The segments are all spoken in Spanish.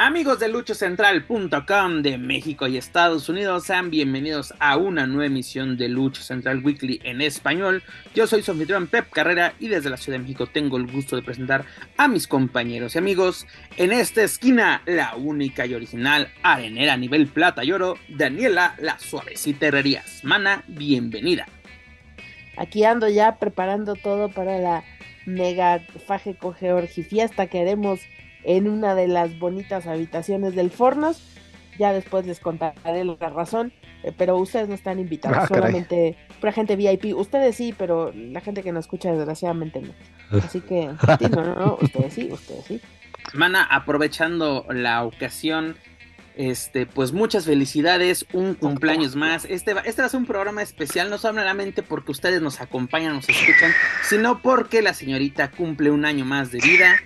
Amigos de luchacentral.com de México y Estados Unidos, sean bienvenidos a una nueva emisión de Lucha Central Weekly en español. Yo soy su anfitrión Pep Carrera y desde la Ciudad de México tengo el gusto de presentar a mis compañeros y amigos. En esta esquina, la única y original arenera nivel plata y oro, Daniela La Suavecita Herrerías. Mana, bienvenida. Aquí ando ya preparando todo para la mega faje coge fiesta que haremos en una de las bonitas habitaciones del Fornos. Ya después les contaré la razón, eh, pero ustedes no están invitados, ah, solamente para gente VIP. Ustedes sí, pero la gente que nos escucha desgraciadamente no. Así que, no, no, no, ustedes sí, ustedes sí. Mana, aprovechando la ocasión, este, pues muchas felicidades, un cumpleaños más. Este va, este va a ser un programa especial, no solamente porque ustedes nos acompañan, nos escuchan, sino porque la señorita cumple un año más de vida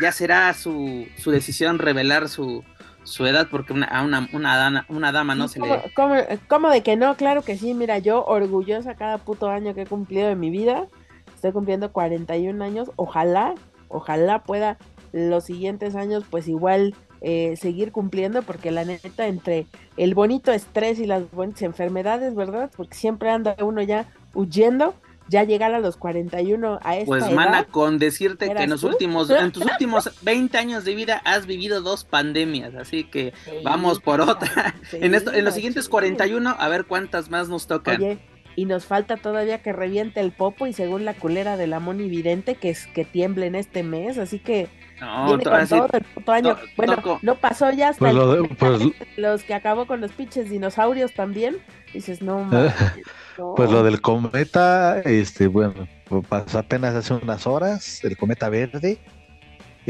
ya será su, su decisión revelar su, su edad porque una, a una, una, dama, una dama no se le... ¿cómo, ¿Cómo de que no? Claro que sí, mira, yo orgullosa cada puto año que he cumplido de mi vida, estoy cumpliendo 41 años, ojalá, ojalá pueda los siguientes años pues igual eh, seguir cumpliendo porque la neta entre el bonito estrés y las buenas enfermedades, ¿verdad? Porque siempre anda uno ya huyendo, ya llegar a los 41 a esta Pues mana, con decirte que en los últimos, en tus últimos 20 años de vida has vivido dos pandemias, así que vamos por otra. en esto, en los siguientes 41, a ver cuántas más nos tocan. Oye, y nos falta todavía que reviente el popo y según la culera de la Moni Vidente que es que tiemble en este mes, así que no, todo el puto año. bueno, no pasó ya hasta pues pues los que acabó con los pinches dinosaurios también. Dices, no, Pues lo del cometa, este, bueno, pasó apenas hace unas horas, el cometa verde.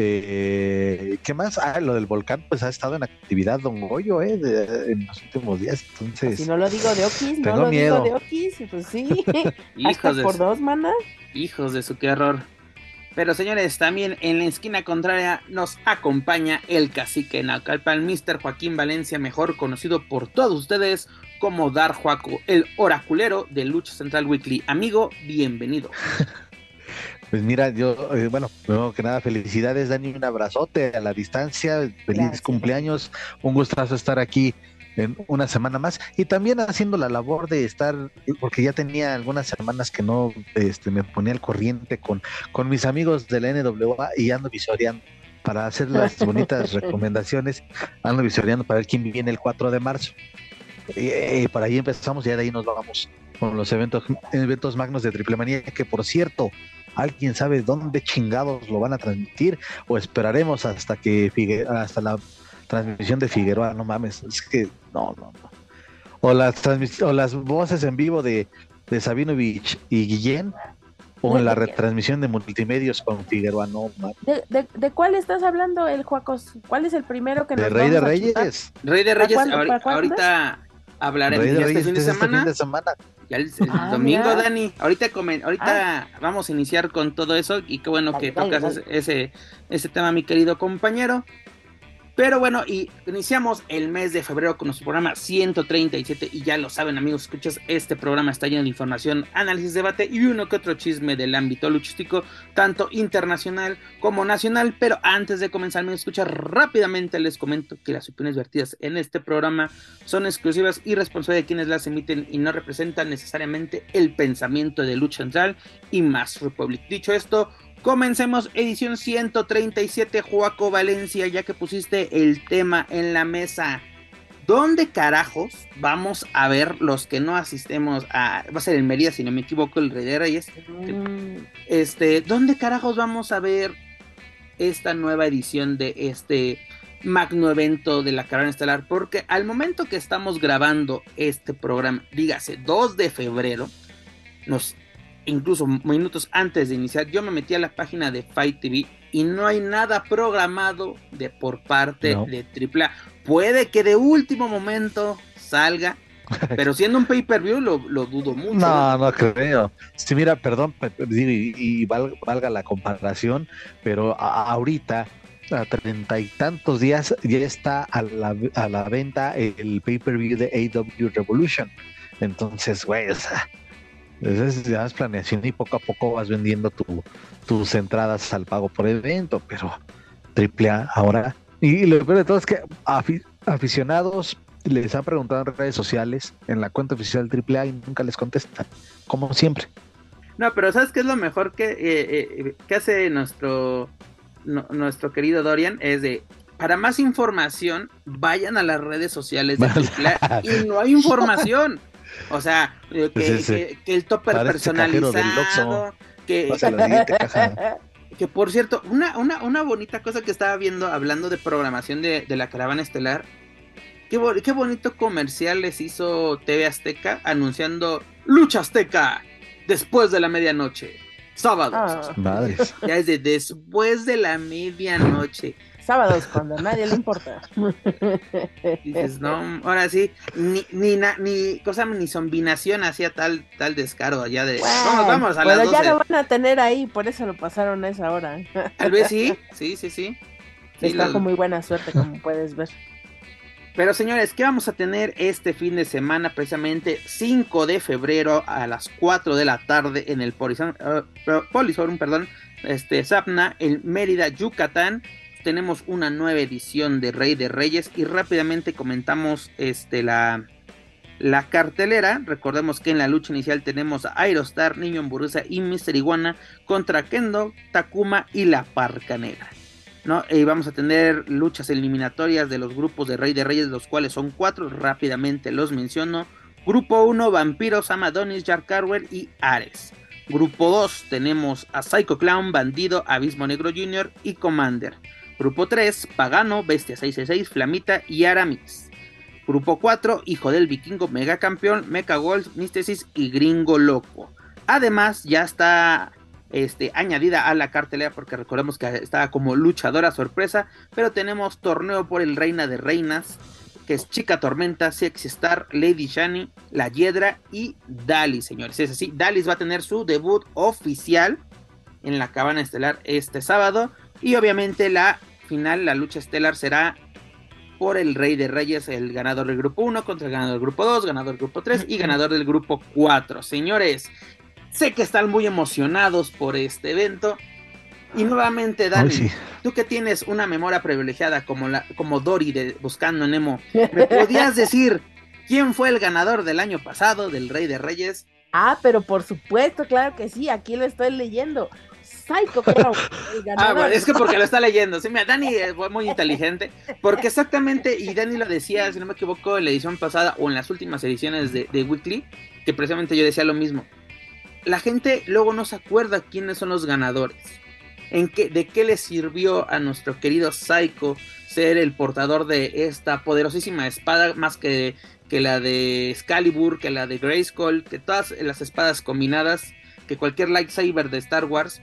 Eh, ¿Qué más? Ah, lo del volcán, pues ha estado en actividad Don Goyo, ¿eh? en los últimos días. Entonces. Si no lo digo de Okis, no lo digo de Okis, pues sí. Hijos de por dos, mana. Hijos de su qué error. Pero señores, también en la esquina contraria nos acompaña el cacique Nacalpan, Mr. Joaquín Valencia, mejor conocido por todos ustedes como Dar Juaco, el oraculero de Lucha Central Weekly. Amigo, bienvenido. Pues mira, yo, eh, bueno, primero que nada, felicidades, Dani, un abrazote a la distancia, feliz cumpleaños, un gustazo estar aquí en una semana más y también haciendo la labor de estar, porque ya tenía algunas semanas que no este, me ponía al corriente con, con mis amigos de la NWA y ando visoreando para hacer las bonitas recomendaciones, ando visoreando para ver quién viene el 4 de marzo. Y, para ahí empezamos y de ahí nos vamos con los eventos, eventos magnos de Triple Manía, que por cierto, ¿alguien sabe dónde chingados lo van a transmitir? ¿O esperaremos hasta que hasta la transmisión de Figueroa? No mames, es que no, no, no. O las, o las voces en vivo de, de Sabinovich y Guillén, o en la retransmisión de multimedios con Figueroa, no ¿De, de, de cuál estás hablando, el Juacos? ¿Cuál es el primero que nos De Rey de Reyes. Rey de Reyes, ahorita hablaremos de, este, fin de, este semana. de semana. el, ah, domingo, Dani. Ahorita, comen, ahorita ah. vamos a iniciar con todo eso y qué bueno que tocas ese, ese tema, mi querido compañero. Pero bueno, y iniciamos el mes de febrero con nuestro programa 137 y ya lo saben amigos, escuchas, este programa está lleno de información, análisis, debate y uno que otro chisme del ámbito luchístico, tanto internacional como nacional. Pero antes de comenzar, me escuchar rápidamente les comento que las opiniones vertidas en este programa son exclusivas y responsables de quienes las emiten y no representan necesariamente el pensamiento de Lucha Central y Más Republic. Dicho esto, Comencemos edición 137, Joaco Valencia, ya que pusiste el tema en la mesa. ¿Dónde carajos vamos a ver los que no asistemos a... Va a ser en Mérida, si no me equivoco, el Rey de Reyes. Mm. Este, ¿dónde carajos vamos a ver esta nueva edición de este magno evento de la Caravana Estelar? Porque al momento que estamos grabando este programa, dígase 2 de febrero, nos incluso minutos antes de iniciar, yo me metí a la página de Fight TV y no hay nada programado de por parte de AAA. Puede que de último momento salga Pero siendo un pay-per-view lo, dudo mucho. No, no creo. Sí, mira, perdón, y, valga, la comparación, pero ahorita, a treinta y tantos días, ya está a la, a la venta el pay-per-view de AW Revolution. Entonces, güey, o sea, es, ya es planeación y poco a poco vas vendiendo tu, tus entradas al pago por evento, pero AAA ahora. Y lo peor de todo es que aficionados les han preguntado en redes sociales, en la cuenta oficial AAA y nunca les contestan, como siempre. No, pero ¿sabes qué es lo mejor que, eh, eh, hace nuestro, nuestro querido Dorian? Es de, para más información, vayan a las redes sociales de AAA y no hay información. O sea, eh, que, el topper personalizado, que, que por cierto, una, una, una bonita cosa que estaba viendo hablando de programación de, de la caravana estelar Qué, qué, bonito comercial les hizo TV Azteca anunciando Lucha Azteca después de la medianoche. Sábados. Ah. Ya es de después de la medianoche. Sábados, cuando a nadie le importa. Dices, no, ahora sí, ni, ni, ni cosa ni zombinación hacía tal, tal descaro allá de. vamos, vamos a Pero ya lo van a tener ahí, por eso lo pasaron a esa hora. Tal vez sí, sí, sí, sí. Está con muy buena suerte, como puedes ver. Pero señores, ¿qué vamos a tener este fin de semana? Precisamente 5 de febrero a las 4 de la tarde en el uh, Polisorum, perdón, este, Zapna, el Mérida, Yucatán. Tenemos una nueva edición de Rey de Reyes y rápidamente comentamos este, la, la cartelera. Recordemos que en la lucha inicial tenemos a Aerostar, Niño Hamburguesa y Mister Iguana contra Kendo, Takuma y la Parca Negra. ¿no? Y vamos a tener luchas eliminatorias de los grupos de Rey de Reyes, los cuales son cuatro, rápidamente los menciono. Grupo 1, Vampiros, Amadonis, Jack Carver y Ares. Grupo 2 tenemos a Psycho Clown, Bandido, Abismo Negro Jr. y Commander. Grupo 3, Pagano, Bestia 666, Flamita y Aramis. Grupo 4, Hijo del Vikingo, Mega Campeón, Mecha Wolf, Místesis y Gringo Loco. Además, ya está este, añadida a la cartelera porque recordemos que estaba como luchadora sorpresa, pero tenemos torneo por el Reina de Reinas, que es Chica Tormenta, Sexy Star, Lady Shani, La Hiedra y Dali, señores. Es así, Dalis va a tener su debut oficial en la cabana estelar este sábado y obviamente la final, la lucha estelar será por el Rey de Reyes, el ganador del grupo 1 contra el ganador del grupo 2, ganador del grupo 3 y ganador del grupo 4. Señores, Sé que están muy emocionados por este evento. Y nuevamente, Dani, tú que tienes una memoria privilegiada como, la, como Dory de Buscando Nemo, ¿me podías decir quién fue el ganador del año pasado del Rey de Reyes? Ah, pero por supuesto, claro que sí, aquí lo estoy leyendo. Psycho Clown. Ah, bueno, es que porque lo está leyendo. Sí, mira, Dani fue muy inteligente, porque exactamente, y Dani lo decía, si no me equivoco, en la edición pasada o en las últimas ediciones de, de Weekly, que precisamente yo decía lo mismo la gente luego no se acuerda quiénes son los ganadores. En qué, ¿De qué le sirvió a nuestro querido Psycho ser el portador de esta poderosísima espada más que, que la de Excalibur, que la de Grayskull, que todas las espadas combinadas, que cualquier lightsaber de Star Wars?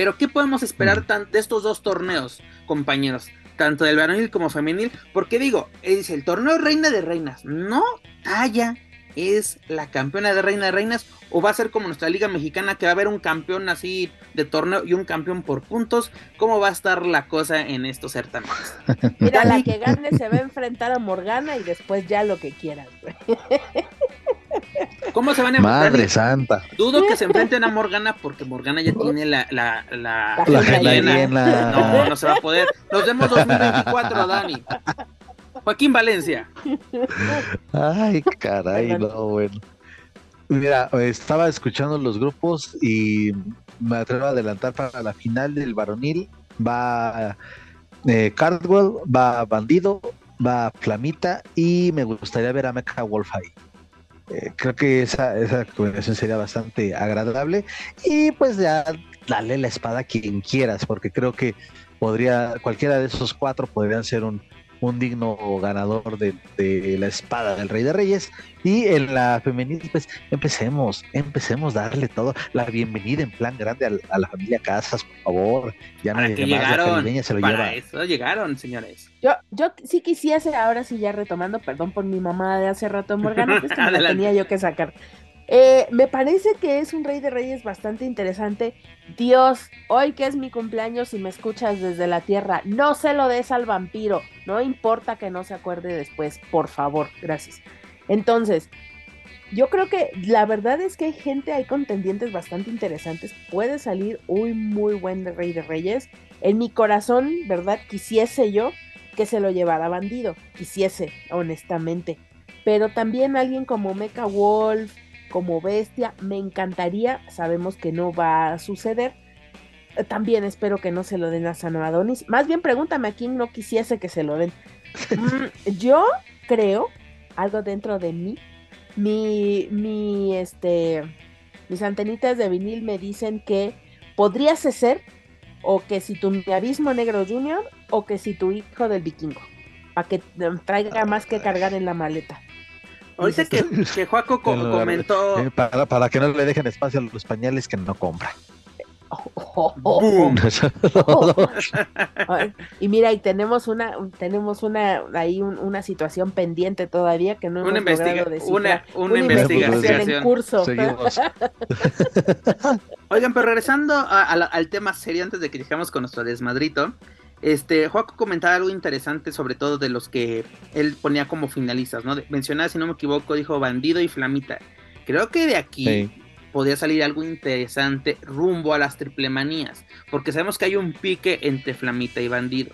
Pero ¿qué podemos esperar de estos dos torneos, compañeros? Tanto del varonil como femenil, porque digo, dice el torneo Reina de Reinas, no talla es la campeona de Reina de Reinas o va a ser como nuestra liga mexicana que va a haber un campeón así de torneo y un campeón por puntos. ¿Cómo va a estar la cosa en estos certámenes? Mira, la que gane se va a enfrentar a Morgana y después ya lo que quieras. ¿Cómo se van a enfrentar? Madre santa. Dudo que se enfrenten a Morgana porque Morgana ya tiene la la, la, la, No, no se va a poder. Nos vemos 2024, Dani. Joaquín Valencia. Ay, caray, no, bueno. Mira, estaba escuchando los grupos y me atrevo a adelantar para la final del varonil. Va eh, Cardwell, va Bandido, va Flamita y me gustaría ver a Mecha Wolf ahí. Eh, creo que esa, esa combinación sería bastante agradable. Y pues ya dale la espada a quien quieras, porque creo que podría, cualquiera de esos cuatro podrían ser un, un digno ganador de, la espada del Rey de Reyes. Y en la femenil, pues empecemos, empecemos a darle todo la bienvenida en plan grande a, la familia Casas, por favor. Ya no llegaron, se lo para eso llegaron, señores. Yo, yo sí quisiese, ahora sí ya retomando, perdón por mi mamá de hace rato, Morgana, que la tenía yo que sacar. Eh, me parece que es un Rey de Reyes bastante interesante. Dios, hoy que es mi cumpleaños y me escuchas desde la tierra, no se lo des al vampiro. No importa que no se acuerde después, por favor, gracias. Entonces, yo creo que la verdad es que hay gente, hay contendientes bastante interesantes. Puede salir un muy buen Rey de Reyes. En mi corazón, ¿verdad? Quisiese yo que se lo llevara bandido. Quisiese, honestamente. Pero también alguien como Mecha Wolf como bestia. Me encantaría, sabemos que no va a suceder. Eh, también espero que no se lo den a San Adonis. Más bien pregúntame a quién no quisiese que se lo den. Mm, yo creo, algo dentro de mí, mi, mi, este, mis antenitas de vinil me dicen que podría ser o que si tu mi abismo negro junior o que si tu hijo del vikingo, para que eh, traiga más que cargar en la maleta. Ahorita que, que Joaco comentó. Eh, para, que no le dejen espacio a los pañales que no compra. y mira, y tenemos una, tenemos una, ahí una situación pendiente todavía que no hemos logrado una, una, investigación. en curso. Oigan, pero regresando al tema serio antes de que dejemos con nuestro desmadrito, este, Joaco comentaba algo interesante, sobre todo de los que él ponía como finalistas, ¿no? Mencionaba, si no me equivoco, dijo Bandido y Flamita. Creo que de aquí podría salir algo interesante rumbo a las triplemanías, porque sabemos que hay un pique entre Flamita y Bandido.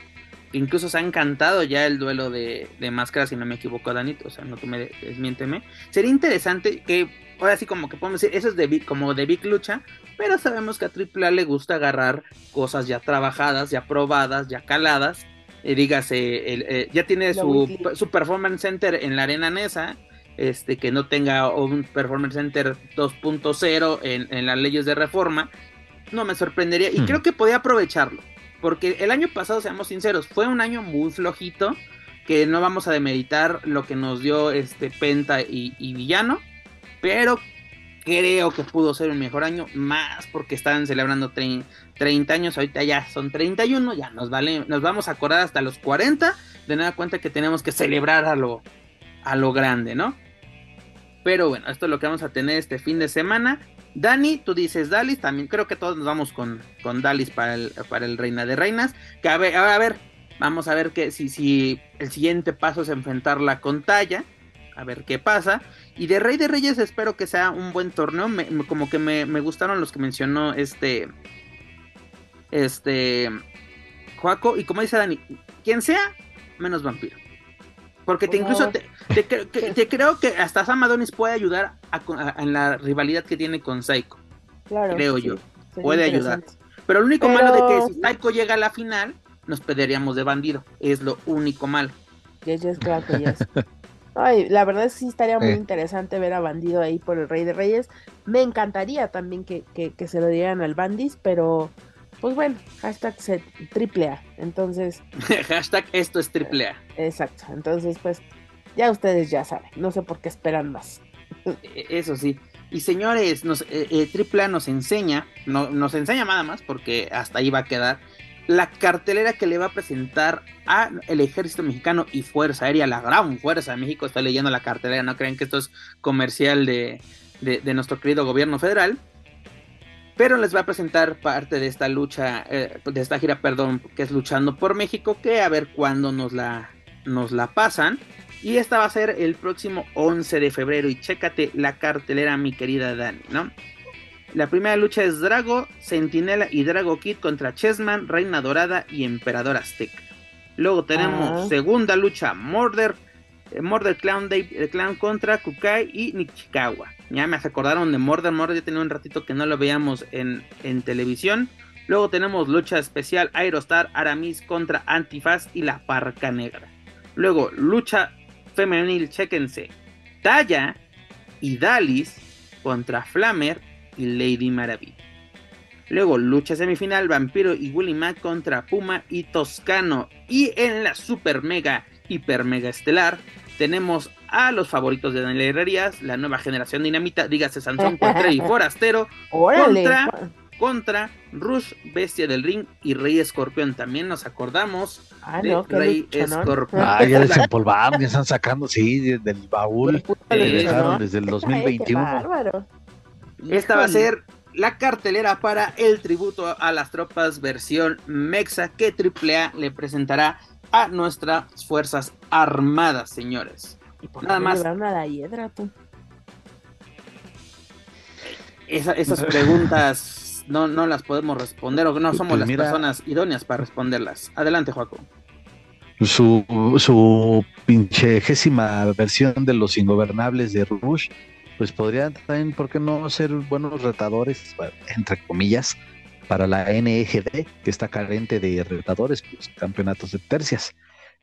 Incluso se ha encantado ya el duelo de, de máscaras, si no me equivoco, Danito, o sea, no tú me desmiénteme. Sería interesante que, ahora sí como que podemos decir, eso es de como de Big Lucha, pero sabemos que a AAA le gusta agarrar cosas ya trabajadas, ya probadas, ya caladas. Y dígase, eh, ya tiene su, su, performance center en la arena NESA, este, que no tenga un performance center 2.0 en, en, las leyes de reforma, no me sorprendería. Y hmm. creo que podía aprovecharlo, porque el año pasado, seamos sinceros, fue un año muy flojito, que no vamos a demeritar lo que nos dio este Penta y, y Villano, pero creo que pudo ser un mejor año, más porque estaban celebrando 30 años, ahorita ya son 31, ya nos vale, nos vamos a acordar hasta los 40, de nada cuenta que tenemos que celebrar a lo, a lo grande, ¿no? Pero bueno, esto es lo que vamos a tener este fin de semana. Dani, tú dices Dalis, también creo que todos nos vamos con, con Dalis para el, para el Reina de Reinas. Que a ver, a ver, vamos a ver que si, si el siguiente paso es enfrentarla con Talla a ver qué pasa. Y de Rey de Reyes espero que sea un buen torneo. como que me, gustaron los que mencionó este. Este. Joaco. Y como dice Dani, quien sea, menos vampiro. Porque te incluso te, creo que hasta Sam Adonis puede ayudar en la rivalidad que tiene con Psycho. Claro. Creo yo. Puede ayudar. Pero lo único malo de que si Psycho llega a la final, nos perderíamos de bandido. Es lo único malo. Yes, yes, claro que yes. Ay, la verdad es que sí estaría muy interesante ver a Bandido ahí por el Rey de Reyes. Me encantaría también que, se lo dieran al Bandis, pero pues bueno, hashtag triple A. Entonces. hashtag esto es triple A. Exacto. Entonces, pues, ya ustedes ya saben. No sé por qué esperan más. E, eso sí. Y señores, nos, eh, eh, triple A nos enseña, no, nos enseña nada más porque hasta ahí va a quedar la cartelera que le va a presentar a el ejército mexicano y Fuerza Aérea, la gran Fuerza de México. Estoy leyendo la cartelera, no creen que esto es comercial de, de, nuestro querido gobierno federal. Pero les va a presentar parte de esta lucha, eh, de esta gira, perdón, que es luchando por México, que a ver cuándo nos la, nos la pasan. Y esta va a ser el próximo 11 de febrero. Y chécate la cartelera, mi querida Dani, ¿no? La primera lucha es Drago, Sentinela y Drago Kid contra Chessman, Reina Dorada y Emperador Azteca. Luego tenemos ah. segunda lucha, Murder, eh, Murder Clown, Dave, Clown contra Kukai y Nichikawa. Ya me acordaron de Murder, Murder ya tenía un ratito que no lo veíamos en, en televisión. Luego tenemos lucha especial Aerostar, Aramis contra Antifaz y la Parca Negra. Luego lucha femenil, chequense, Talla y Dalis contra Flamer y Lady Maravilla. Luego, lucha semifinal, Vampiro y Willy Mac contra Puma y Toscano. Y en la super mega hiper mega estelar. Tenemos a los favoritos de Daniel Herrerías, la nueva generación dinamita, dígase Sansón Cuatre y Forastero, contra, contra Rush, Bestia del Ring y Rey Escorpión. También nos acordamos Ah, de no, Rey luchonón. Escorpión. Ah, ya desempolvaron, ya están sacando, sí, del baúl. Que luchonón. dejaron desde el Ay, qué 2021. bárbaro. Esta va a ser la cartelera para el tributo a las tropas versión Mexa que AAA le presentará a nuestras fuerzas armadas, señores. ¿Y por Nada más. la hiedra, tú? Esa- esas preguntas no, no las podemos responder o no somos Pues las mira- personas idóneas para responderlas. Adelante, Joaco. Su, su pinchegésima versión de los ingobernables de Rush, pues podrían también, ¿por qué no ser buenos retadores, entre comillas, para la NEGD, que está carente de retadores, pues campeonatos de tercias,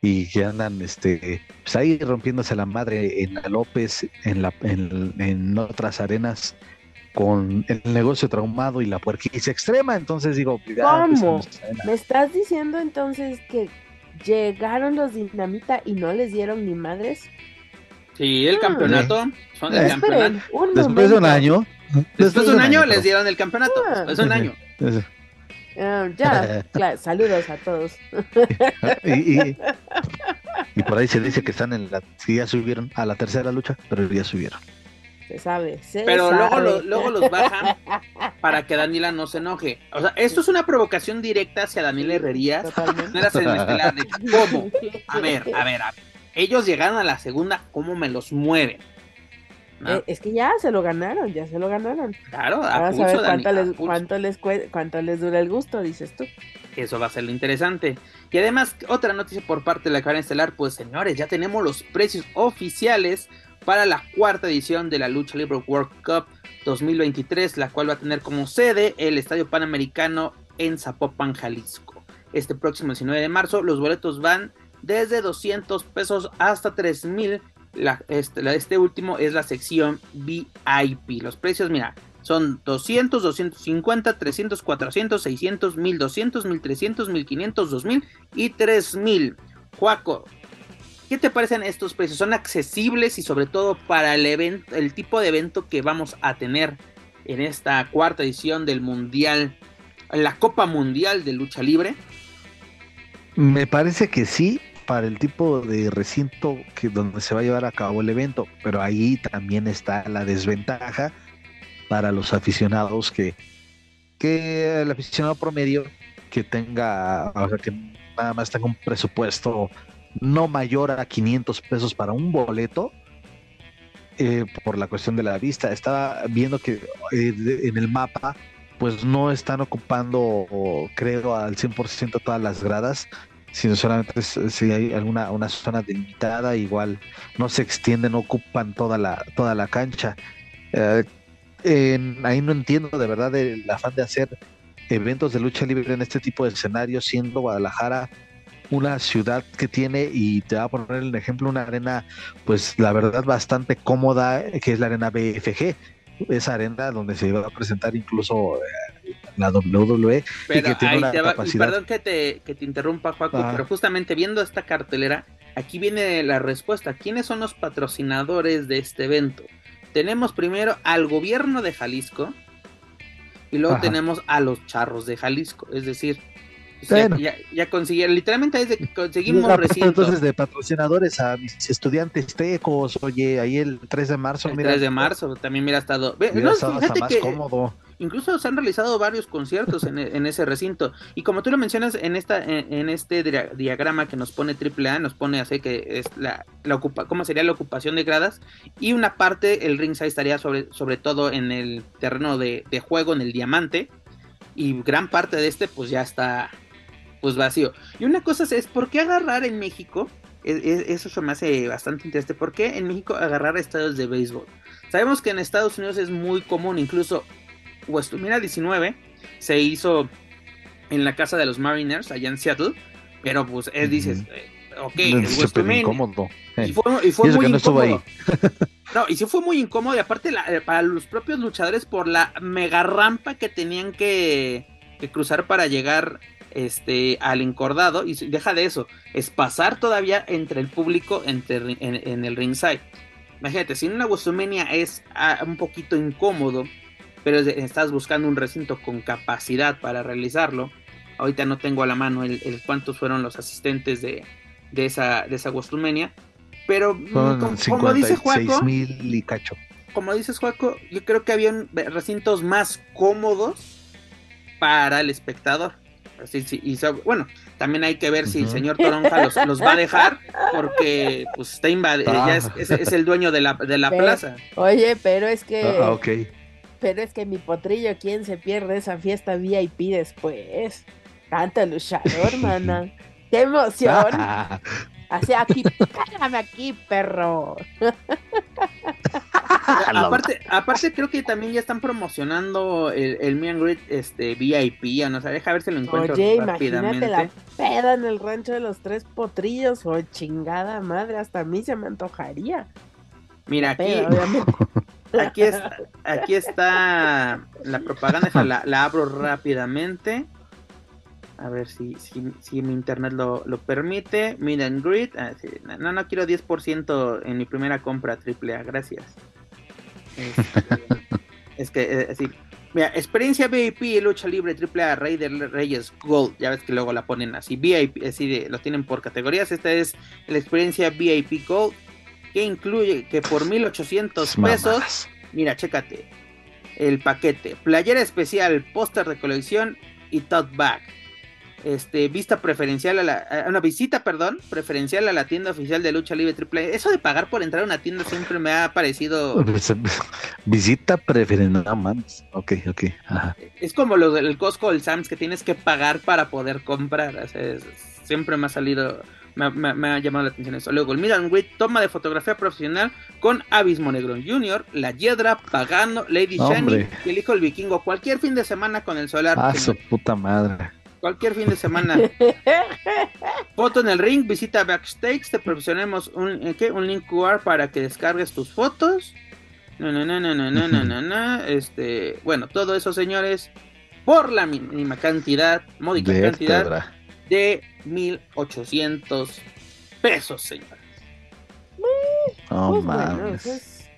y que andan este, pues ahí rompiéndose la madre en la López, en, la, en, en otras arenas, con el negocio traumado y la puerquicia extrema, entonces digo, ya, pues, ¿Cómo? ¿Me estás diciendo entonces que llegaron los dinamita y no les dieron ni madres? Sí, el Ah. campeonato. Son el Eh. campeonato. Un Después de un año. Después de un año les dieron el campeonato. Ah. Después de un año. Ah, ya, claro, saludos a todos. y, y- y por ahí se dice que están en la que ya subieron a la tercera lucha, pero ya subieron. Se sabe, se Pero luego, sabe. lo- luego los bajan para que Daniela no se enoje. O sea, esto es una provocación directa hacia Daniela Herrerías. Totalmente. No era estelar de cómo. A ver, a ver, a ver. Ellos llegaron a la segunda, ¿cómo me los mueven? ¿No? Eh, es que ya se lo ganaron, ya se lo ganaron. claro, a Ahora cuánto les, cuánto, les cuánto les dura el gusto, dices tú. Eso va a ser lo interesante. Y además, otra noticia por parte de la cadena estelar, pues señores, ya tenemos los precios oficiales para la cuarta edición de la Lucha Libre World Cup 2023, la cual va a tener como sede el Estadio Panamericano en Zapopan, Jalisco. Este próximo 19 de marzo, los boletos van desde 200 pesos hasta 3000. La, este, la- este último es la sección VIP. Los precios, mira, son 200, 250, 300, 400, 600, 1200, 1300, 1500, 2000 y 3000. Juaco, ¿qué te parecen estos precios? ¿Son accesibles y sobre todo para el evento, el tipo de evento que vamos a tener en esta cuarta edición del Mundial, la Copa Mundial de Lucha Libre? Me parece que sí, para el tipo de recinto que donde se va a llevar a cabo el evento, pero ahí también está la desventaja para los aficionados que, que el aficionado promedio que tenga, o sea, que nada más tenga un presupuesto no mayor a 500 pesos para un boleto, eh, por la cuestión de la vista. Estaba viendo que eh, en el mapa, pues no están ocupando, creo, al 100% todas las gradas, sino solamente si hay alguna una zona delimitada, igual no se extienden, no ocupan toda la, toda la cancha. Eh, ahí no entiendo de verdad el afán de hacer eventos de lucha libre en este tipo de escenarios, siendo Guadalajara una ciudad que tiene, y te voy a poner el ejemplo, una arena, pues la verdad bastante cómoda, que es la arena BFG, esa arena donde se va a presentar incluso eh, la WWE, Pero que tiene ahí una te va, y capacidad- perdón que te, que te interrumpa, Juaco, Ajá. pero justamente viendo esta cartelera, aquí viene la respuesta. ¿Quiénes son los patrocinadores de este evento? Tenemos primero al gobierno de Jalisco y luego Ajá. tenemos a los charros de Jalisco. Es decir, Bueno. ya, ya, consiguieron, literalmente es de que conseguimos parte, recinto. entonces de patrocinadores a mis estudiantes tecos, oye, ahí el 3 de marzo, el mira, 3 de marzo también hubiera estado. Hubiera no, estado hasta fíjate más que cómodo. Incluso se han realizado varios conciertos en, e- ese recinto. Y como tú lo mencionas en esta en, este dia- diagrama que nos pone AAA, nos pone así que es la, la ocupa, cómo sería la ocupación de gradas. Y una parte, el ringside estaría sobre, sobre todo en el terreno de, juego, en el diamante. Y gran parte de este, pues ya está pues vacío. Y una cosa es, ¿por qué agarrar en México? Es- es- eso me hace bastante interesante. ¿Por qué en México agarrar estadios de béisbol? Sabemos que en Estados Unidos es muy común, incluso WrestleMania 19 se hizo en la casa de los Mariners allá en Seattle, pero pues es, dices, eh, ok, Es el súper WrestleMania. incómodo. Y Eh, fue, y fue Y eso muy no incómodo. No, y sí fue muy incómodo. Y aparte, la- eh, para los propios luchadores, por la mega rampa que tenían que, que cruzar para llegar este, al encordado, y deja de eso, es pasar todavía entre el público entre, en, el ringside. Imagínate, si en una WrestleMania es ah, un poquito incómodo, pero estás buscando un recinto con capacidad para realizarlo, ahorita no tengo a la mano el, cuántos fueron los asistentes de, de esa, de esa WrestleMania, pero mm, como, dice Juaco, mil y cacho. Como dices Juaco, yo creo que habían recintos más cómodos para el espectador. y bueno, también hay que ver si el señor Toronja los, va a dejar, porque pues está ya es, es, el dueño de la, de la plaza. Oye, pero es que. Ah, ok. Pero es que mi potrillo, ¿quién se pierde esa fiesta VIP después? Canta luchador, mana. ¡Qué emoción! Así aquí, cállame aquí, perro. aparte, aparte creo que también ya están promocionando el, el Me and este VIP, no sé, deja ver si lo encuentro Oye, imagínate la peda en el rancho de los tres potrillos, o oh, chingada madre, hasta a mí se me antojaría. Mira, aquí, aquí, está, aquí está la propaganda, la, abro rápidamente. A ver si, si, mi internet lo, permite. Mid and Grid. Ah, no, no quiero 10% en mi primera compra AAA. Gracias. Este, es que, eh, así. Mira, experiencia VIP, lucha libre AAA, Rey de Reyes Gold. Ya ves que luego la ponen así. VIP, así lo tienen por categorías. Esta es la experiencia VIP Gold. Que incluye que por 1800 pesos. Mira, chécate. El paquete. Playera especial, póster de colección y tote bag este, vista preferencial a la, una visita, perdón, preferencial a la tienda oficial de lucha libre triple. Eso de pagar por entrar a una tienda siempre me ha parecido. Visita preferencial, no más. Ok, ok. Es como lo del Costco, el Sams que tienes que pagar para poder comprar. siempre me ha salido, me, ha llamado la atención eso. Luego el Miran toma de fotografía profesional con Abismo Negro Jr., La Hiedra, Pagano, Lady Shani y el hijo del vikingo. Cualquier fin de semana con el solar. Ah, su puta madre cualquier fin de semana. Foto en el ring, visita backstage, te proporcionemos un, eh, ¿qué? un link QR para que descargues tus fotos. No, no, no, no, no, no, no, no, Este, bueno, todo eso, señores, por la mínima cantidad, módica cantidad de 1800 pesos, señores. Oh, pues,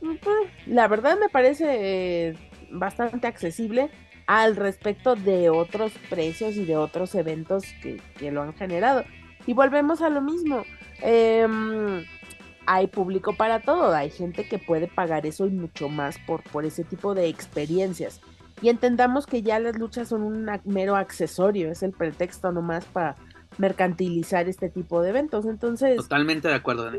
pues, la verdad me parece bastante accesible al respecto de otros precios y de otros eventos que, lo han generado. Y volvemos a lo mismo. Em, hay público para todo, hay gente que puede pagar eso y mucho más por, por ese tipo de experiencias. Y entendamos que ya las luchas son un mero accesorio, es el pretexto nomás para mercantilizar este tipo de eventos. Entonces. Totalmente de acuerdo, eh,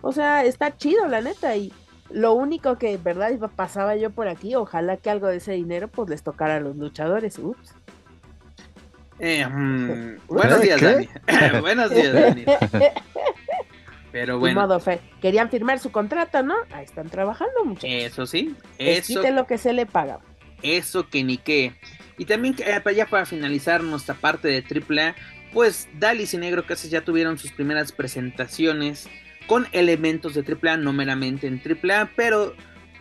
o sea, está chido, la neta. Y lo único que, ¿verdad? Pasaba yo por aquí, ojalá que algo de ese dinero pues les tocara a los luchadores. Ups. Eh, mm, buenos días, Dani. buenos días, Dani. Pero bueno. modo fe. Querían firmar su contrato, ¿no? Ahí están trabajando, muchachos. Eso sí. Eso. Quite lo que se le paga. Eso que ni qué. Y también, eh, ya para finalizar nuestra parte de AAA, pues Dalis y Negro Casas ya tuvieron sus primeras presentaciones con elementos de AAA, no meramente en AAA, pero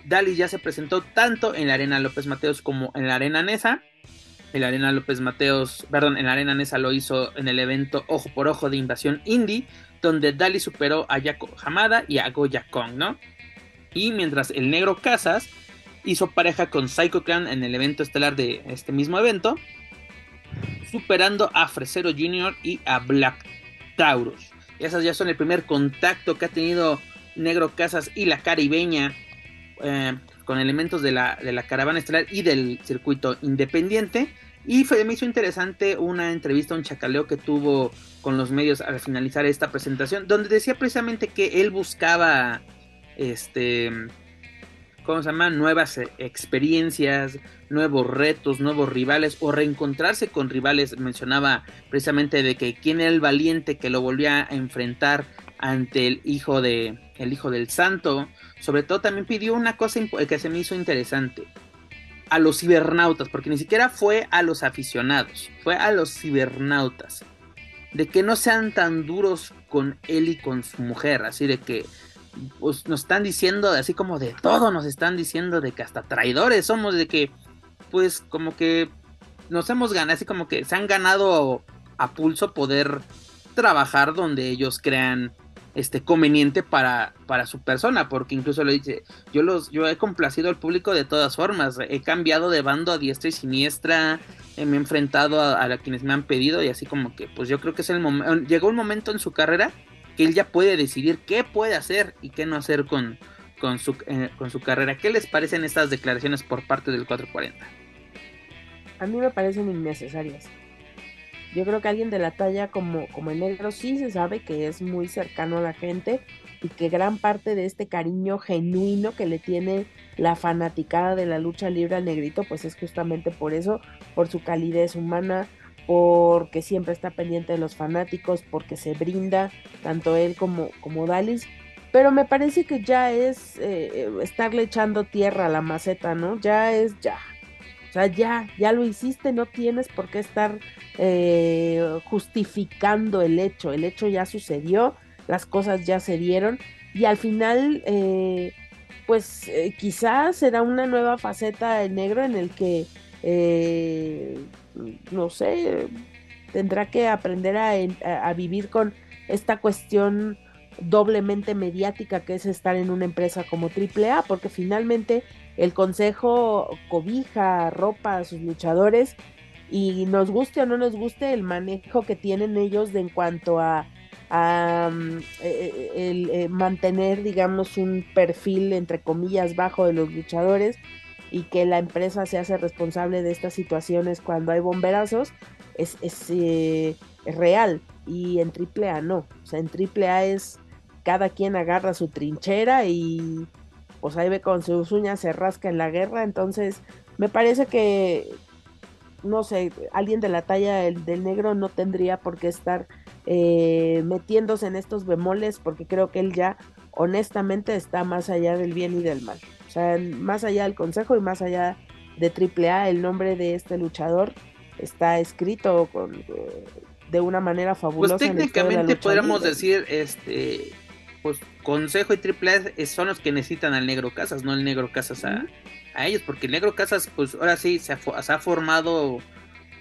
Dalí ya se presentó tanto en la Arena López Mateos como en la Arena Nesa. En la Arena López Mateos, perdón, en la Arena Nesa lo hizo en el evento Ojo por Ojo de Invasión Indie, donde Dali superó a Yako Hamada y a Goya Kong, ¿no? Y mientras el negro Casas hizo pareja con Psycho Clan en el evento estelar de este mismo evento, superando a Fresero Jr. y a Black Taurus. Esas ya son el primer contacto que ha tenido Negro Casas y la caribeña eh, con elementos de la, de la caravana estelar y del circuito independiente. Y fue, me hizo interesante una entrevista, un chacaleo que tuvo con los medios al finalizar esta presentación, donde decía precisamente que él buscaba este ¿cómo se llama? Nuevas eh, experiencias, nuevos retos, nuevos rivales o reencontrarse con rivales. Mencionaba precisamente de que quién era el valiente que lo volvía a enfrentar ante el hijo de el hijo del santo. Sobre todo también pidió una cosa que se me hizo interesante. A los cibernautas, porque ni siquiera fue a los aficionados, fue a los cibernautas. De que no sean tan duros con él y con su mujer, así de que pues nos están diciendo, así como de todo, nos están diciendo de que hasta traidores somos, de que, pues como que nos hemos ganado, así como que se han ganado a pulso poder trabajar donde ellos crean este conveniente para, para su persona, porque incluso lo dice, yo los, yo he complacido al público de todas formas, he cambiado de bando a diestra y siniestra, me he enfrentado a, a, quienes me han pedido y así como que, pues yo creo que es el momento, llegó un momento en su carrera que él ya puede decidir qué puede hacer y qué no hacer con, con, su, eh, con su carrera. ¿Qué les parecen estas declaraciones por parte del 440? A mí me parecen innecesarias. Yo creo que alguien de la talla como, como el negro sí se sabe que es muy cercano a la gente y que gran parte de este cariño genuino que le tiene la fanaticada de la lucha libre al negrito, pues es justamente por eso, por su calidez humana, porque siempre está pendiente de los fanáticos, porque se brinda, tanto él como, como Dalis. Pero me parece que ya es eh, estarle echando tierra a la maceta, ¿no? Ya es ya, o sea, ya, ya lo hiciste, no tienes por qué estar eh, justificando el hecho. El hecho ya sucedió, las cosas ya se dieron y al final, eh, pues eh, quizás será una nueva faceta de negro en el que, no sé, tendrá que aprender a, a vivir con esta cuestión doblemente mediática que es estar en una empresa como AAA, porque finalmente el consejo cobija, ropa a sus luchadores y nos guste o no nos guste el manejo que tienen ellos de en cuanto a, mm, e, e, el, eh, mantener, digamos, un perfil entre comillas bajo de los luchadores y que la empresa se hace responsable de estas situaciones cuando hay bomberazos es, es, eh, es real y en AAA no, o sea, en AAA es cada quien agarra su trinchera y pues ahí ve con sus uñas se rasca en la guerra, entonces me parece que, no sé, alguien de la talla del, negro no tendría por qué estar eh, metiéndose en estos bemoles porque creo que él ya honestamente está más allá del bien y del mal. Sea, más allá del consejo y más allá de AAA, el nombre de este luchador está escrito con, de una manera fabulosa. Pues técnicamente podríamos decir, este, pues Consejo y Triple son los que necesitan al Negro Casas, no el Negro Casas a, ellos, porque el Negro Casas, pues ahora sí se ha, formado,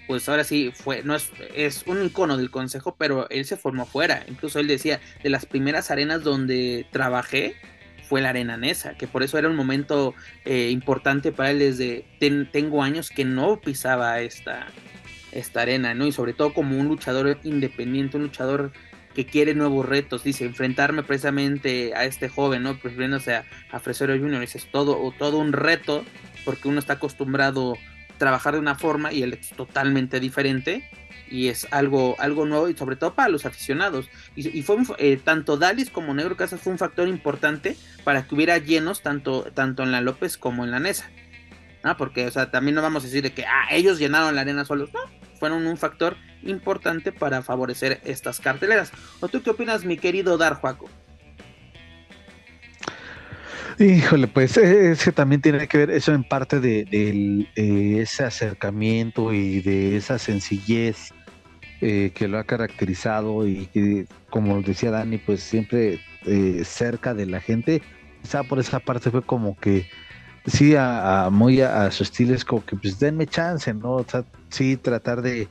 pues ahora sí fue, no es, es un icono del Consejo, pero él se formó fuera. Incluso él decía, de las primeras arenas donde trabajé, fue la arena Nesa, que por eso era un momento eh, importante para él desde tengo años que no pisaba esta, esta arena, ¿no? Y sobre todo como un luchador independiente, un luchador que quiere nuevos retos, dice, enfrentarme precisamente a este joven, ¿no? Prefiriéndose a, a Fresero Junior, dice, es todo, todo un reto, porque uno está acostumbrado trabajar de una forma y él es totalmente diferente, y es algo, algo nuevo, y sobre todo para los aficionados. Y, fue eh, tanto Dalis como Negro Casas fue un factor importante para que hubiera llenos tanto, tanto en la López como en la Nesa. Porque, o sea, también no vamos a decir de que, ah, ellos llenaron la arena solos, no, fueron un factor importante para favorecer estas carteleras. ¿O tú qué opinas, mi querido Dar Juaco? Híjole, pues eh, es que también tiene que ver eso en parte de, eh, ese acercamiento y de esa sencillez eh, que lo ha caracterizado y que, como decía Dani, pues siempre cerca de la gente. Quizá por esa parte fue como que sí, a, muy a, su estilo es como que pues denme chance, ¿no? O sea, sí, tratar de,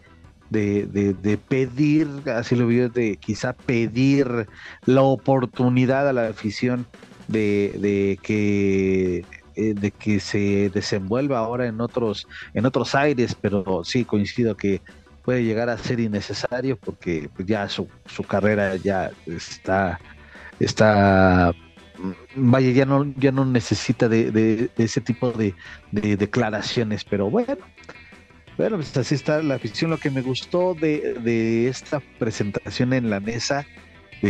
de, pedir, así lo vio, de quizá pedir la oportunidad a la afición de, que eh, de que se desenvuelva ahora en otros en otros aires pero sí coincido que puede llegar a ser innecesario porque pues, ya su, su carrera ya está está vaya ya no ya no necesita de, de ese tipo de, declaraciones pero bueno bueno, pues así está la afición. Lo que me gustó de, esta presentación en la mesa,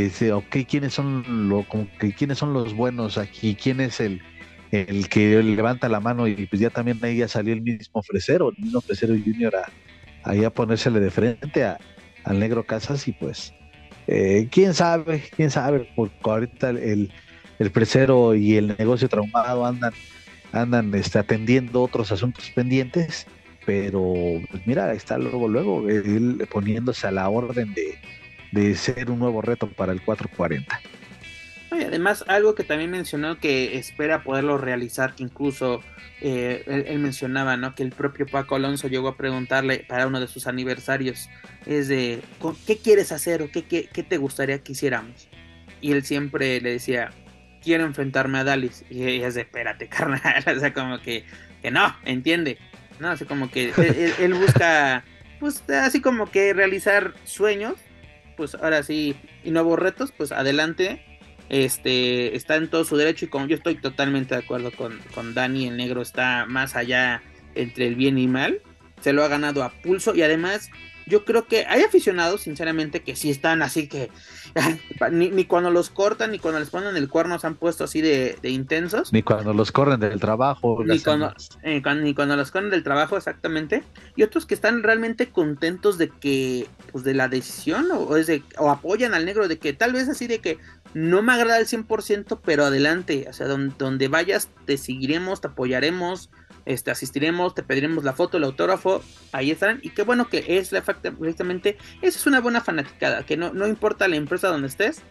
dice, ok, ¿quiénes son, lo, como que, ¿quiénes son los buenos aquí? ¿Quién es el, el que levanta la mano? Y pues ya también ahí ya salió el mismo ofrecero, el mismo ofrecero junior a, ahí a ponérsele de frente a, al negro Casas y pues, eh, quién sabe, quién sabe, porque ahorita el, el fresero y el negocio traumado andan, andan este, atendiendo otros asuntos pendientes pero pues mira, está luego, luego, él poniéndose a la orden de, ser un nuevo reto para el 440. Y además, algo que también mencionó que espera poderlo realizar, que incluso eh, él, mencionaba, ¿no? Que el propio Paco Alonso llegó a preguntarle para uno de sus aniversarios, es de, ¿qué quieres hacer o qué, qué, qué te gustaría que hiciéramos? Y él siempre le decía, quiero enfrentarme a Dalis. Y ella es de, espérate, carnal. O sea, como que, que no, entiende. No, así como que él, busca, pues así como que realizar sueños. Pues ahora sí, y nuevos retos, pues adelante. Este está en todo su derecho y como yo estoy totalmente de acuerdo con, con Dani, el negro está más allá entre el bien y mal. Se lo ha ganado a pulso y además yo creo que hay aficionados, sinceramente, que sí están así que ni, cuando los cortan ni cuando les ponen el cuerno se han puesto así de, intensos. Ni cuando los corren del trabajo. Ni cuando, eh, ni cuando los corren del trabajo, exactamente. Y otros que están realmente contentos de que, pues de la decisión o, es de, o apoyan al negro, de que tal vez así de que no me agrada el 100%, pero adelante, o sea, donde, donde vayas te seguiremos, te apoyaremos este, asistiremos, te pediremos la foto, el autógrafo, ahí estarán. Y qué bueno que es la precisamente, esa es una buena fanaticada, que no, no importa la empresa donde estés,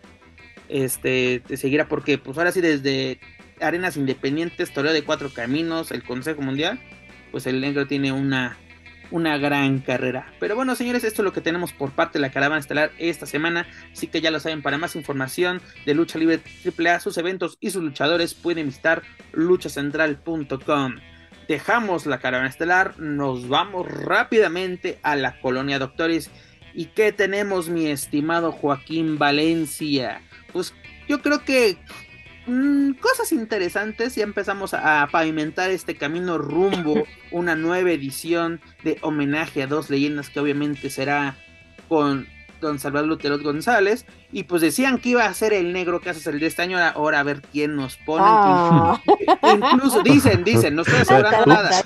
este, te seguirá, porque pues ahora sí desde Arenas Independientes, Toreo de Cuatro Caminos, el Consejo Mundial, pues el negro tiene una, una gran carrera. Pero bueno, señores, esto es lo que tenemos por parte de la caravana estelar esta semana. Así que ya lo saben, para más información de Lucha Libre AAA, sus eventos y sus luchadores, pueden visitar luchacentral.com dejamos la caravana estelar, nos vamos rápidamente a la colonia Doctores. ¿Y qué tenemos, mi estimado Joaquín Valencia? Pues yo creo que mm, cosas interesantes. Ya empezamos a pavimentar este camino rumbo una nueva edición de homenaje a dos leyendas que obviamente será con don Salvador Lutero González, y pues decían que iba a ser el negro que hace el de este año, ahora, a ver quién nos pone. Ah. Incluso, dicen, dicen, no estoy asegurando nada.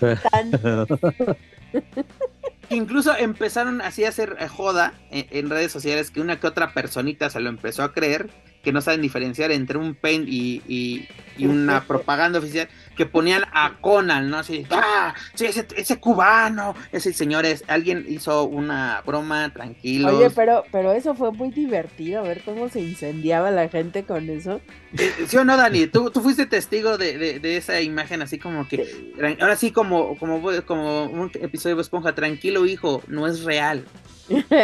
Incluso empezaron así a hacer joda en, redes sociales que una que otra personita se lo empezó a creer, que no saben diferenciar entre un pen y una propaganda oficial que ponían a Conan, ¿no? Así, ¡ah! Sí, ese, cubano, ese señor es, alguien hizo una broma, tranquilo. Oye, pero, pero eso fue muy divertido, ver cómo se incendiaba la gente con eso. Eh, ¿Sí o no, Dani? Tú, tú fuiste testigo de, de, esa imagen, así como que, ahora sí, como, como, como un episodio de Esponja, tranquilo, hijo, no es real.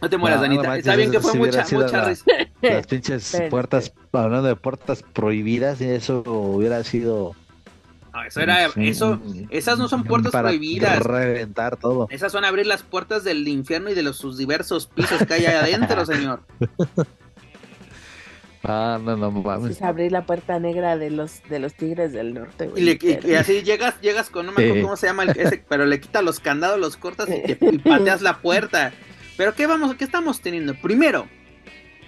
No te mueras, Danita. Está bien que fue mucha, mucha risa. Las pinches puertas, hablando de puertas prohibidas, y eso hubiera sido. No, eso era, eso, esas no son puertas para prohibidas. reventar todo. Esas son abrir las puertas del infierno y de los sus diversos pisos que hay adentro, señor. Ah, no, no mames. Es abrir la puerta negra de los de los tigres del norte, güey. Y, así llegas, llegas con, no me acuerdo cómo se llama, ese, pero le quitas los candados, los cortas y, y pateas la puerta. Pero ¿qué vamos, qué estamos teniendo? Primero,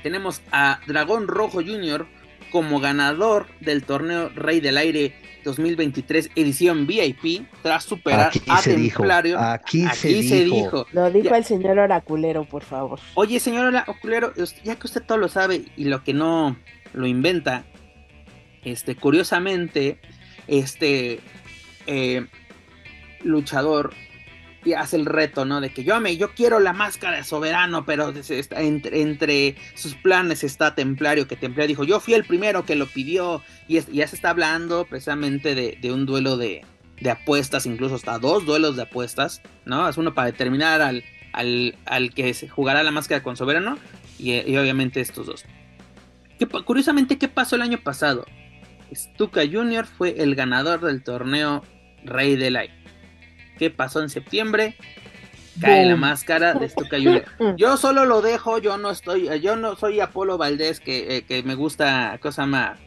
tenemos a Dragón Rojo Jr. como ganador del torneo Rey del Aire 2023 edición VIP tras superar a Templario. aquí, se, dijo. Lo dijo el señor Oraculero, por favor. Oye, señor Oraculero, ya que usted todo lo sabe y lo que no lo inventa, este, curiosamente, este eh, luchador hace el reto, ¿no? De que yo me, yo quiero la máscara de soberano, pero entre, entre, sus planes está Templario, que Templario dijo, yo fui el primero que lo pidió, y, ya se está hablando precisamente de, un duelo de, apuestas, incluso hasta dos duelos de apuestas, ¿no? Es uno para determinar al, al, que se jugará la máscara con soberano, y, obviamente estos dos. curiosamente, ¿qué pasó el año pasado? Stuka Jr. fue el ganador del torneo Rey del Aire. ¿Qué pasó en septiembre? Cae la máscara de Stuka Junior. Yo solo lo dejo, yo no estoy, yo no soy Apolo Valdés que, eh, me gusta cosa más.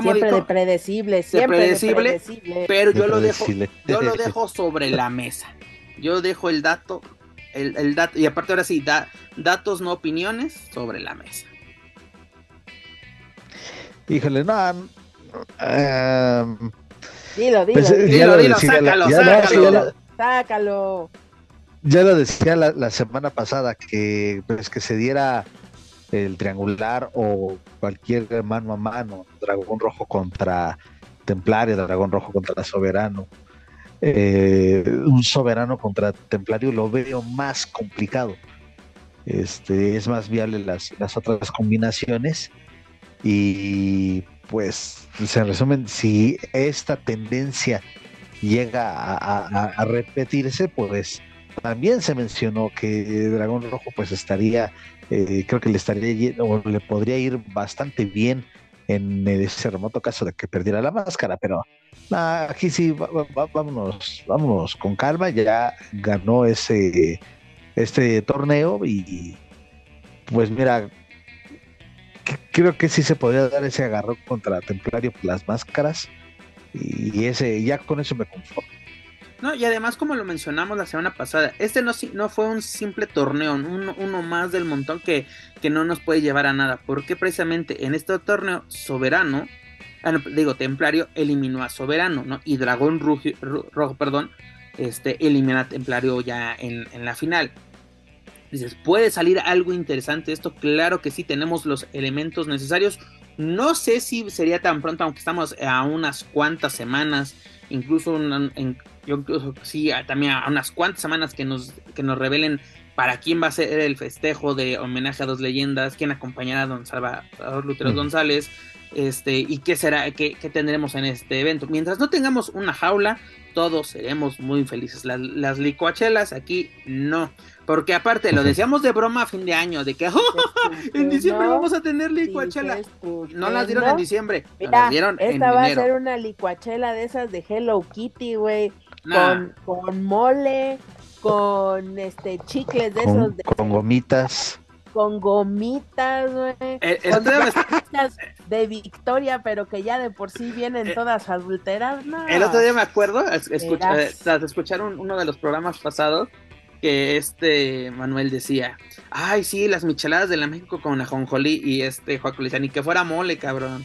siempre de predecible, siempre predecible, pero yo lo dejo, yo lo dejo sobre la mesa. Yo dejo el dato, el, dato, y aparte ahora sí, da, datos no opiniones sobre la mesa. Híjole, no, um, Dilo, dilo, pues, dilo, dilo, sácalo, sácalo. sácalo. Ya lo decía la, semana pasada, que pues que se diera el triangular o cualquier mano a mano, dragón rojo contra templario, dragón rojo contra soberano. Eh, un soberano contra templario lo veo más complicado. este, es más viable las, las otras combinaciones. Y pues, en resumen, si esta tendencia llega a, repetirse, pues también se mencionó que Dragón Rojo pues estaría, eh, creo que le estaría o le podría ir bastante bien en ese remoto caso de que perdiera la máscara, pero aquí sí, vámonos, vámonos con calma, ya ganó ese este torneo y pues mira, creo que sí se podría dar ese agarrón contra Templario las máscaras y ese ya con eso me conformo. No, y además como lo mencionamos la semana pasada, este no, no fue un simple torneo, uno, uno más del montón que, que, no nos puede llevar a nada, porque precisamente en este torneo Soberano, ah, digo Templario eliminó a Soberano, ¿no? Y Dragón Rojo, perdón, este, elimina a Templario ya en, en la final. Dices, ¿puede salir algo interesante esto? Claro que sí, tenemos los elementos necesarios. No sé si sería tan pronto, aunque estamos a unas cuantas semanas, incluso en, yo incluso sí, también a unas cuantas semanas que nos, que nos revelen para quién va a ser el festejo de homenaje a dos leyendas, quién acompañará a don Salvador Lutero González, este, y qué será, qué, qué, tendremos en este evento. Mientras no tengamos una jaula, todos seremos muy felices. Las, las licuachelas aquí no. Porque aparte, lo decíamos de broma a fin de año, de que en diciembre vamos a tener licuachela. no las dieron en diciembre, las dieron esta va a ser una licuachela de esas de Hello Kitty, güey. Con, con mole, con este chicles de esos de... Con gomitas con gomitas, güey. Eh, con gomitas de Victoria, pero que ya de por sí vienen eh, todas adulteras. El otro día me acuerdo, escucha, eh, tras escuchar uno de los programas pasados, que este Manuel decía, ay, sí, las micheladas de la México con ajonjolí y este Joaquín le ni que fuera mole, cabrón.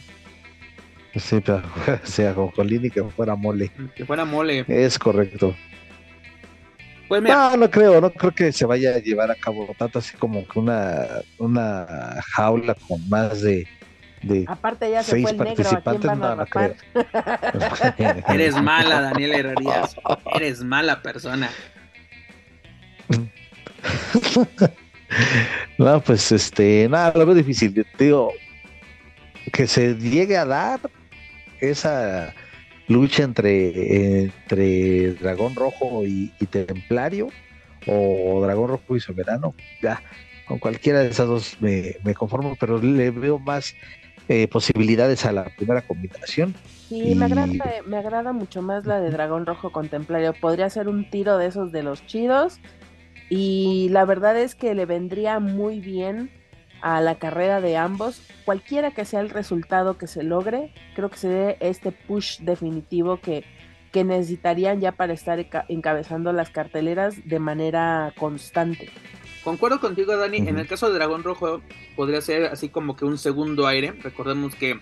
Sí, pero sea ajonjolí ni que fuera mole. Que fuera mole. Es correcto. Pues no, no creo, no creo que se vaya a llevar a cabo tanto así como que una, una jaula con más de, de Aparte ya se seis fue el participantes, negro, no, creo. Eres mala, Daniel Herrerías. Eres mala persona. no, pues este, nada, lo veo difícil. digo, que se llegue a dar esa lucha entre, entre Dragón Rojo y, Templario o Dragón Rojo y Soberano, ya, con cualquiera de esas dos me, conformo, pero le veo más eh, posibilidades a la primera combinación. Sí, me, agrada, me agrada mucho más la de Dragón Rojo con Templario. Podría ser un tiro de esos de los chidos y la verdad es que le vendría muy bien a la carrera de ambos, cualquiera que sea el resultado que se logre, creo que se dé este push definitivo que, que necesitarían ya para estar encabezando las carteleras de manera constante. Concuerdo contigo, Dani. En el caso de Dragón Rojo, podría ser así como que un segundo aire. Recordemos que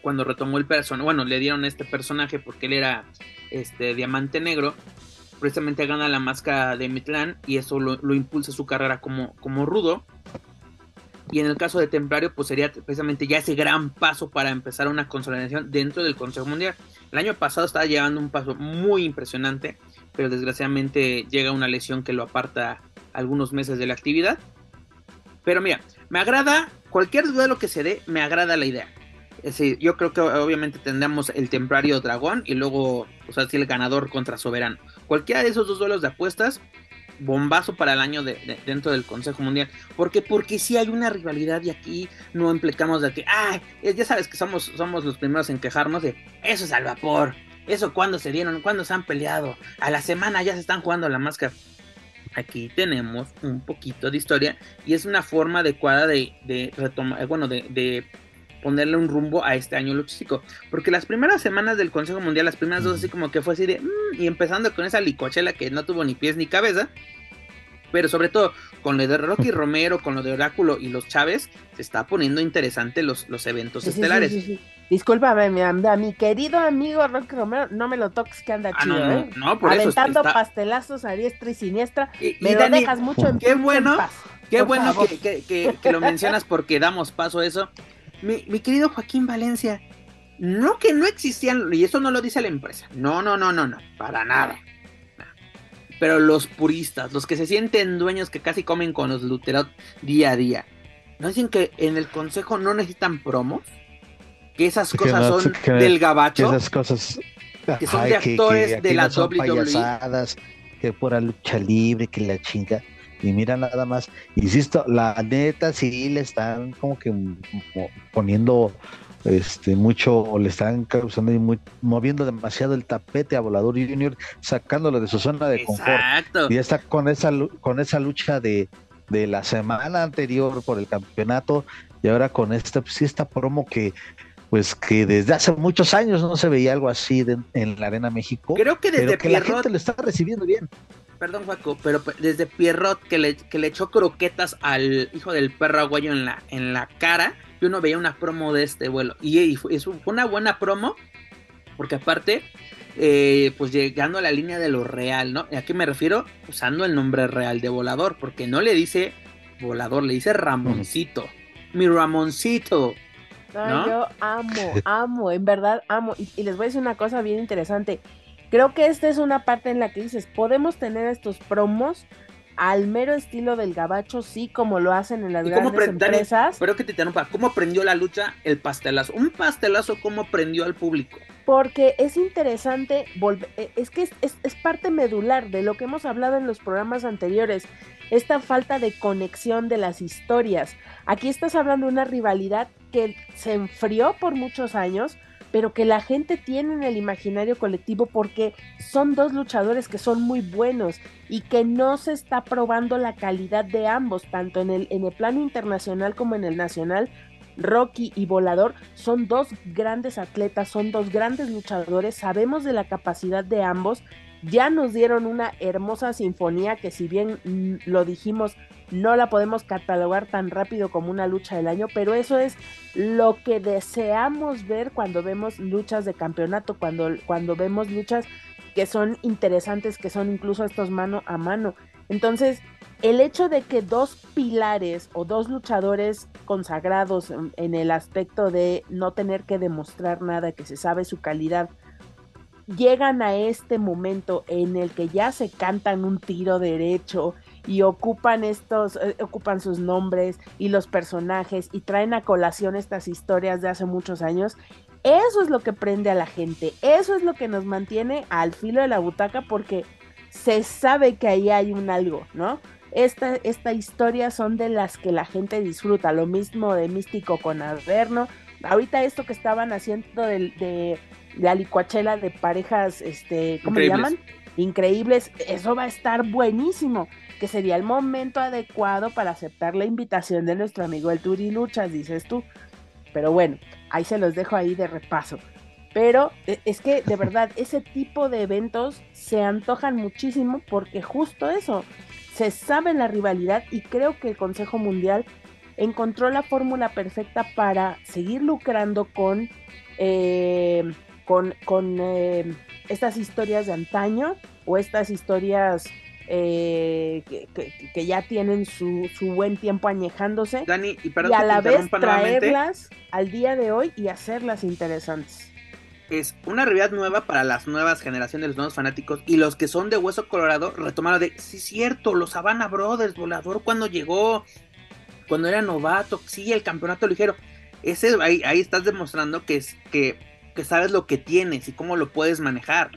cuando retomó el personaje, bueno, le dieron este personaje porque él era este diamante negro precisamente gana la máscara de Mitlán y eso lo, impulsa su carrera como, como rudo. Y en el caso de Templario, pues sería precisamente ya ese gran paso para empezar una consolidación dentro del Consejo Mundial. El año pasado estaba llevando un paso muy impresionante, pero desgraciadamente llega una lesión que lo aparta algunos meses de la actividad. Pero mira, me agrada, cualquier duelo que se dé, me agrada la idea. Es decir, yo creo que obviamente tendremos el Templario Dragón y luego, o sea, el ganador contra Soberano. Cualquiera de esos dos duelos de apuestas, bombazo para el año de, dentro del Consejo Mundial. Porque Porque si hay una rivalidad y aquí no implicamos de que, ay, ya sabes que somos, somos los primeros en quejarnos de eso es al vapor. Eso cuando se dieron, cuando se han peleado. A la semana ya se están jugando la máscara. Aquí tenemos un poquito de historia y es una forma adecuada de, de retomar, bueno, de ponerle un rumbo a este año luchístico. Porque las primeras semanas del Consejo Mundial, las primeras dos, así como que fue así de. Mm", y empezando con esa licochela que no tuvo ni pies ni cabeza. Pero sobre todo con lo de Rocky Romero, con lo de Oráculo y los Chávez, se está poniendo interesante los, los eventos estelares. Discúlpame, mi, a mi querido amigo Rocky Romero, no me lo toques que anda ah, chido, no, ¿eh? No, por Aventando pastelazos a diestra y siniestra, me lo dejas mucho en Qué bueno, qué bueno que, que, que, lo mencionas porque damos paso a eso mi, querido Joaquín Valencia, no que no existían, y eso no lo dice la empresa, no, no, no, no, no, para nada. Pero los puristas, los que se sienten dueños que casi comen con los luteros día a día, ¿no dicen que en el consejo no necesitan promos? Que esas cosas son del gabacho. Que esas cosas. Que son de actores de la no WWE. Que pura lucha libre, que la chinga. Y mira nada más, insisto, la neta sí le están como que poniendo este mucho, le están causando y muy, moviendo demasiado el tapete a Volador Junior, sacándolo de su zona de confort. Y está con esa con esa lucha de, de la semana anterior por el campeonato y ahora con esta, pues sí, esta promo que pues que desde hace muchos años no se veía algo así en la Arena México. Creo que desde que la gente lo está recibiendo bien. Perdón, Juaco, pero desde Pierrot que le, que le echó croquetas al hijo del perro aguayo en la, en la cara, yo no veía una promo de este vuelo. Y, fue, una buena promo, porque aparte, eh, pues llegando a la línea de lo real, ¿no? ¿Y a qué me refiero? Usando el nombre real de volador, porque no le dice volador, le dice Ramoncito. Mi Ramoncito. ¿no? yo amo, amo, en verdad amo. y les voy a decir una cosa bien interesante. Creo que esta es una parte en la que dices, podemos tener estos promos al mero estilo del gabacho, sí, como lo hacen en las grandes empresas. pero que te interrumpa, ¿cómo prendió la lucha el pastelazo? Un pastelazo, ¿cómo prendió al público? Porque es interesante, eh, es que es, parte medular de lo que hemos hablado en los programas anteriores, esta falta de conexión de las historias. Aquí estás hablando de una rivalidad que se enfrió por muchos años, pero que la gente tiene en el imaginario colectivo porque son dos luchadores que son muy buenos y que no se está probando la calidad de ambos, tanto en el, en el plano internacional como en el nacional. Rocky y Volador son dos grandes atletas, son dos grandes luchadores, sabemos de la capacidad de ambos, ya nos dieron una hermosa sinfonía que si bien lo dijimos no la podemos catalogar tan rápido como una lucha del año, pero eso es lo que deseamos ver cuando vemos luchas de campeonato, cuando, cuando vemos luchas que son interesantes, que son incluso estos mano a mano. Entonces, el hecho de que dos pilares o dos luchadores consagrados en, el aspecto de no tener que demostrar nada, que se sabe su calidad, llegan a este momento en el que ya se cantan un tiro derecho y ocupan estos, eh, ocupan sus nombres y los personajes y traen a colación estas historias de hace muchos años. Eso es lo que prende a la gente, eso es lo que nos mantiene al filo de la butaca porque se sabe que ahí hay un algo, ¿no? Esta, esta historia son de las que la gente disfruta, lo mismo de Místico con Averno. Ahorita esto que estaban haciendo de, de la licuachela de parejas, este, ¿cómo le llaman? Increíbles, eso va a estar buenísimo que sería el momento adecuado para aceptar la invitación de nuestro amigo el Turi Luchas, dices tú. Pero bueno, ahí se los dejo ahí de repaso. Pero e, es que de verdad, ese tipo de eventos se antojan muchísimo porque justo eso, se sabe la rivalidad y creo que el Consejo Mundial encontró la fórmula perfecta para seguir lucrando con, eh, con, con eh, estas historias de antaño o estas historias eh, que, ya tienen su, buen tiempo añejándose y, a la vez traerlas al día de hoy y hacerlas interesantes. Es una realidad nueva para las nuevas generaciones, los nuevos fanáticos y los que son de hueso colorado retomaron de, sí, cierto, los Havana Brothers, volador cuando llegó, cuando era novato, sí, el campeonato ligero. Ese, ahí, ahí estás demostrando que, es, que, que sabes lo que tienes y cómo lo puedes manejar.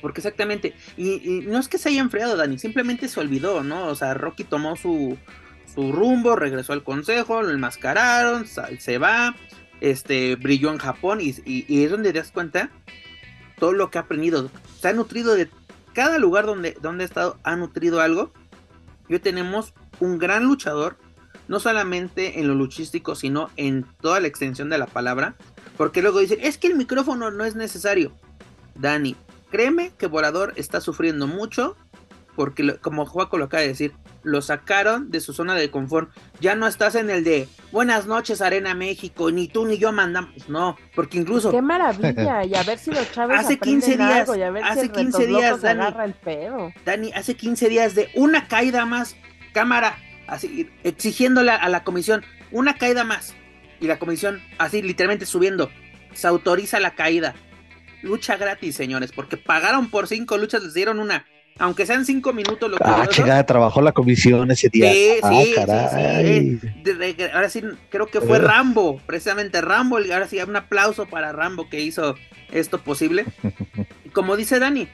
Porque exactamente, y, no es que se haya enfriado Dani, simplemente se olvidó, ¿no? O sea, Rocky tomó su, su rumbo, regresó al consejo, lo enmascararon, se va, este, brilló en Japón y, es donde te das cuenta todo lo que ha aprendido. Se ha nutrido de cada lugar donde, donde ha estado, ha nutrido algo. Y hoy tenemos un gran luchador, no solamente en lo luchístico, sino en toda la extensión de la palabra. Porque luego dicen, es que el micrófono no es necesario. Dani, Créeme que Volador está sufriendo mucho porque, como Juaco lo acaba de decir, lo sacaron de su zona de confort. Ya no estás en el de buenas noches, Arena México, ni tú ni yo mandamos. No, porque incluso. Qué maravilla, y a ver si los chavos hace 15 días, hace 15 días, Dani, el pedo. Dani, hace 15 días de una caída más, cámara, así, exigiéndole a la comisión, una caída más. Y la comisión, así, literalmente subiendo, se autoriza la caída lucha gratis, señores, porque pagaron por cinco luchas, les dieron una. aunque sean cinco minutos lo que Ah, chingada, trabajó la comisión ese día. Sí, ah, sí, sí, sí. ahora sí, creo que fue Rambo, precisamente Rambo, ahora sí, un aplauso para Rambo que hizo esto posible. Como dice Dani,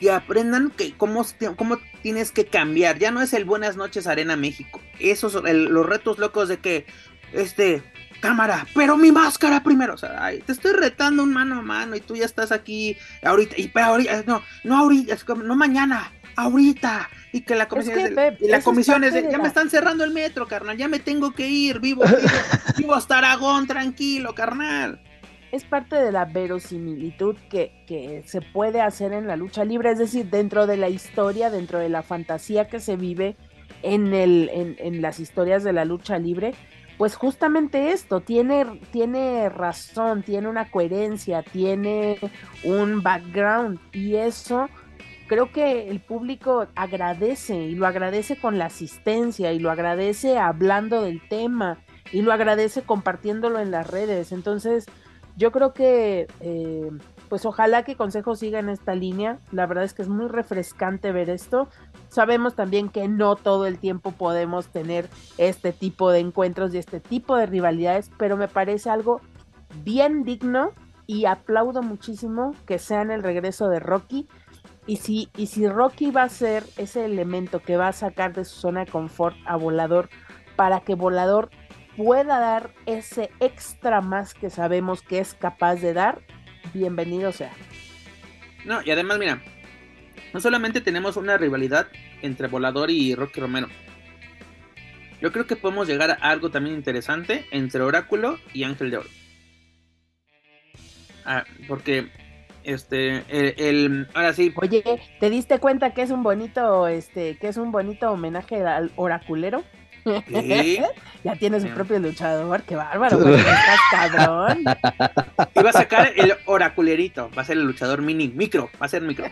y aprendan que cómo, cómo tienes que cambiar. Ya no es el Buenas noches Arena México. Esos los retos locos de que este cámara, pero mi máscara primero. O sea, te estoy retando un mano a mano y tú ya estás aquí ahorita. Y pero ahorita, no, no ahorita, no mañana, ahorita. Y que la comisión es, de, la comisión es de, ya me están cerrando el metro, carnal, ya me tengo que ir, vivo, vivo, vivo hasta Aragón, tranquilo, carnal es parte de la verosimilitud que, que, se puede hacer en la lucha libre, es decir, dentro de la historia, dentro de la fantasía que se vive en, el, en, las historias de la lucha libre, pues justamente esto, tiene, tiene razón, tiene una coherencia, tiene un background y eso creo que el público agradece y lo agradece con la asistencia y lo agradece hablando del tema y lo agradece compartiéndolo en las redes. Entonces, yo creo que, eh, pues ojalá que Consejo siga en esta línea. La verdad es que es muy refrescante ver esto. Sabemos también que no todo el tiempo podemos tener este tipo de encuentros y este tipo de rivalidades, pero me parece algo bien digno y aplaudo muchísimo que sea en el regreso de Rocky. Y si, y si Rocky va a ser ese elemento que va a sacar de su zona de confort a Volador para que Volador pueda dar ese extra más que sabemos que es capaz de dar, bienvenido sea. No, y además, mira, no solamente tenemos una rivalidad entre Volador y Rocky Romero. Yo creo que podemos llegar a algo también interesante entre Oráculo y Ángel de Oro. Ah, porque este el, ahora sí oye te diste cuenta que es un bonito este que es un bonito homenaje al oraculero ya tiene su propio luchador, qué bárbaro, estás cabrón. Y va a sacar el oraculerito, va a ser el luchador mini, micro, va a ser micro.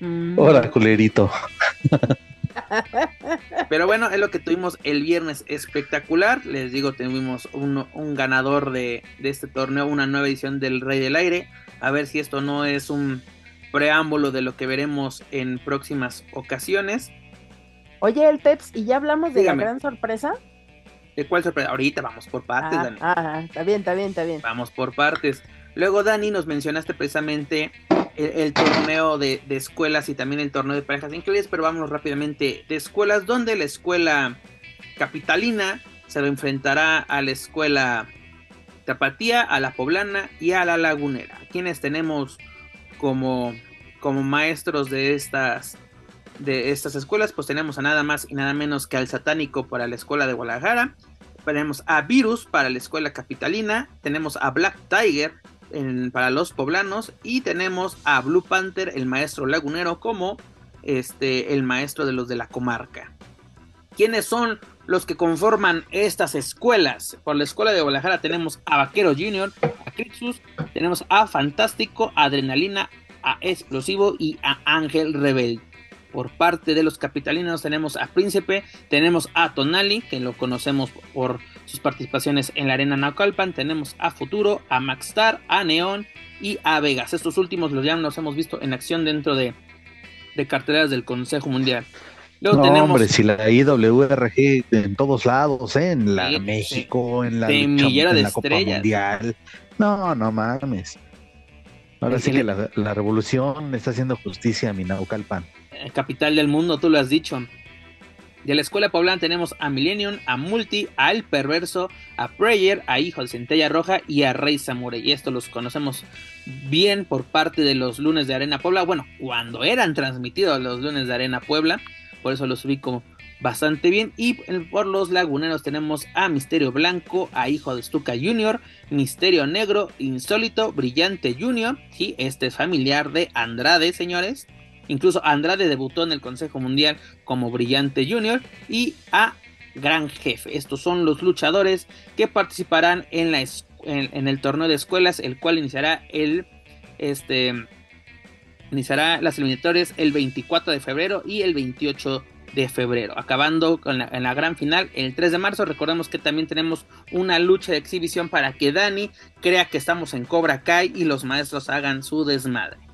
Oraculerito. Pero bueno, es lo que tuvimos el viernes espectacular. Les digo, tuvimos un, un ganador de, de, este torneo, una nueva edición del Rey del Aire. A ver si esto no es un preámbulo de lo que veremos en próximas ocasiones. Oye, el Peps, ¿y ya hablamos de la gran sorpresa? ¿De cuál sorpresa? Ahorita vamos por partes, ah, Dani. Ah, está bien, está bien, está bien. Vamos por partes. Luego, Dani, nos mencionaste precisamente el, torneo de, escuelas y también el torneo de parejas increíbles, pero vámonos rápidamente de escuelas, donde la escuela capitalina se enfrentará a la escuela Tapatía, a la Poblana y a la Lagunera, quienes tenemos como, como maestros de estas de estas escuelas, pues tenemos a nada más y nada menos que al satánico para la escuela de Guadalajara, tenemos a Virus para la escuela capitalina, tenemos a Black Tiger para los poblanos y tenemos a Blue Panther, el maestro lagunero, como este, el maestro de los de la comarca. ¿Quiénes son los que conforman estas escuelas? Por la escuela de Guadalajara tenemos a Vaquero Junior, a Crixus, tenemos a Fantástico, a Adrenalina, a Explosivo y a Ángel Rebelde. Por parte de los capitalinos tenemos a Príncipe, tenemos a Tonali, que lo conocemos por sus participaciones en la Arena Naucalpan, tenemos a Futuro, a Maxstar, a Neon y a Vegas. Estos últimos los ya nos hemos visto en acción dentro de, de carteleras del Consejo Mundial. Luego no, hombre, si la IWRG en todos lados, ¿eh? en la México, en la, de Copa Mundial. No, no mames. Ahora sí que la, la, revolución está haciendo justicia a mi Naucalpan. Eh, capital del mundo, tú lo has dicho. De la escuela poblana tenemos a Millennium, a Multi, a El Perverso, a Prayer, a Hijo de Centella Roja y a Rey Samurai. Y esto los conocemos bien por parte de los lunes de Arena Puebla. Bueno, cuando eran transmitidos los lunes de Arena Puebla, por eso los ubico bastante bien. Y por los laguneros tenemos a Misterio Blanco, a Hijo de Stuka Jr., Misterio Negro, Insólito, Brillante Jr. Sí, este es familiar de Andrade, señores. Incluso Andrade debutó en el Consejo Mundial como Brillante Junior y a Gran Jefe. Estos son los luchadores que participarán en, el torneo de escuelas, el cual iniciará el este iniciará las eliminatorias el 24 de febrero y el 28 de febrero, acabando en la gran final el 3 de marzo. Recordemos que también tenemos una lucha de exhibición para que Dani crea que estamos en Cobra Kai y los maestros hagan su desmadre.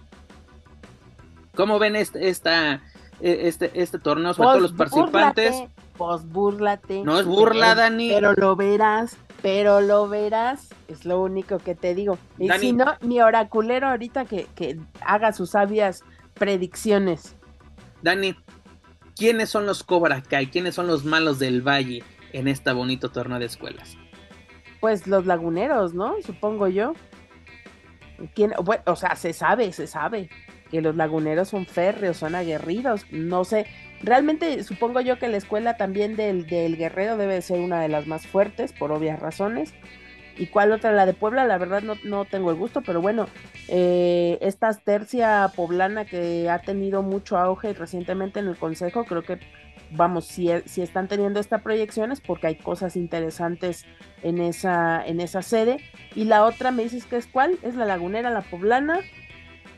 ¿Cómo ven este, esta, e, este, este torneo, sobre todo los participantes? pues búrlate. No es burla, Dani. Pero lo verás, pero lo verás, es lo único que te digo. Y si no, mi oraculero ahorita que, que haga sus sabias predicciones. Dani, ¿quiénes son los Cobra Kai? ¿Quiénes son los malos del Valle en este bonito torneo de escuelas? Pues los laguneros, ¿no? Supongo yo. ¿Quién? Bueno, o sea, se sabe, se sabe que los laguneros son férreos, son aguerridos. No sé, realmente supongo yo que la escuela también del, del Guerrero debe ser una de las más fuertes, por obvias razones. ¿Y cuál otra? La de Puebla, la verdad no, no tengo el gusto, pero bueno, eh, esta tercia poblana que ha tenido mucho auge recientemente en el Consejo, creo que, vamos, si, si están teniendo esta proyección es porque hay cosas interesantes en esa, en esa sede. Y la otra, me dices que es cuál? ¿Es la lagunera, la poblana?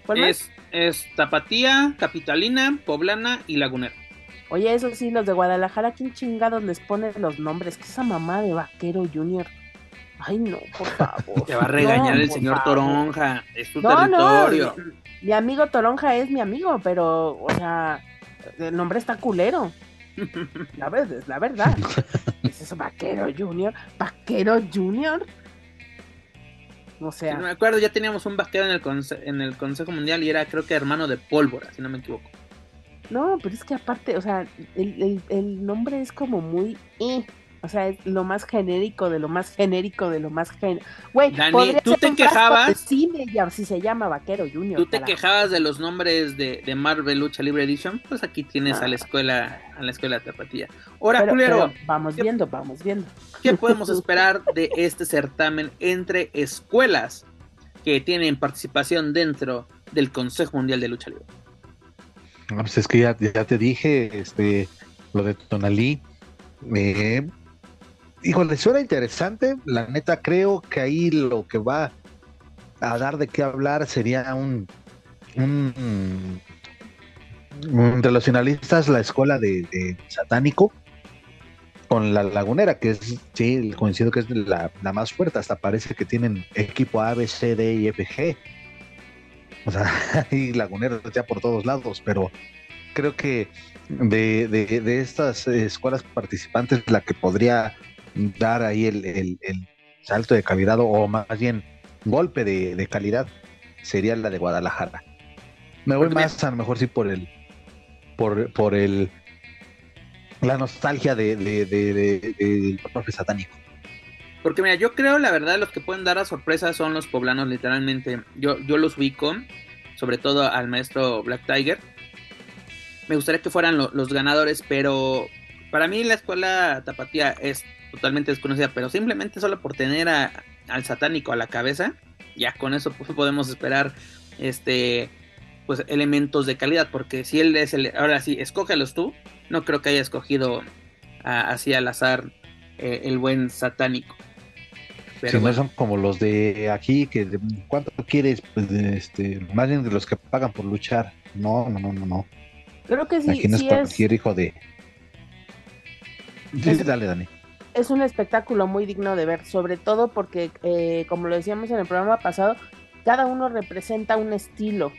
¿Cuál es, es Tapatía, Capitalina, Poblana y Lagunera. Oye, eso sí, los de Guadalajara, ¿quién chingados les ponen los nombres? ¿Qué esa mamá de Vaquero Junior? Ay, no, por favor. Te va a regañar el señor Toronja. Es tu territorio. mi, amigo Toronja es mi amigo, pero, o sea, el nombre está culero. La verdad, es la verdad. ¿Es eso Vaquero Junior? ¿Vaquero Junior? O sea. no me acuerdo, ya teníamos un vaquero en el, en el Consejo Mundial y era, creo que hermano de Pólvora, si no me equivoco. No, pero es que aparte, o sea, el, el, el nombre es como muy... Eh. O sea, es lo más genérico de lo más genérico de lo más genérico. Güey, Dani, tú te quejabas. Cine, ya, si se llama Vaquero Junior. Tú te quejabas de los nombres de, de, Marvel Lucha Libre Edition. Pues aquí tienes a la escuela, a la escuela Tapatía. Ahora, pero, vamos viendo, vamos viendo. ¿Qué podemos esperar de este certamen entre escuelas que tienen participación dentro del Consejo Mundial de Lucha Libre? Ah, pues es que ya, ya te dije, este, lo de Tonalí. Eh, híjole, suena interesante. La neta, creo que ahí lo que va a dar de qué hablar sería un, un, de los finalistas la escuela de, satánico con la lagunera, que es, sí, coincido que es la, la, más fuerte, hasta parece que tienen equipo A, B, C, D y F, G. O sea, hay laguneros ya por todos lados, pero creo que de, de, de estas escuelas participantes, la que podría dar ahí el, salto de calidad o más bien golpe de, calidad sería la de Guadalajara. Me voy más a lo mejor sí por el por, por el la nostalgia de, del profe satánico. Porque mira, yo creo la verdad los que pueden dar a sorpresa son los poblanos literalmente. Yo, yo los ubico, sobre todo al maestro Black Tiger. Me gustaría que fueran los ganadores, pero para mí la escuela tapatía es totalmente desconocida, pero simplemente solo por tener al satánico a la cabeza, ya con eso pues, podemos esperar este pues elementos de calidad, porque si él es el, ahora sí, escógelos tú, no creo que haya escogido así al azar eh, el buen satánico. Pero si no son como los de aquí, que cuánto quieres, pues este, más bien de los que pagan por luchar. No, no, no, no, no. Creo que sí. Aquí no es cualquier hijo de. dale, Dani es un espectáculo muy digno de ver, sobre todo porque, eh, como lo decíamos en el programa pasado, cada uno representa un estilo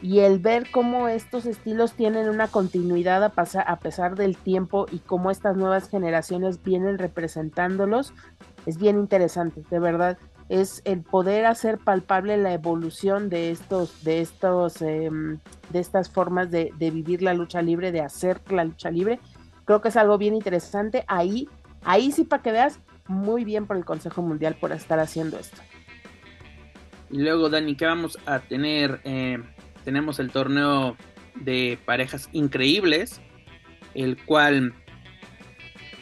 y el ver cómo estos estilos tienen una continuidad a, pesar del tiempo y cómo estas nuevas generaciones vienen representándolos es bien interesante, de verdad. Es el poder hacer palpable la evolución de estos, de estos, em, de estas formas de, de vivir la lucha libre, de hacer la lucha libre. Creo que es algo bien interesante. Ahí Ahí sí, para que veas, muy bien por el Consejo Mundial por estar haciendo esto. Y luego, Dani, ¿qué vamos a tener? Eh, tenemos el torneo de parejas increíbles, el cual,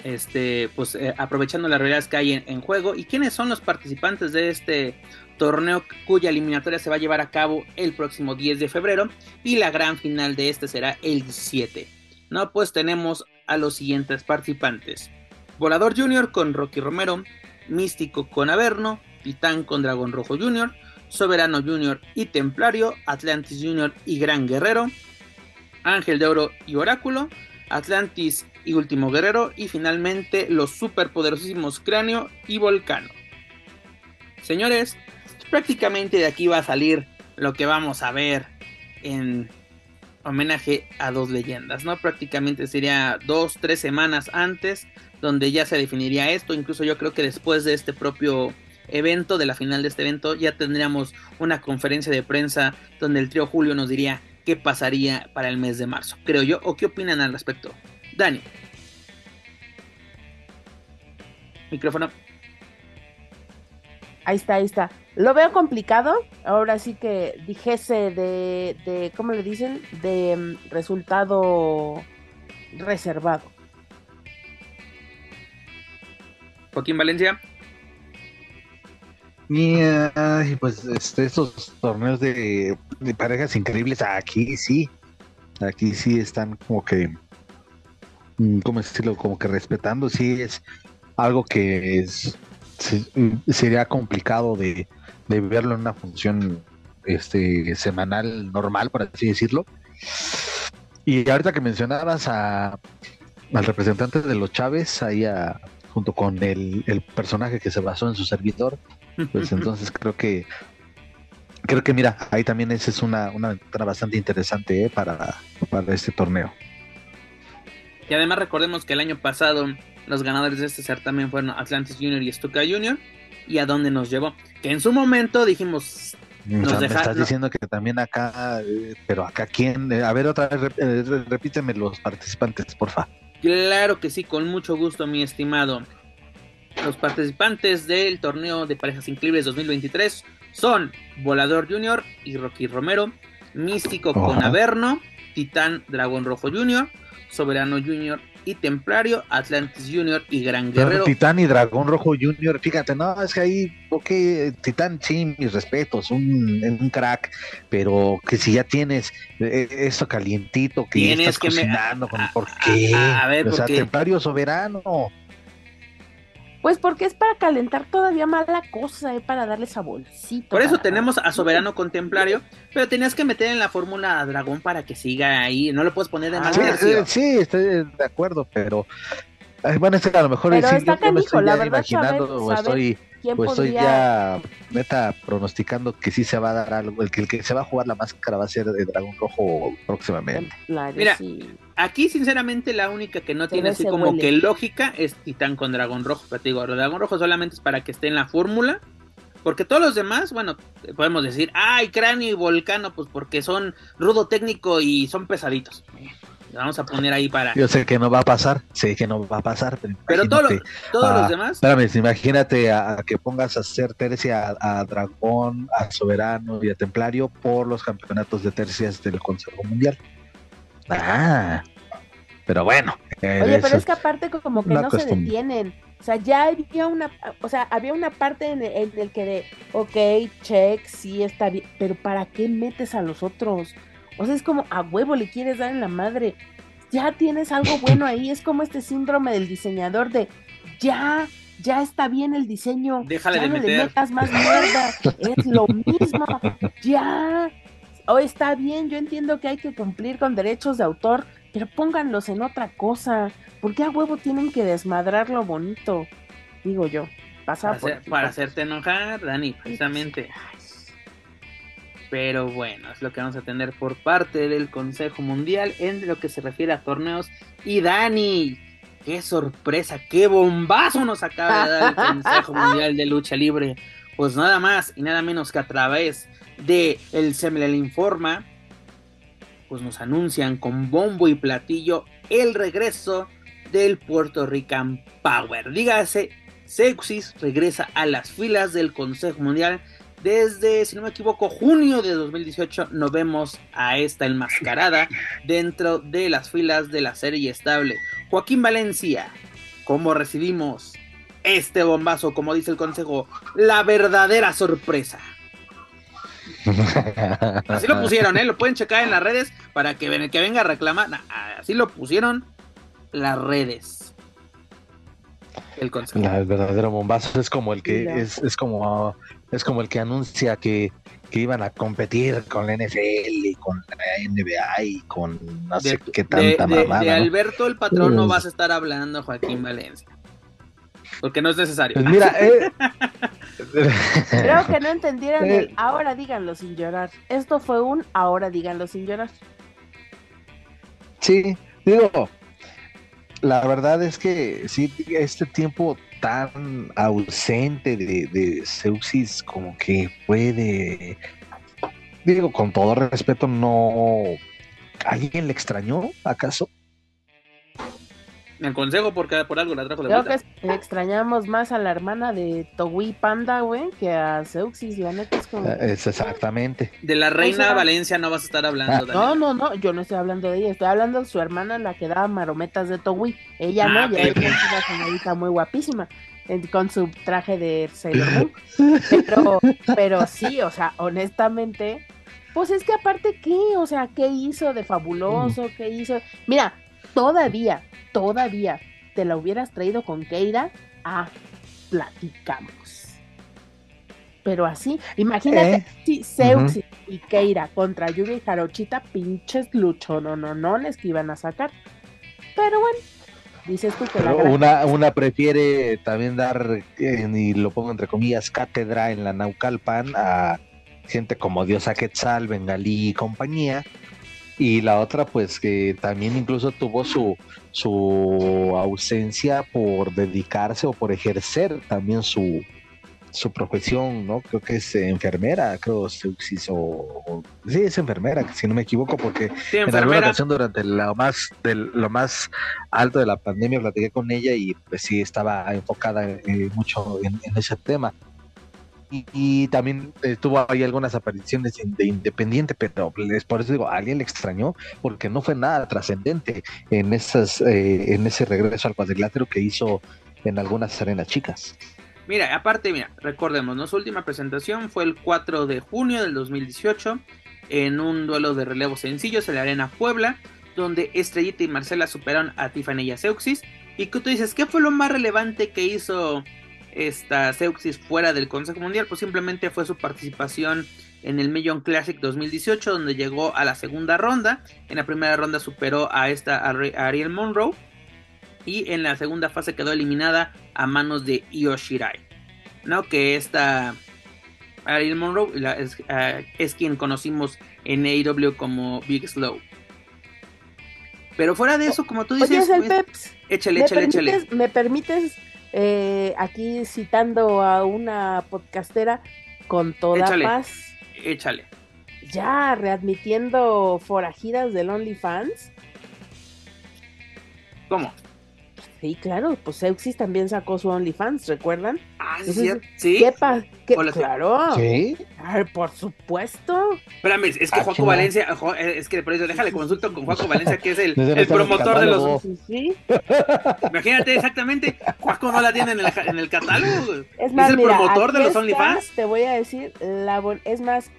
este, pues eh, aprovechando las realidades que hay en, juego. ¿Y quiénes son los participantes de este torneo cuya eliminatoria se va a llevar a cabo el próximo 10 de febrero? Y la gran final de este será el 7. No, pues tenemos a los siguientes participantes. Volador Junior con Rocky Romero, Místico con Averno, Titán con Dragón Rojo Junior, Soberano Junior y Templario, Atlantis Junior y Gran Guerrero, Ángel de Oro y Oráculo, Atlantis y Último Guerrero y finalmente los superpoderosísimos Cráneo y Volcano. Señores, prácticamente de aquí va a salir lo que vamos a ver en homenaje a dos leyendas, ¿no? Prácticamente sería dos, tres semanas antes donde ya se definiría esto, incluso yo creo que después de este propio evento, de la final de este evento, ya tendríamos una conferencia de prensa donde el trío Julio nos diría qué pasaría para el mes de marzo, creo yo, o qué opinan al respecto. Dani. Micrófono. Ahí está, ahí está. Lo veo complicado. Ahora sí que dijese de, de ¿cómo le dicen? De mm, resultado reservado. Joaquín Valencia. Y pues este, estos torneos de, parejas increíbles, aquí sí, aquí sí están como que, mm, ¿cómo decirlo? Como que respetando, sí es algo que es, sería complicado de, verlo en una función este, semanal normal, por así decirlo. Y ahorita que mencionabas a, al representante de los Chávez, ahí junto con el, el personaje que se basó en su servidor, pues entonces creo que creo que mira, ahí también esa es una, una ventana bastante interesante ¿eh? para, para este torneo. Y además recordemos que el año pasado los ganadores de este certamen fueron Atlantis Junior y Stuka Junior. ¿Y a dónde nos llevó? Que en su momento dijimos... Nos me estás diciendo que también acá, eh, pero acá quién, eh, a ver otra vez, repíteme los participantes, porfa. Claro que sí, con mucho gusto, mi estimado. Los participantes del torneo de parejas increíbles 2023 son Volador Junior y Rocky Romero, Místico con Averno, Titán Dragón Rojo Junior, Soberano Junior y Templario, Atlantis Junior y Gran Guerrero. Titán y Dragón Rojo Junior, fíjate, no, es que ahí, ok, Titán, sí, mis respetos, un, un crack, pero que si ya tienes eh, esto calientito, que ya estás cocinando, ¿por qué? A, ver, o sea, Templario Soberano. Pues porque es para calentar todavía más la cosa, eh, para darle saborcito. Por eso tenemos a Soberano Contemplario, pero tenías que meter en la fórmula a Dragón para que siga ahí. No lo puedes poner de ah, más sí, estoy de acuerdo, pero bueno, este a lo mejor pero está canijo, la verdad, imaginando estoy pues estoy ya meta pronosticando que sí se va a dar algo, el que, el que se va a jugar la máscara va a ser de Dragón Rojo próximamente. Mira, aquí sinceramente la única que no tiene así como que lógica es Titán con Dragón Rojo, pero te digo, Dragón Rojo solamente es para que esté en la fórmula, porque todos los demás, bueno, podemos decir, ay, Cráneo y Volcano, pues porque son rudo técnico y son pesaditos vamos a poner ahí para. Yo sé que no va a pasar, sé que no va a pasar, pero, todos los demás. Espérame, imagínate a, que pongas a hacer tercia a, Dragón, a Soberano y a Templario por los campeonatos de tercias del Consejo Mundial. Ah, pero bueno. Oye, pero es que aparte como que no se detienen. O sea, ya había una, o sea, había una parte en el, en el que de, ok, check, sí está bien, pero ¿para qué metes a los otros? O sea, es como a huevo le quieres dar en la madre. Ya tienes algo bueno ahí. Es como este síndrome del diseñador de ya, ya está bien el diseño. Déjale ya no le metas más mierda. es lo mismo. Ya. O está bien, yo entiendo que hay que cumplir con derechos de autor, pero pónganlos en otra cosa. porque a huevo tienen que desmadrar lo bonito? Digo yo. Pasa para, para hacerte enojar, Dani, precisamente. Pero bueno, es lo que vamos a tener por parte del Consejo Mundial en lo que se refiere a torneos. Y Dani, qué sorpresa, qué bombazo nos acaba de dar el Consejo Mundial de Lucha Libre. Pues nada más y nada menos que a través de el Semlel Informa, pues nos anuncian con bombo y platillo el regreso del Puerto Rican Power. Dígase, Sexis regresa a las filas del Consejo Mundial desde, si no me equivoco, junio de 2018 nos vemos a esta enmascarada dentro de las filas de la serie estable. Joaquín Valencia, ¿cómo recibimos este bombazo? Como dice el consejo, la verdadera sorpresa. Así lo pusieron, ¿eh? Lo pueden checar en las redes para que, que venga a reclamar. Así lo pusieron las redes. El verdadero bombazo es como el que es, es como es como el que anuncia que, iban a competir con la NFL y con la NBA y con no sé qué tanta de, De, Alberto el patrón no vas a estar hablando, Joaquín Valencia. Porque no es necesario. Pues mira, eh, creo que no entendieron el eh. ahora díganlo sin llorar. Esto fue un ahora díganlo sin llorar. Sí, digo, la verdad es que sí, este tiempo tan ausente de, de Seuxis como que puede, digo, con todo respeto, no... ¿Alguien le extrañó, acaso? Me aconsejo porque por algo la trajo de Creo que extrañamos más a la hermana de Togui Panda, güey, que a Seuxis, la neta es como... Ah, es exactamente. De la reina Valencia no vas a estar hablando. Ah. No, no, no, yo no estoy hablando de ella, estoy hablando de su hermana, la que daba marometas de Togui. Ella Ah, no, ok, ya es una señorita muy guapísima, con su traje de Sailor Moon. Pero, pero sí, o sea, honestamente, pues es que aparte, ¿qué? O sea, ¿qué hizo de fabuloso? ¿Qué hizo? Mira, todavía, todavía te la hubieras traído con Keira, ah, platicamos. Pero así, imagínate Eh, si Seuxi y Keira contra Yugi y Jarochita, pinches luchononones que iban a sacar. Pero bueno, dices tú que la una, una prefiere también dar, eh, y lo pongo entre comillas, cátedra en la Naucalpan a gente como Diosa Quetzal, Bengalí y compañía. Y la otra, pues que también incluso tuvo su, su ausencia por dedicarse o por ejercer también su, su profesión, ¿no? Creo que es enfermera, creo Seuxis, o, o- sí, es enfermera, si no me equivoco, porque Sí, en alguna ocasión durante lo más del, lo más alto de la pandemia platiqué con ella y pues sí estaba enfocada eh, mucho en, en ese tema y, también eh, tuvo ahí algunas apariciones de independiente pero es por eso digo a alguien le extrañó porque no fue nada trascendente en esas eh, en ese regreso al cuadrilátero que hizo en algunas arenas chicas Mira, aparte, mira, recordemos, ¿no? su última presentación fue el 4 de junio del 2018 en un duelo de relevos sencillos en la Arena Puebla, donde Estrellita y Marcela superaron a Tiffany y a Seuxis. Y que tú dices, ¿qué fue lo más relevante que hizo esta Seuxis fuera del Consejo Mundial? Pues simplemente fue su participación en el Million Classic 2018, donde llegó a la segunda ronda. En la primera ronda superó a esta a Ariel Monroe. Y en la segunda fase quedó eliminada a manos de Io Shirai. ¿No? Que esta Ariel Monroe la- es, ah, es quien conocimos en AEW como Big Slow. Pero fuera de eso, como tú Oye, dices, es el pues, Peps. échale, ¿Me échale, échale. ¿Me permites eh, aquí citando a una podcastera con toda Échale. paz? Échale. Ya readmitiendo forajidas del OnlyFans. ¿Cómo? Sí, claro, pues Seuxis también sacó su OnlyFans, ¿recuerdan? Ah, sí, Entonces, cierto. sí. ¿Qué pasa? Claro. sí Ay, por supuesto. Espérame, es que Ah, Juaco. Valencia, jo- eh, es que por eso déjale consulto con Juaco Valencia, que es el, el el promotor de los. Sí, sí. Imagínate exactamente, Juaco no la tiene en el, en el catálogo. Es más, el mira, promotor de los OnlyFans. Te voy a decir, la bon- es más,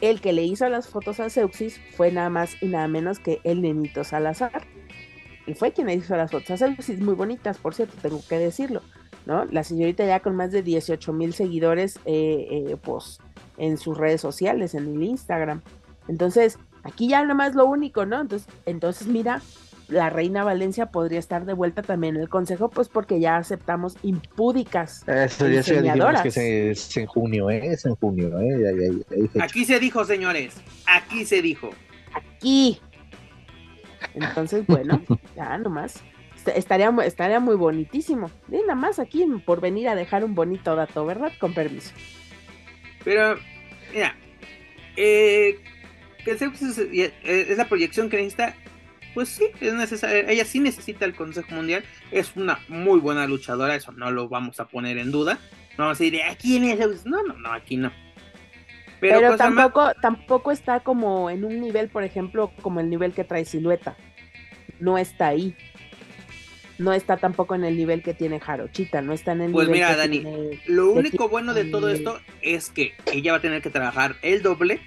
el que le hizo las fotos a Seuxis fue nada más y nada menos que el nenito Salazar. Él fue quien le hizo las fotos a Seuxis, muy bonitas, por cierto, tengo que decirlo, ¿no? La señorita ya con más de 18 mil seguidores, eh, eh, pues, en sus redes sociales, en el Instagram. Entonces, aquí ya nada más lo único, ¿no? Entonces, entonces mira, la reina Valencia podría estar de vuelta también en el consejo, pues porque ya aceptamos impúdicas. eso ya, que es, es en junio eh es en junio eh Ya- ya- ya hay fecha. Aquí se dijo, señores. Aquí se dijo. aquí. Entonces, bueno, ya nomás. Est- Estaría, estaría muy bonitísimo. Y nada más aquí por venir a dejar un bonito dato, ¿verdad? Con permiso. Pero, mira, eh, que Zeus es, eh, es la proyección que necesita. Pues sí, es necesaria. Ella sí necesita el Consejo Mundial. Es una muy buena luchadora. Eso no lo vamos a poner en duda. No vamos a decir, ¿a quién es Zeus? No, no, no, aquí no. Pero, más- tampoco, tampoco está como en un nivel, por ejemplo, como el nivel que trae Silueta. No está ahí. No está tampoco en el nivel que tiene Jarochita. No está en el Pues nivel mira, que Dani, tiene- Lo único bueno de todo esto es que ella va a tener que trabajar el doble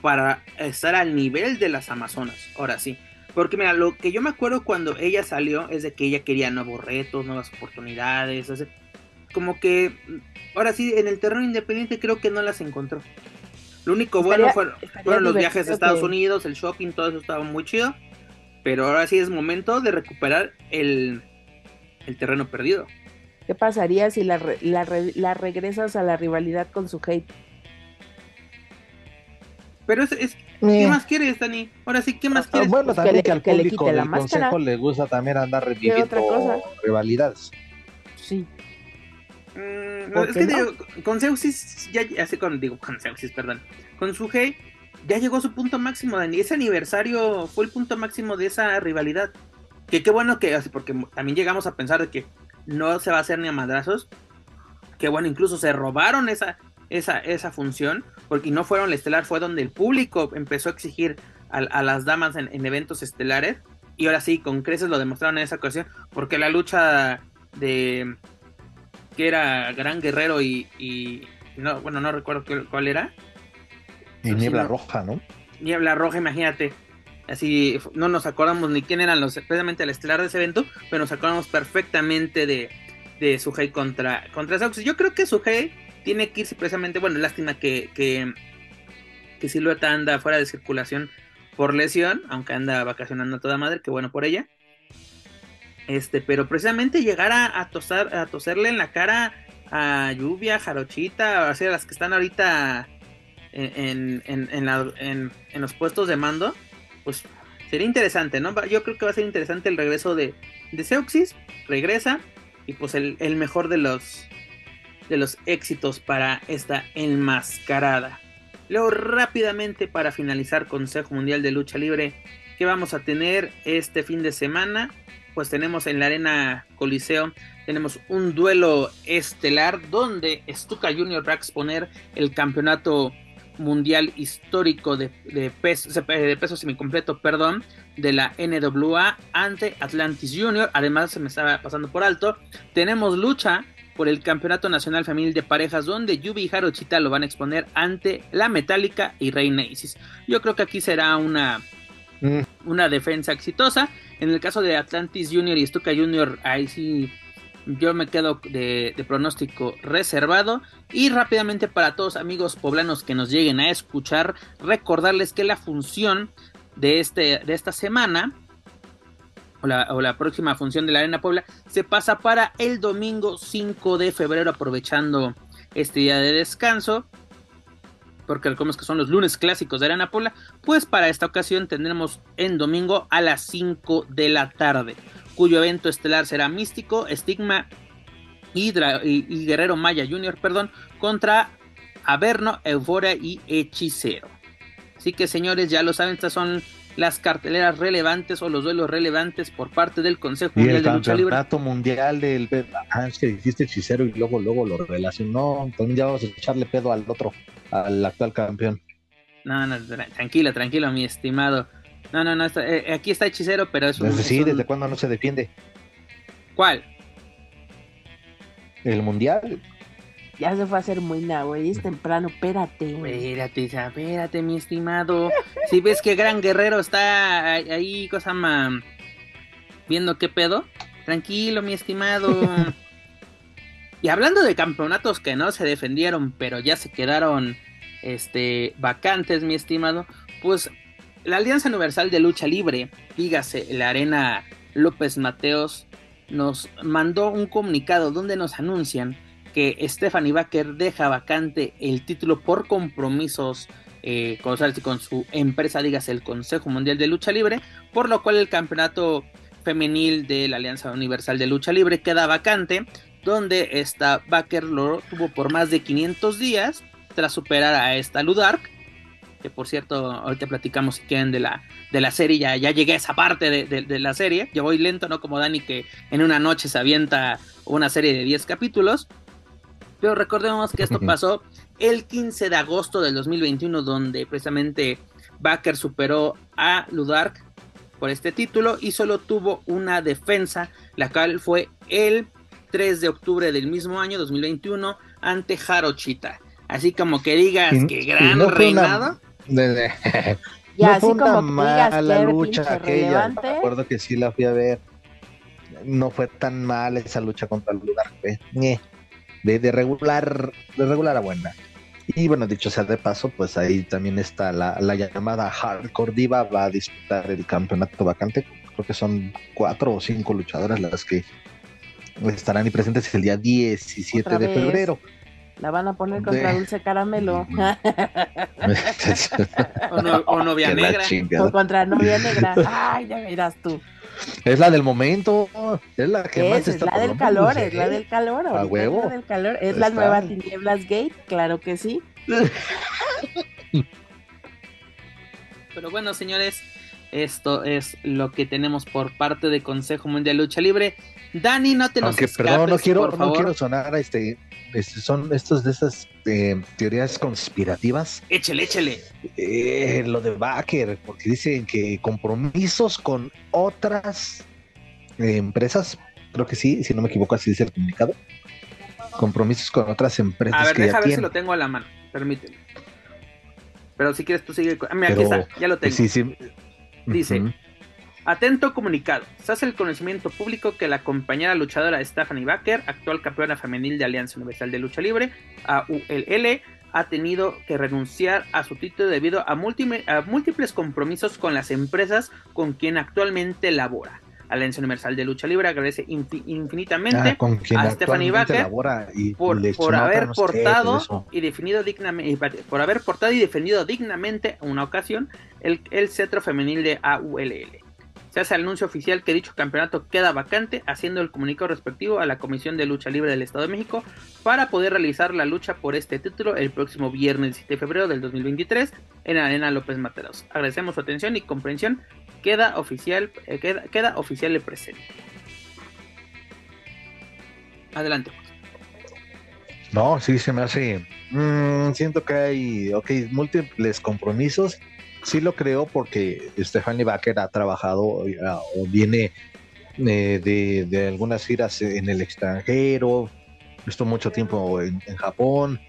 para estar al nivel de las Amazonas. Ahora sí. Porque mira, lo que yo me acuerdo cuando ella salió es de que ella quería nuevos retos, nuevas oportunidades. sea, como que ahora sí, en el terreno independiente creo que no las encontró. Lo único bueno fueron, fueron los viajes a Estados que- Unidos, el shopping, todo eso estaba muy chido. Pero ahora sí es momento de recuperar el, el terreno perdido. ¿Qué pasaría si la, re- la, re- la regresas a la rivalidad con su hate? Pero es, es ¿qué más quieres, Dani? Ahora sí, ¿qué más Ah, quieres? Bueno, Pues que también que, al que le público quite la del máscara. consejo le gusta también andar otra reviviendo cosa? rivalidades. Sí. Mm, no, ¿Por es que no? digo, con Zeuxis, ya, así con, digo, con Zeuxis, perdón, con Sugei, ya llegó su punto máximo, Dani. Ese aniversario fue el punto máximo de esa rivalidad. Que qué bueno que, así, porque también llegamos a pensar de que no se va a hacer ni a madrazos. Que bueno, incluso se robaron esa, esa, esa función, porque no fueron el estelar, fue donde el público empezó a exigir a, a las damas en, en eventos estelares. Y ahora sí, con creces lo demostraron en esa ocasión, porque la lucha de que era Gran Guerrero y, y no, bueno, no recuerdo cuál era. Y niebla no. roja, ¿no? Niebla Roja, imagínate. Así no nos acordamos ni quién eran los precisamente el estelar de ese evento, pero nos acordamos perfectamente de, de Suhei contra, contra Zeuxis. Yo creo que Suhei tiene que irse precisamente, bueno, lástima que, que, que Silueta anda fuera de circulación por lesión, aunque anda vacacionando a toda madre, que bueno por ella. Este, pero precisamente llegar a, tosar, a toserle en la cara a Lluvia, Jarochita, así a las que están ahorita en, en, en, los puestos de mando, pues sería interesante, ¿no? Yo creo que va a ser interesante el regreso de, de Seuxis, regresa, y pues el, el mejor de los de los éxitos para esta enmascarada. Luego rápidamente para finalizar Consejo Mundial de Lucha Libre, que vamos a tener este fin de semana? Pues tenemos en la Arena Coliseo, tenemos un duelo estelar donde Stuka Junior va a exponer el campeonato mundial histórico de, de, peso, de peso semicompleto, perdón, de la NWA ante Atlantis Junior. Además, se me estaba pasando por alto. Tenemos lucha por el Campeonato Nacional Femenil de Parejas, donde Yubi y Jarochita lo van a exponer ante la Metallica y Reina Isis. Yo creo que aquí será una, Mm. una defensa exitosa. En el caso de Atlantis Junior y Stuka Junior, ahí sí yo me quedo de, pronóstico reservado. Y rápidamente para todos amigos poblanos que nos lleguen a escuchar, recordarles que la función de, este, de esta semana, o la, o la próxima función de la Arena Puebla, se pasa para el domingo 5 de febrero, aprovechando este día de descanso. Porque recordemos que son los lunes clásicos de Arena Puebla. Pues para esta ocasión tendremos en domingo a las 5 de la tarde. Cuyo evento estelar será Místico, Estigma y, y- Guerrero Maya Jr., perdón, contra Averno, Euforia y Hechicero. Así que señores, ya lo saben, estas son las carteleras relevantes o los duelos relevantes por parte del Consejo Y Mundial el de Lucha Libre. campeonato mundial del... Ah, es que dijiste hechicero y luego, luego lo relacionó. También ya vamos a echarle pedo al otro, al actual campeón. No, no, tra- tranquilo, tranquilo, mi estimado. No, no, no, está- eh, aquí está Hechicero, pero es un... Desde, es sí, ¿desde cuándo no se defiende? ¿Cuál? El mundial. Ya se fue a hacer muy güey. Es temprano, espérate. Espérate, Isa, espérate, mi estimado. Si ves que Gran Guerrero está ahí- cosa viendo qué pedo, tranquilo, mi estimado. y hablando de campeonatos que no se defendieron, pero ya se quedaron este vacantes, mi estimado, pues la Alianza Universal de Lucha Libre, dígase la Arena López Mateos, nos mandó un comunicado donde nos anuncian que Stephanie Baker deja vacante el título por compromisos eh, con, su empresa, dígase el Consejo Mundial de Lucha Libre, por lo cual el campeonato femenil de la Alianza Universal de Lucha Libre queda vacante, donde esta Baker lo tuvo por más de 500 días tras superar a esta Ludark, que por cierto, ahorita platicamos si quieren de la, de la serie, ya, ya llegué a esa parte de la serie, yo voy lento, no como Dani que en una noche se avienta una serie de 10 capítulos, pero recordemos que esto pasó el 15 de agosto del 2021, donde precisamente Baker superó a Ludark por este título y solo tuvo una defensa, la cual fue el 3 de octubre del mismo año, 2021, ante Jarochita. Así como que digas Y- que y gran no una- reinado. de- Ya, no así fue una como que digas mala que lucha aquella. relevante. Me acuerdo que sí la fui a ver. No fue tan mal esa lucha contra el lugar. De, de regular, de regular a buena. Y bueno, dicho sea de paso, pues ahí también está la, la llamada Hardcore Diva, va a disputar el campeonato vacante. Creo que son cuatro o cinco luchadoras las que estarán ahí presentes el día 17 Otra de vez. febrero. La van a poner contra Dulce Caramelo. o, Novia Negra. O contra Novia Negra. Ay, ya verás tú. Es la del momento, es la que más está la del calor, es la del calor, a huevo. Es la del calor, es la nueva Tinieblas Gate, claro que sí. Pero bueno, señores, esto es lo que tenemos por parte de Consejo Mundial de Lucha Libre. Dani, no te nos Aunque, perdón, no quiero, no quiero sonar a este, son estos de esas eh, teorías conspirativas. Échale, échale. Eh, lo de Baker, porque dicen que compromisos con otras eh, empresas, creo que sí, si no me equivoco, así dice el comunicado. Compromisos con otras empresas. A ver, deja ver si lo tengo a la mano, permíteme. Pero si quieres tú sigue. Ah, mira, aquí está, ya lo tengo. Sí, sí. Dice, Atento comunicado. Se hace el conocimiento público que la compañera luchadora Stephanie Baker, actual campeona femenil de Alianza Universal de Lucha Libre, AULL, ha tenido que renunciar a su título debido a, múltiples compromisos con las empresas con quien actualmente labora. Alianza Universal de Lucha Libre agradece infinitamente ah, a Stephanie Baker por, haber portado y definido dignamente por haber portado y defendido dignamente una ocasión el, el cetro femenil de AULL se hace el anuncio oficial que dicho campeonato queda vacante, haciendo el comunicado respectivo a la Comisión de Lucha Libre del Estado de México para poder realizar la lucha por este título el próximo viernes 7 de febrero del 2023 en Arena López Mateos. Agradecemos su atención y comprensión. Queda oficial, eh, queda, oficial el presente. Adelante. No, sí se me hace. Mm, siento que hay, ok, múltiples compromisos sí lo creo porque Stephanie Baker ha trabajado o viene eh, de, algunas giras en el extranjero, estuvo mucho tiempo en, Japón,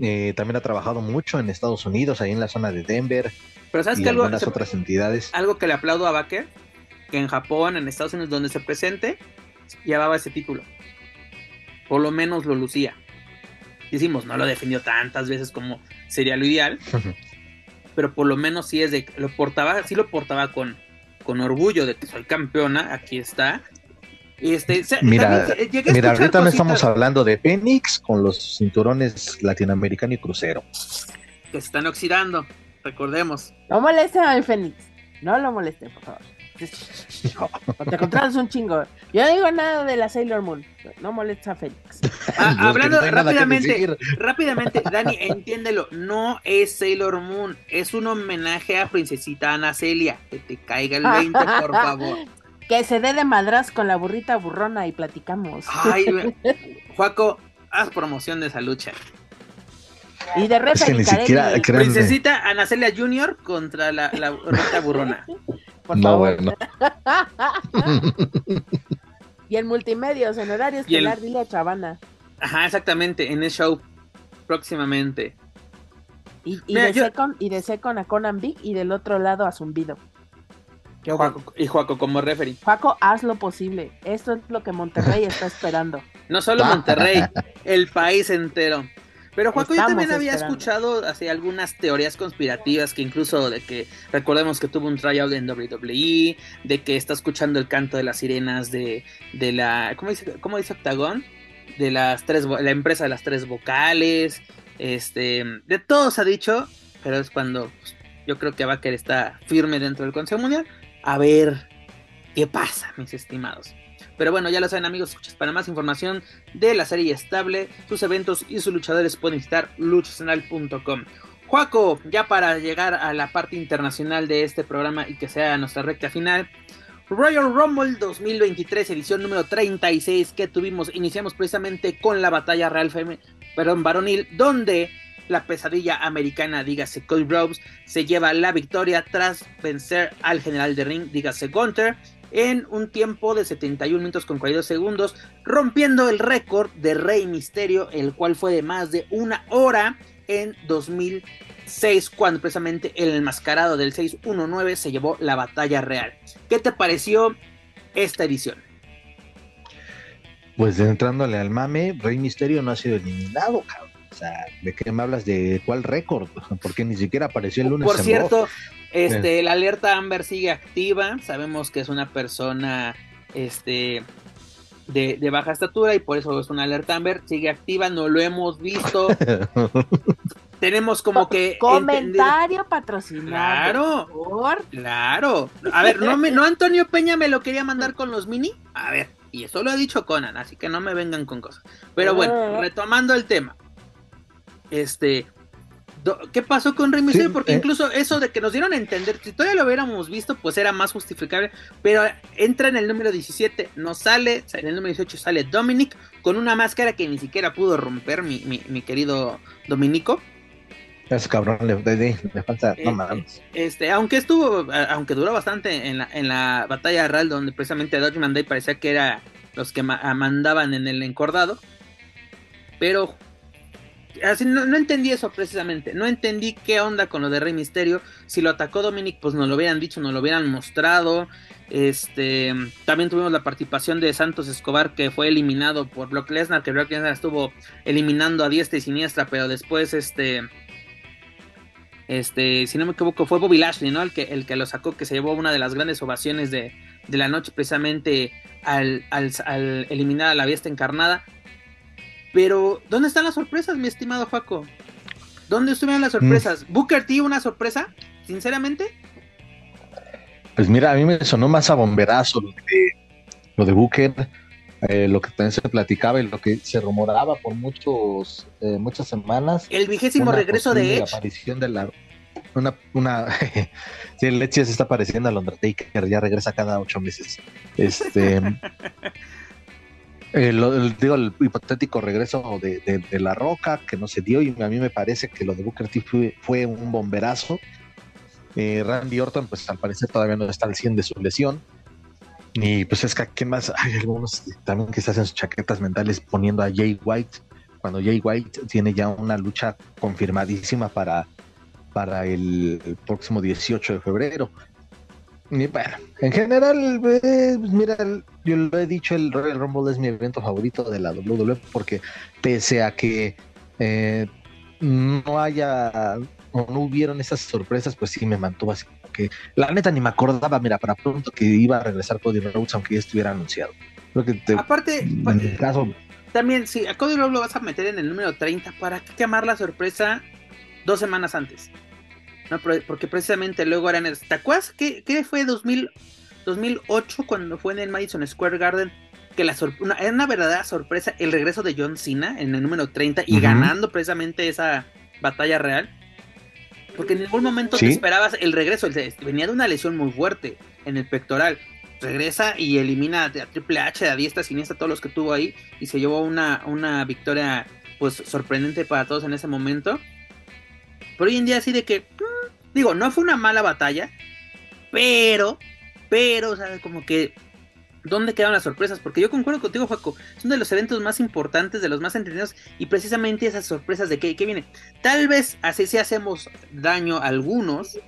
eh, también ha trabajado mucho en Estados Unidos, ahí en la zona de Denver. Pero sabes y que algunas otras entidades. Algo que le aplaudo a Baker, que en Japón, en Estados Unidos, donde se presente, llevaba ese título. Por lo menos lo lucía. Decimos, no lo defendió tantas veces como sería lo ideal, pero por lo menos sí es de lo portaba, sí lo portaba con, con orgullo de que soy campeona, aquí está. Este, mira, mira ahorita no estamos hablando de Phoenix con los cinturones latinoamericano y crucero. Que se están oxidando, recordemos. No molesten al Phoenix, no lo molesten, por favor. Te controlas un chingo. Yo no digo nada de la Sailor Moon. No molesta a Félix. Ah, hablando rápidamente, rápidamente, Dani, entiéndelo. No es Sailor Moon. Es un homenaje a Princesita Ana Celia. Que te caiga el 20, por favor. Que se dé de madras con la burrita burrona y platicamos. Ay, Juaco, haz promoción de esa lucha. Y de repente, Princesita Ana Celia Jr. contra la, la burrita burrona no, Bueno. y en multimedios, en horarios estelar, dile a Chavana. Ajá, exactamente, en el show próximamente. Y, de second, y de a Conan Big y del otro lado a Zumbido. y Juaco como referee. Juaco, haz lo posible. Esto es lo que Monterrey está esperando. No solo Monterrey, el país entero. Pero Juaco, yo también había escuchado así algunas teorías conspirativas que incluso de que recordemos que tuvo un tryout en WWE, de que está escuchando el canto de las sirenas de, de la ¿cómo dice, cómo dice Octagon? De las tres la empresa de las tres vocales, este, de todo se ha dicho, pero es cuando pues, yo creo que Baker está firme dentro del Consejo Mundial. A ver qué pasa, mis estimados. Pero bueno, ya lo saben amigos, para más información de la serie estable, sus eventos y sus luchadores pueden visitar luchasanal.com. Juaco, ya para llegar a la parte internacional de este programa y que sea nuestra recta final, Royal Rumble 2023, edición número 36 que tuvimos, iniciamos precisamente con la batalla real perdón, varonil, donde la pesadilla americana, dígase Cody Rhodes, se lleva la victoria tras vencer al general de ring, dígase Gunter, en un tiempo de 71 minutos con 42 segundos, rompiendo el récord de Rey Misterio, el cual fue de más de una hora en 2006, cuando precisamente el enmascarado del 619 se llevó la batalla real. ¿Qué te pareció esta edición? Pues entrándole al mame, Rey Misterio no ha sido eliminado, cabrón. O sea, ¿de qué me hablas de cuál récord? Porque ni siquiera apareció el lunes. Por cierto, este, la alerta Amber sigue activa. Sabemos que es una persona, este, de, de, baja estatura y por eso es una alerta Amber, sigue activa, no lo hemos visto. Tenemos como que comentario patrocinado. Claro. Por... Claro. A ver, no me, no Antonio Peña me lo quería mandar con los mini. A ver, y eso lo ha dicho Conan, así que no me vengan con cosas. Pero bueno, ah. retomando el tema. Este, ¿Qué pasó con Rey Mysterio? Porque eh. incluso eso de que nos dieron a entender, si todavía lo hubiéramos visto, pues era más justificable. Pero entra en el número 17, no sale, en el número 18 sale Dominic con una máscara que ni siquiera pudo romper mi, mi, querido Dominico. Ese cabrón le, falta, no eh, mames. Este, aunque estuvo, aunque duró bastante en la, en la batalla real, donde precisamente Dodgeman Day parecía que era los que mandaban en el encordado. Pero no, entendí eso precisamente. No entendí qué onda con lo de Rey Misterio. Si lo atacó Dominic, pues nos lo hubieran dicho, nos lo hubieran mostrado. Este, también tuvimos la participación de Santos Escobar que fue eliminado por Brock Lesnar, que Brock Lesnar estuvo eliminando a diestra y siniestra, pero después este este, si no me equivoco, fue Bobby Lashley, ¿no? El que, el que lo sacó, que se llevó una de las grandes ovaciones de, de la noche, precisamente al, al, al eliminar a la bestia encarnada. Pero, ¿dónde están las sorpresas, mi estimado Juaco? ¿Dónde estuvieron las sorpresas? Mm. ¿Booker T una sorpresa? ¿Sinceramente? Pues mira, a mí me sonó más a bomberazo lo de, lo de Booker, eh, lo que también se platicaba y lo que se rumoraba por muchos eh, muchas semanas. El vigésimo regreso de Edge. aparición de la una, una sí, el Edge se está apareciendo al Undertaker, ya regresa cada ocho meses. Este El, digo, el hipotético regreso de, La Roca, que no se dio, y a mí me parece que lo de Booker T fue, un bomberazo. Eh, Randy Orton, pues al parecer todavía no está al 100 de su lesión. Y pues es que, ¿qué más? Hay algunos también que se hacen sus chaquetas mentales poniendo a Jay White, cuando Jay White tiene ya una lucha confirmadísima para, para el próximo 18 de febrero. Y bueno, en general, eh, pues mira, yo lo he dicho, el Royal Rumble es mi evento favorito de la WWE porque pese a que eh, no haya o no hubieron esas sorpresas, pues sí me mantuvo así que la neta ni me acordaba, mira, para pronto que iba a regresar Cody Rhodes aunque ya estuviera anunciado. Aparte, en el pues, caso, también si a Cody Rhodes lo vas a meter en el número 30, ¿para qué quemar la sorpresa dos semanas antes? No, porque precisamente luego eran. ¿Te acuerdas que, fue 2000, 2008 cuando fue en el Madison Square Garden? Que la una, era una verdadera sorpresa el regreso de John Cena en el número 30 y ganando precisamente esa batalla real. Porque en ningún momento te esperabas el regreso. Venía de una lesión muy fuerte en el pectoral. Regresa y elimina a Triple H, a diestra, siniestra, todos los que tuvo ahí. Y se llevó una, una victoria pues sorprendente para todos en ese momento. Pero hoy en día así de que Digo, no fue una mala batalla, pero, pero, o sea, como que, ¿dónde quedan las sorpresas? Porque yo concuerdo contigo, Juaco, es uno de los eventos más importantes, de los más entretenidos, y precisamente esas sorpresas de qué, qué viene. Tal vez así sí hacemos daño a algunos,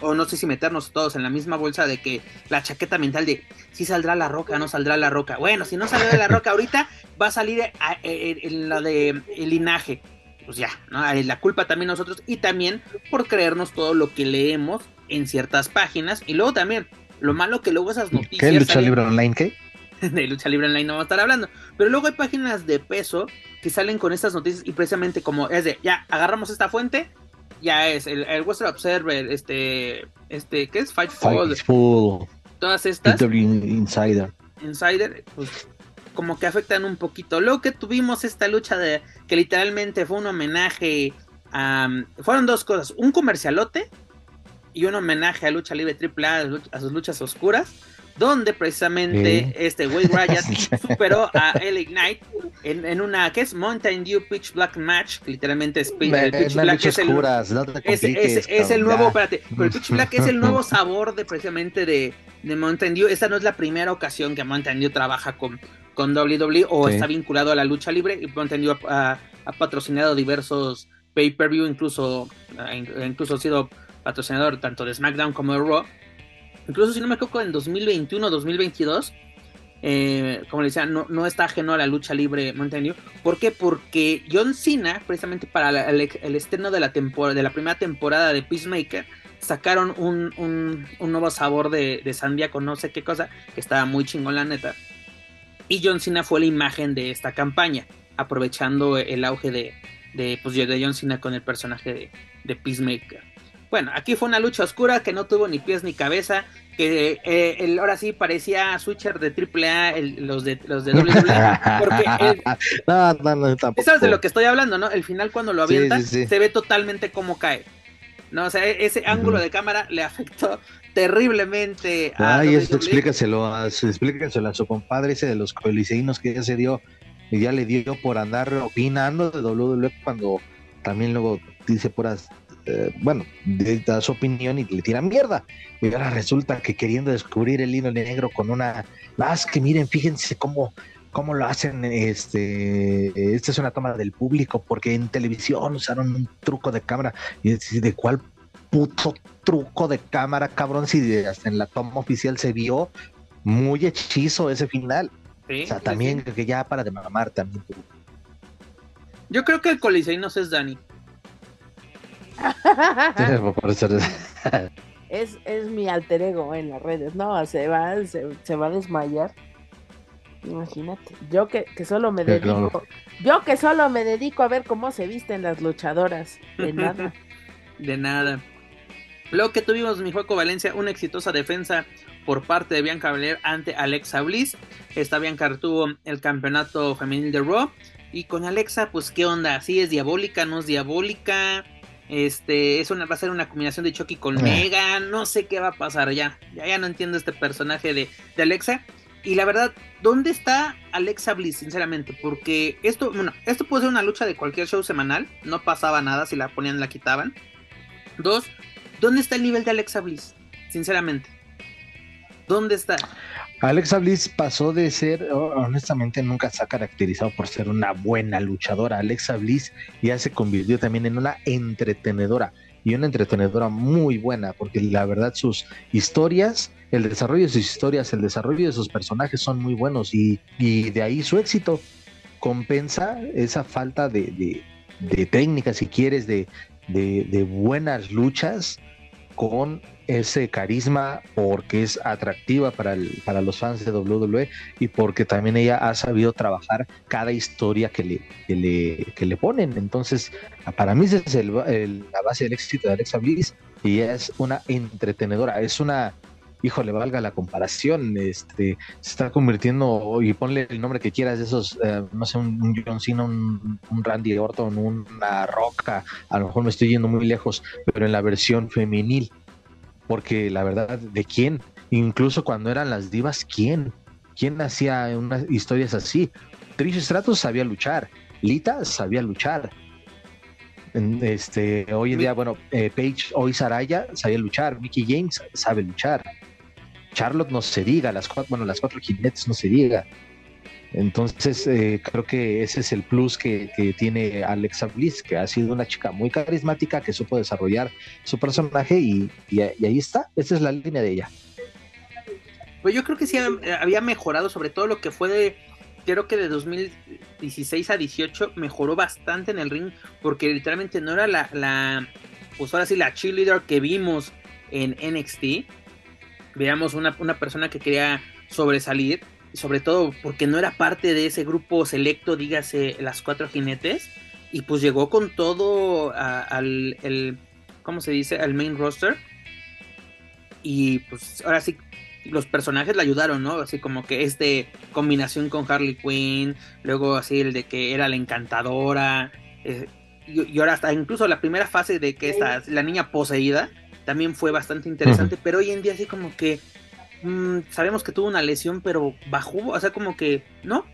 o no sé si meternos todos en la misma bolsa de que la chaqueta mental de si saldrá la roca, no saldrá la roca. Bueno, si no sale la roca ahorita, va a salir en la de el linaje pues ya, ¿no? La culpa también nosotros y también por creernos todo lo que leemos en ciertas páginas. Y luego también, lo malo que luego esas noticias. ¿Qué lucha libre online qué? de lucha libre online no vamos a estar hablando. Pero luego hay páginas de peso que salen con estas noticias y precisamente como es de, ya, agarramos esta fuente, ya es el, el Western Observer, este, este, ¿qué es? Fightful. Fightful. Todas estas. Insider. Insider, pues como que afectan un poquito. Luego que tuvimos esta lucha de que literalmente fue un homenaje a... Fueron dos cosas, un comercialote y un homenaje a Lucha Libre AAA, a sus luchas oscuras, donde precisamente este Wade Riot superó a LA Knight en, una que es Mountain Dew Pitch Black Match, que literalmente es Pitch, Black es el, es, el nuevo, espérate, pero el Pitch Black es el nuevo sabor de precisamente de, de Mountain Dew. Esta no es la primera ocasión que Mountain Dew trabaja con, con WWE o está vinculado a la lucha libre. Y entendido, ha, ha patrocinado diversos pay-per-view, incluso, incluso ha sido patrocinador tanto de SmackDown como de Raw. Incluso si no me equivoco, en 2021-2022, eh, como le decía, no, no, está ajeno a la lucha libre Mountain ¿Por qué? Porque John Cena, precisamente para el, estreno de la, temporada, de la primera temporada de Peacemaker, sacaron un, un, un nuevo sabor de, de sandía con no sé qué cosa, que estaba muy chingón la neta. Y John Cena fue la imagen de esta campaña, aprovechando el auge de, de, pues, de John Cena con el personaje de, de Peacemaker. Bueno, aquí fue una lucha oscura que no tuvo ni pies ni cabeza, que eh, el, ahora sí parecía switcher de AAA, el, los de los de WWE, porque no, no, no, tampoco. sabes de lo que estoy hablando, ¿no? El final cuando lo avienta se ve totalmente como cae. No, o sea, e-, ese ángulo de cámara le afectó terriblemente a Ay, eso explícaselo a, explícaselo a su compadre ese de los coliseínos que ya se dio y ya le dio por andar opinando de WWE cuando también luego dice puras eh, bueno, da su opinión y le tira mierda. Y ahora resulta que queriendo descubrir el hilo negro con una, más que miren, fíjense cómo, cómo lo hacen, este, esta es una toma del público, porque en televisión usaron un truco de cámara, y de cuál puto truco de cámara, cabrón, si hasta en la toma oficial se vio muy hechizo ese final. o sea, también que ya para de mamar también. Yo creo que el Coliseo no es Dani. es, es mi alter ego en las redes. No, se va, se, va a desmayar. Imagínate. Yo que, solo me dedico. Yo que solo me dedico a ver cómo se visten las luchadoras. De nada. de nada. Luego que tuvimos mi Juego Valencia, una exitosa defensa por parte de Bianca Belair ante Alexa Bliss. Esta Bianca tuvo el campeonato femenil de Raw. Y con Alexa, pues qué onda, si es diabólica, no es diabólica. Este, es una, va a ser una combinación de Chucky con eh. Mega. No sé qué va a pasar ya. Ya, ya no entiendo este personaje de, Alexa. Y la verdad, ¿dónde está Alexa Bliss, sinceramente? Porque esto, bueno, esto puede ser una lucha de cualquier show semanal. No pasaba nada si la ponían, la quitaban. Dos, ¿dónde está el nivel de Alexa Bliss? Sinceramente. ¿Dónde está? Alexa Bliss pasó de ser, honestamente nunca se ha caracterizado por ser una buena luchadora. Alexa Bliss ya se convirtió también en una entretenedora y una entretenedora muy buena, porque la verdad sus historias, el desarrollo de sus historias, el desarrollo de sus personajes son muy buenos y, de ahí su éxito compensa esa falta de, de, técnica, si quieres, de, de buenas luchas con ese carisma, porque es atractiva para, el, para los fans de WWE y porque también ella ha sabido trabajar cada historia que le, que le, que le ponen. Entonces, para mí esa es el, la base del éxito de Alexa Bliss y es una entretenedora, es una híjole, valga la comparación, este, se está convirtiendo, y ponle el nombre que quieras, de esos, eh, no sé, un, John Cena, un, un, Randy Orton, una Roca, a lo mejor me estoy yendo muy lejos, pero en la versión femenil porque la verdad, ¿de quién? Incluso cuando eran las divas, ¿quién? ¿Quién hacía unas historias así? Trish Stratus sabía luchar, Lita sabía luchar. Este, hoy en día, bueno, eh, Paige hoy Saraya sabía luchar, Mickey James sabe luchar. Charlotte no se diga, las cuatro, bueno, las cuatro jinetes no se diga. Entonces, eh, creo que ese es el plus que, tiene Alexa Bliss, que ha sido una chica muy carismática, que supo desarrollar su personaje y, ahí está, esa es la línea de ella. Pues yo creo que sí había mejorado, sobre todo lo que fue de, creo que de 2016 a 18 mejoró bastante en el ring, porque literalmente no era la, la pues ahora sí, la cheerleader que vimos en NXT. Veamos una, una persona que quería sobresalir sobre todo porque no era parte de ese grupo selecto, dígase las cuatro jinetes, y pues llegó con todo al, el, ¿cómo se dice? Al main roster. Y pues ahora sí, los personajes le ayudaron, ¿no? Así como que este combinación con Harley Quinn, luego así el de que era la encantadora, eh, y, ahora hasta incluso la primera fase de que esta, la niña poseída, también fue bastante interesante, pero hoy en día así como que Mm, sabemos que tuvo una lesión, pero bajó, o sea, como que, ¿no?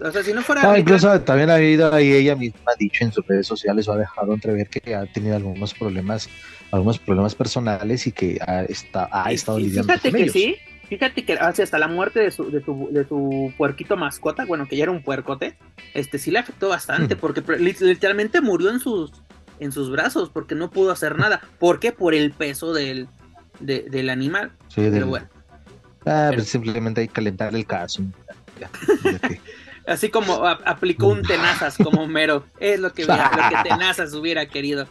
O sea, si no fuera. incluso también ha habido ahí ella misma ha dicho en sus redes sociales o ha dejado entrever que ha tenido algunos problemas, algunos problemas personales y que ha, está, ha estado lidiando fíjate que Sí, fíjate que hasta la muerte de su, de su, de su puerquito mascota, bueno, que ya era un puercote, este sí le afectó bastante, porque literalmente murió en sus, en sus brazos, porque no pudo hacer nada. ¿Por qué? Por el peso del, del animal. Sí, Pero bueno. Ah, pues simplemente hay que calentar el caso. Así como aplicó un tenazas como mero. Es lo que, lo que tenazas hubiera querido.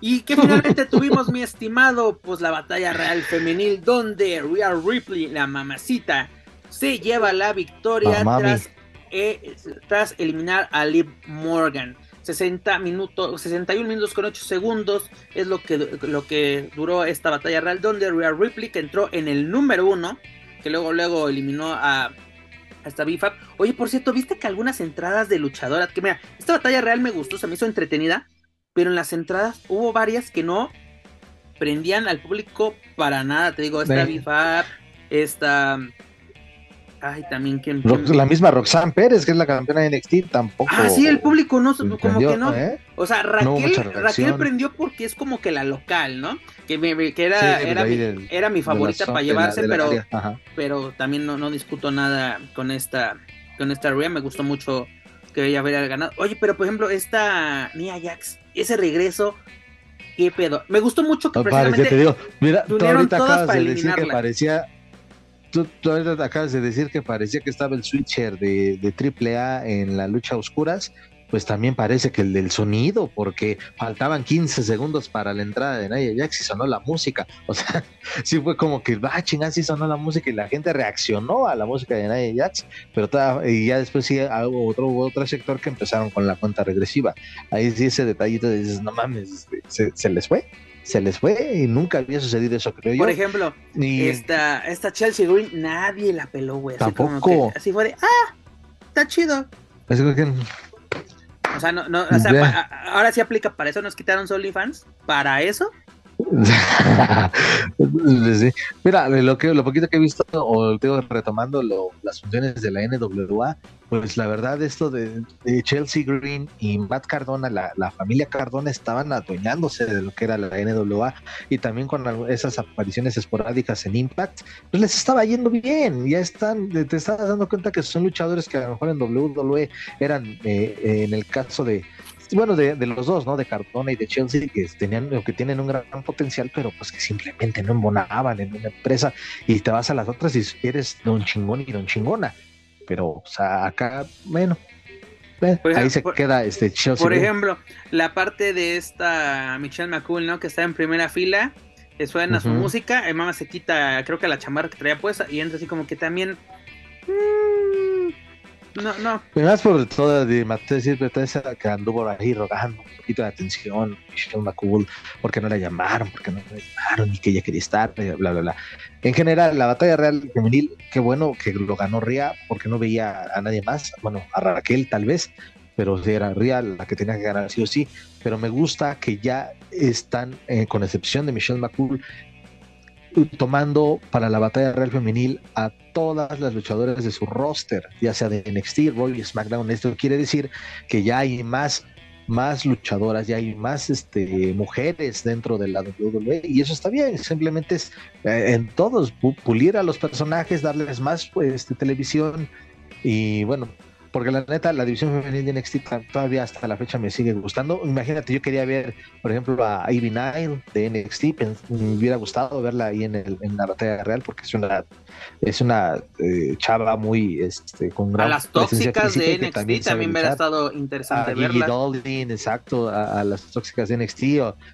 Y que finalmente tuvimos, mi estimado, pues la batalla real femenil, donde Rhea Ripley, la mamacita, se lleva la victoria tras, eh, tras eliminar a Liv Morgan. 60 minutos, 61 minutos con 8 segundos es lo que, lo que duró esta batalla real, donde Rhea Ripley, que entró en el número 1, que luego, luego eliminó a, esta Bifab. Oye, por cierto, viste que algunas entradas de luchadoras, que mira, esta batalla real me gustó, se me hizo entretenida, pero en las entradas hubo varias que no prendían al público para nada. Te digo, esta Bifab, esta Ay, también ¿quién, La misma Roxanne Pérez, que es la campeona de NXT, tampoco. Ah, sí, el público no, como que no. ¿eh? O sea, Raquel, Raquel prendió porque es como que la local, ¿no? Que, que era, era, mi, era, mi, favorita para llevarse, pero, pero también no, no discuto nada con esta, con esta Rhea. Me gustó mucho que ella hubiera ganado. Oye, pero por ejemplo, esta Nia Jax, ese regreso, qué pedo. Me gustó mucho que precisamente te digo, mira, tú ahorita acabas de decir que parecía Tú, ahorita acabas de decir que parecía que estaba el switcher de, de AAA en la lucha oscuras, pues también parece que el del sonido, porque faltaban 15 segundos para la entrada de Nia Jax y sonó la música. O sea, sí fue como que, ah, chingada, sí sonó la música y la gente reaccionó a la música de Nia Jax, pero ya después sí hubo otro, otro sector que empezaron con la cuenta regresiva. Ahí sí ese detallito de dices, no mames, se, se les fue se les fue y nunca había sucedido eso, creo yo. Por ejemplo, esta, esta Chelsea Green, nadie la peló, güey. Tampoco. Así, fue de, ah, está chido. O sea, no, no, o sea, ahora sí aplica para eso, nos quitaron fans para eso. Mira, lo que lo poquito que he visto, o digo, retomando las funciones de la NWA, pues la verdad, esto de, Chelsea Green y Matt Cardona, la, familia Cardona estaban adueñándose de lo que era la NWA y también con esas apariciones esporádicas en Impact, pues les estaba yendo bien. Ya están, te estás dando cuenta que son luchadores que a lo mejor en WWE eran, eh, en el caso de bueno, de, los dos, ¿no? De Cardona y de Chelsea, que tenían, que tienen un gran potencial, pero pues que simplemente no embonaban en una empresa y te vas a las otras y eres don chingón y don chingona. Pero, o sea, acá, bueno, ahí se queda este Chelsea. Por ejemplo, la parte de esta Michelle McCool, ¿no? Que está en primera fila, que suena su música, el mamá se quita, creo que la chamarra que traía puesta y entra así como que también... No, no. Más por todo de Mateo que anduvo ahí rogando un poquito de atención, Michelle McCool, porque no la llamaron, porque no la llamaron y que ella quería estar, bla, bla, bla. En general, la batalla real femenil, qué bueno que lo ganó Ria, porque no veía a nadie más, bueno, a Raquel tal vez, pero era Ria la que tenía que ganar sí o sí. Pero me gusta que ya están, eh, con excepción de Michelle McCool, tomando para la batalla real femenil a todas las luchadoras de su roster, ya sea de NXT, Roy y SmackDown. Esto quiere decir que ya hay más, más luchadoras, ya hay más este, mujeres dentro de la WWE y eso está bien. Simplemente es eh, en todos pulir a los personajes, darles más pues, este, televisión y bueno, porque la neta, la división femenil de NXT todavía hasta la fecha me sigue gustando. Imagínate, yo quería ver, por ejemplo, a Ivy Nile de NXT, me hubiera gustado verla ahí en, el, en la batalla real, porque es una, es una eh, chava muy, este, con gran A las tóxicas de NXT también, también hubiera estado interesante a verla. Dolin, exacto, a, las tóxicas de NXT.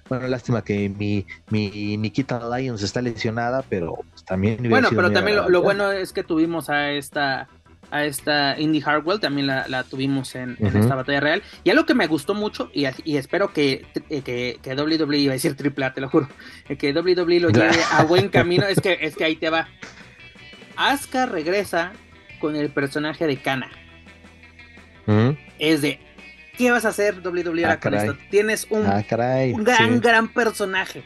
bueno, lástima que mi, mi Nikita Lyons está lesionada, pero también... Bueno, pero también lo bueno es que tuvimos a esta a esta Indy Hardwell, también la, tuvimos en, esta batalla real. Y algo que me gustó mucho, y, espero que, que, que, WWE, iba a decir triple te lo juro, que WWE lo lleve a buen camino, es que, es que ahí te va. Asuka regresa con el personaje de Kana. Es de, ¿qué vas a hacer WWE ah, con esto? Tienes un, ah, un gran, gran personaje.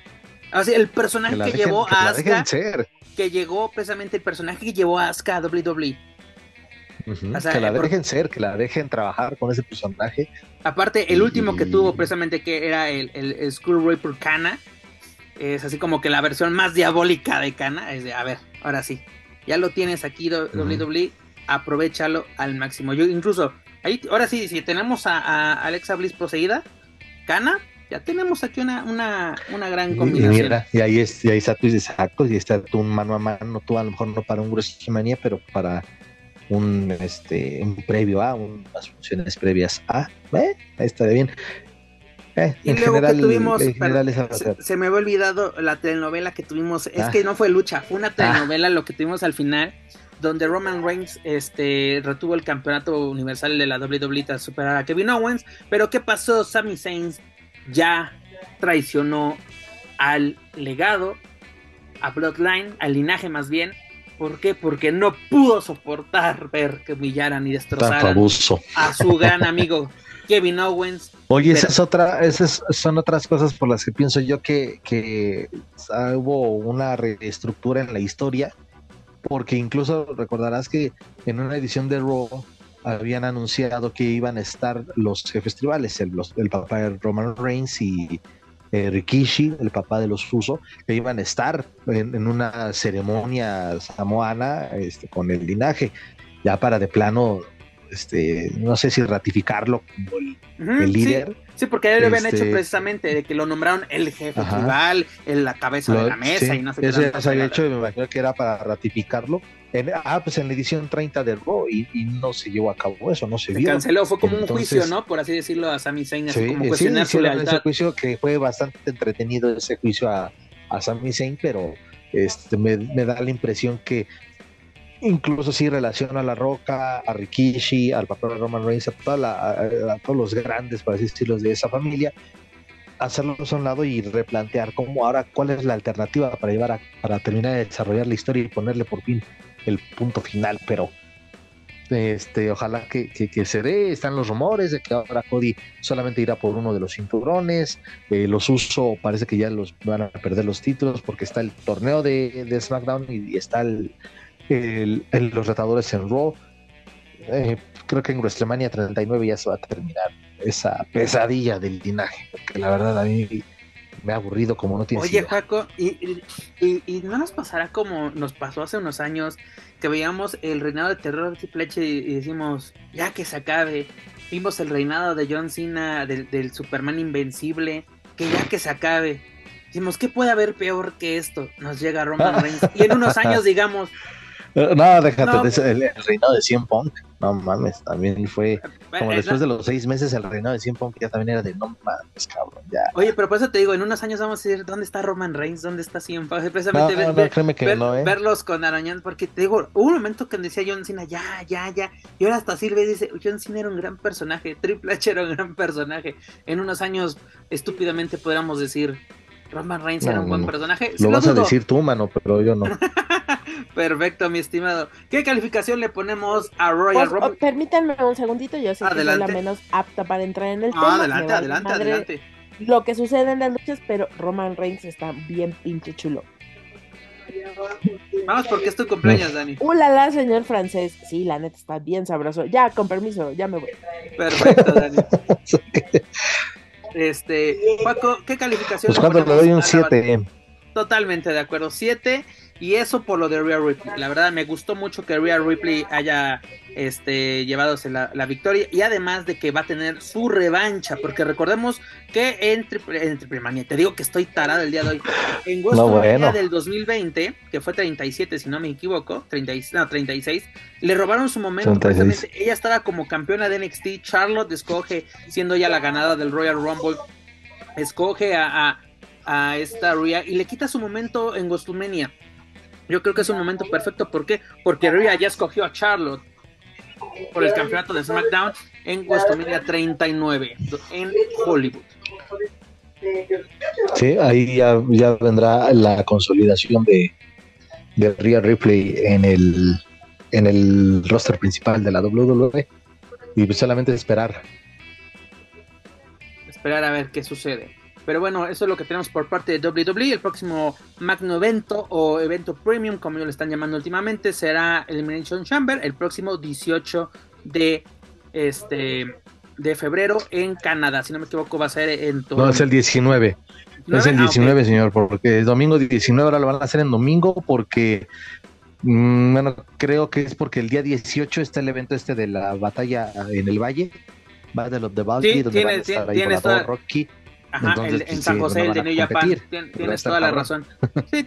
Así, el personaje que, llevó a Asuka, que llegó precisamente el personaje que llevó a Asuka a WWE que la dejen ser, que la dejen trabajar con ese personaje. Aparte, el último que tuvo precisamente que era el, el, School Raper Kana, es así como que la versión más diabólica de Kana, es de, a ver, ahora sí, ya lo tienes aquí WWE, aprovechalo al máximo. Yo incluso, ahí, ahora sí, si tenemos a, Alexa Bliss poseída, Kana, ya tenemos aquí una, una, una gran combinación. Y, ahí, es, y ahí está tu exacto, y está tu mano a mano, tú a lo mejor no para un WrestleMania, pero para un, este, un previo a, unas funciones previas a, ¿eh? está bien. Eh, y luego que tuvimos, se, me había olvidado la telenovela que tuvimos, es ah. que no fue lucha, fue una ah. telenovela lo que tuvimos al final, donde Roman Reigns este, retuvo el campeonato universal de la WWE tras superar a Kevin Owens, pero ¿qué pasó? Sami Zayn ya traicionó al legado, a Bloodline, al linaje más bien, ¿Por qué? Porque no pudo soportar ver que humillaran y destrozaran a su gran amigo Kevin Owens. Oye, esa es otra, esas son otras cosas por las que pienso yo que, que hubo una reestructura en la historia, porque incluso recordarás que en una edición de Raw habían anunciado que iban a estar los jefes tribales, el, el papá de Roman Reigns y eh, Rikishi, el papá de los Fuso, que iban a estar en, una ceremonia samoana este, con el linaje, ya para de plano, este, no sé si ratificarlo como el, líder. Sí, porque ya lo habían hecho este, precisamente, de que lo nombraron el jefe tribal, en la cabeza de la mesa y no sé qué. Ya se había hecho y me imagino que era para ratificarlo ah, pues en la edición 30 de Raw y, no se llevó a cabo eso, no se, vio. canceló, fue como un juicio, ¿no? Por así decirlo, a Sami Zayn, así como cuestionar su lealtad. Ese juicio que fue bastante entretenido ese juicio a, a Sami Zayn, pero este, me, da la impresión que incluso si relaciona a La Roca, a Rikishi, al papá de Roman Reigns, a, todos los grandes, por así decirlo, de esa familia, hacerlos a un lado y replantear cómo ahora, cuál es la alternativa para llevar a, para terminar de desarrollar la historia y ponerle por fin el punto final, pero este, ojalá que, se dé. Están los rumores de que ahora Cody solamente irá por uno de los cinturones. Eh, los uso, parece que ya los van a perder los títulos porque está el torneo de, SmackDown y, está el, los retadores en Raw. Eh, creo que en WrestleMania 39 ya se va a terminar esa pesadilla del linaje, porque la verdad a mí me ha aburrido como no tiene Oye, Jaco, y, y, no nos pasará como nos pasó hace unos años que veíamos el reinado de terror de Triple y, decimos, ya que se acabe. Vimos el reinado de John Cena, del, del Superman Invencible, que ya que se acabe. Decimos, ¿qué puede haber peor que esto? Nos llega Roman Reigns. Y en unos años digamos, no, déjate, El, reinado de 100 Punk, no mames, también fue como eh, después de los seis meses el reinado de 100 Punk ya también era de no mames, cabrón, ya. Oye, pero por eso te digo, en unos años vamos a decir, ¿dónde está Roman Reigns? ¿Dónde está 100 Punk? Precisamente ¿eh? verlos con Arañán, porque te digo, hubo un momento que decía John Cena, ya, ya, ya, y ahora hasta Silvia dice, John Cena era un gran personaje, Triple H era un gran personaje, en unos años estúpidamente podríamos decir, Roman Reigns era un buen personaje. Lo, vas a decir tú, mano, pero yo no. Perfecto, mi estimado. ¿Qué calificación le ponemos a Royal pues, Rumble? permítanme un segundito, yo sé que soy la menos apta para entrar en el ah, tema. Adelante, adelante, adelante. Lo que sucede en las luchas, pero Roman Reigns está bien pinche chulo. Vamos porque es tu cumpleaños, Dani. Ulala, señor francés. Sí, la neta está bien sabroso. Ya, con permiso, ya me voy. Perfecto, Dani. este, Paco, ¿qué calificación? Pues cuando le doy un 7. Totalmente de acuerdo, 7. Y eso por lo de Rhea Ripley. La verdad me gustó mucho que Rhea Ripley haya este, llevadose la, victoria. Y además de que va a tener su revancha. Porque recordemos que en, Triple te digo que estoy tarado el día de hoy. En WrestleMania del 2020, que fue 37, si no me equivoco, 30, no, 36, le robaron su momento. Ella estaba como campeona de NXT. Charlotte escoge, siendo ya la ganada del Royal Rumble, escoge a, a, esta Rhea y le quita su momento en WrestleMania yo creo que es un momento perfecto. ¿Por qué? Porque Rhea ya escogió a Charlotte por el campeonato de SmackDown en WrestleMania 39 en Hollywood. Sí, ahí ya, vendrá la consolidación de, de Rhea Ripley en el, en el roster principal de la WWE. Y pues solamente esperar. Esperar a ver qué sucede. Pero bueno, eso es lo que tenemos por parte de WWE. El próximo magno evento o evento premium, como ellos le están llamando últimamente, será Elimination Chamber el próximo 18 de este de febrero en Canadá. Si no me equivoco, va a ser en todo. No, es el 19. Es el 19, ah, señor, porque el domingo 19 ahora lo van a hacer en domingo porque mm, bueno, creo que es porque el día 18 está el evento este de la batalla en el Valle, va de los de Valky, donde van a estar ahí Rocky Ajá, en pues, San José, el de New Japan. tienes toda la razón. Sí,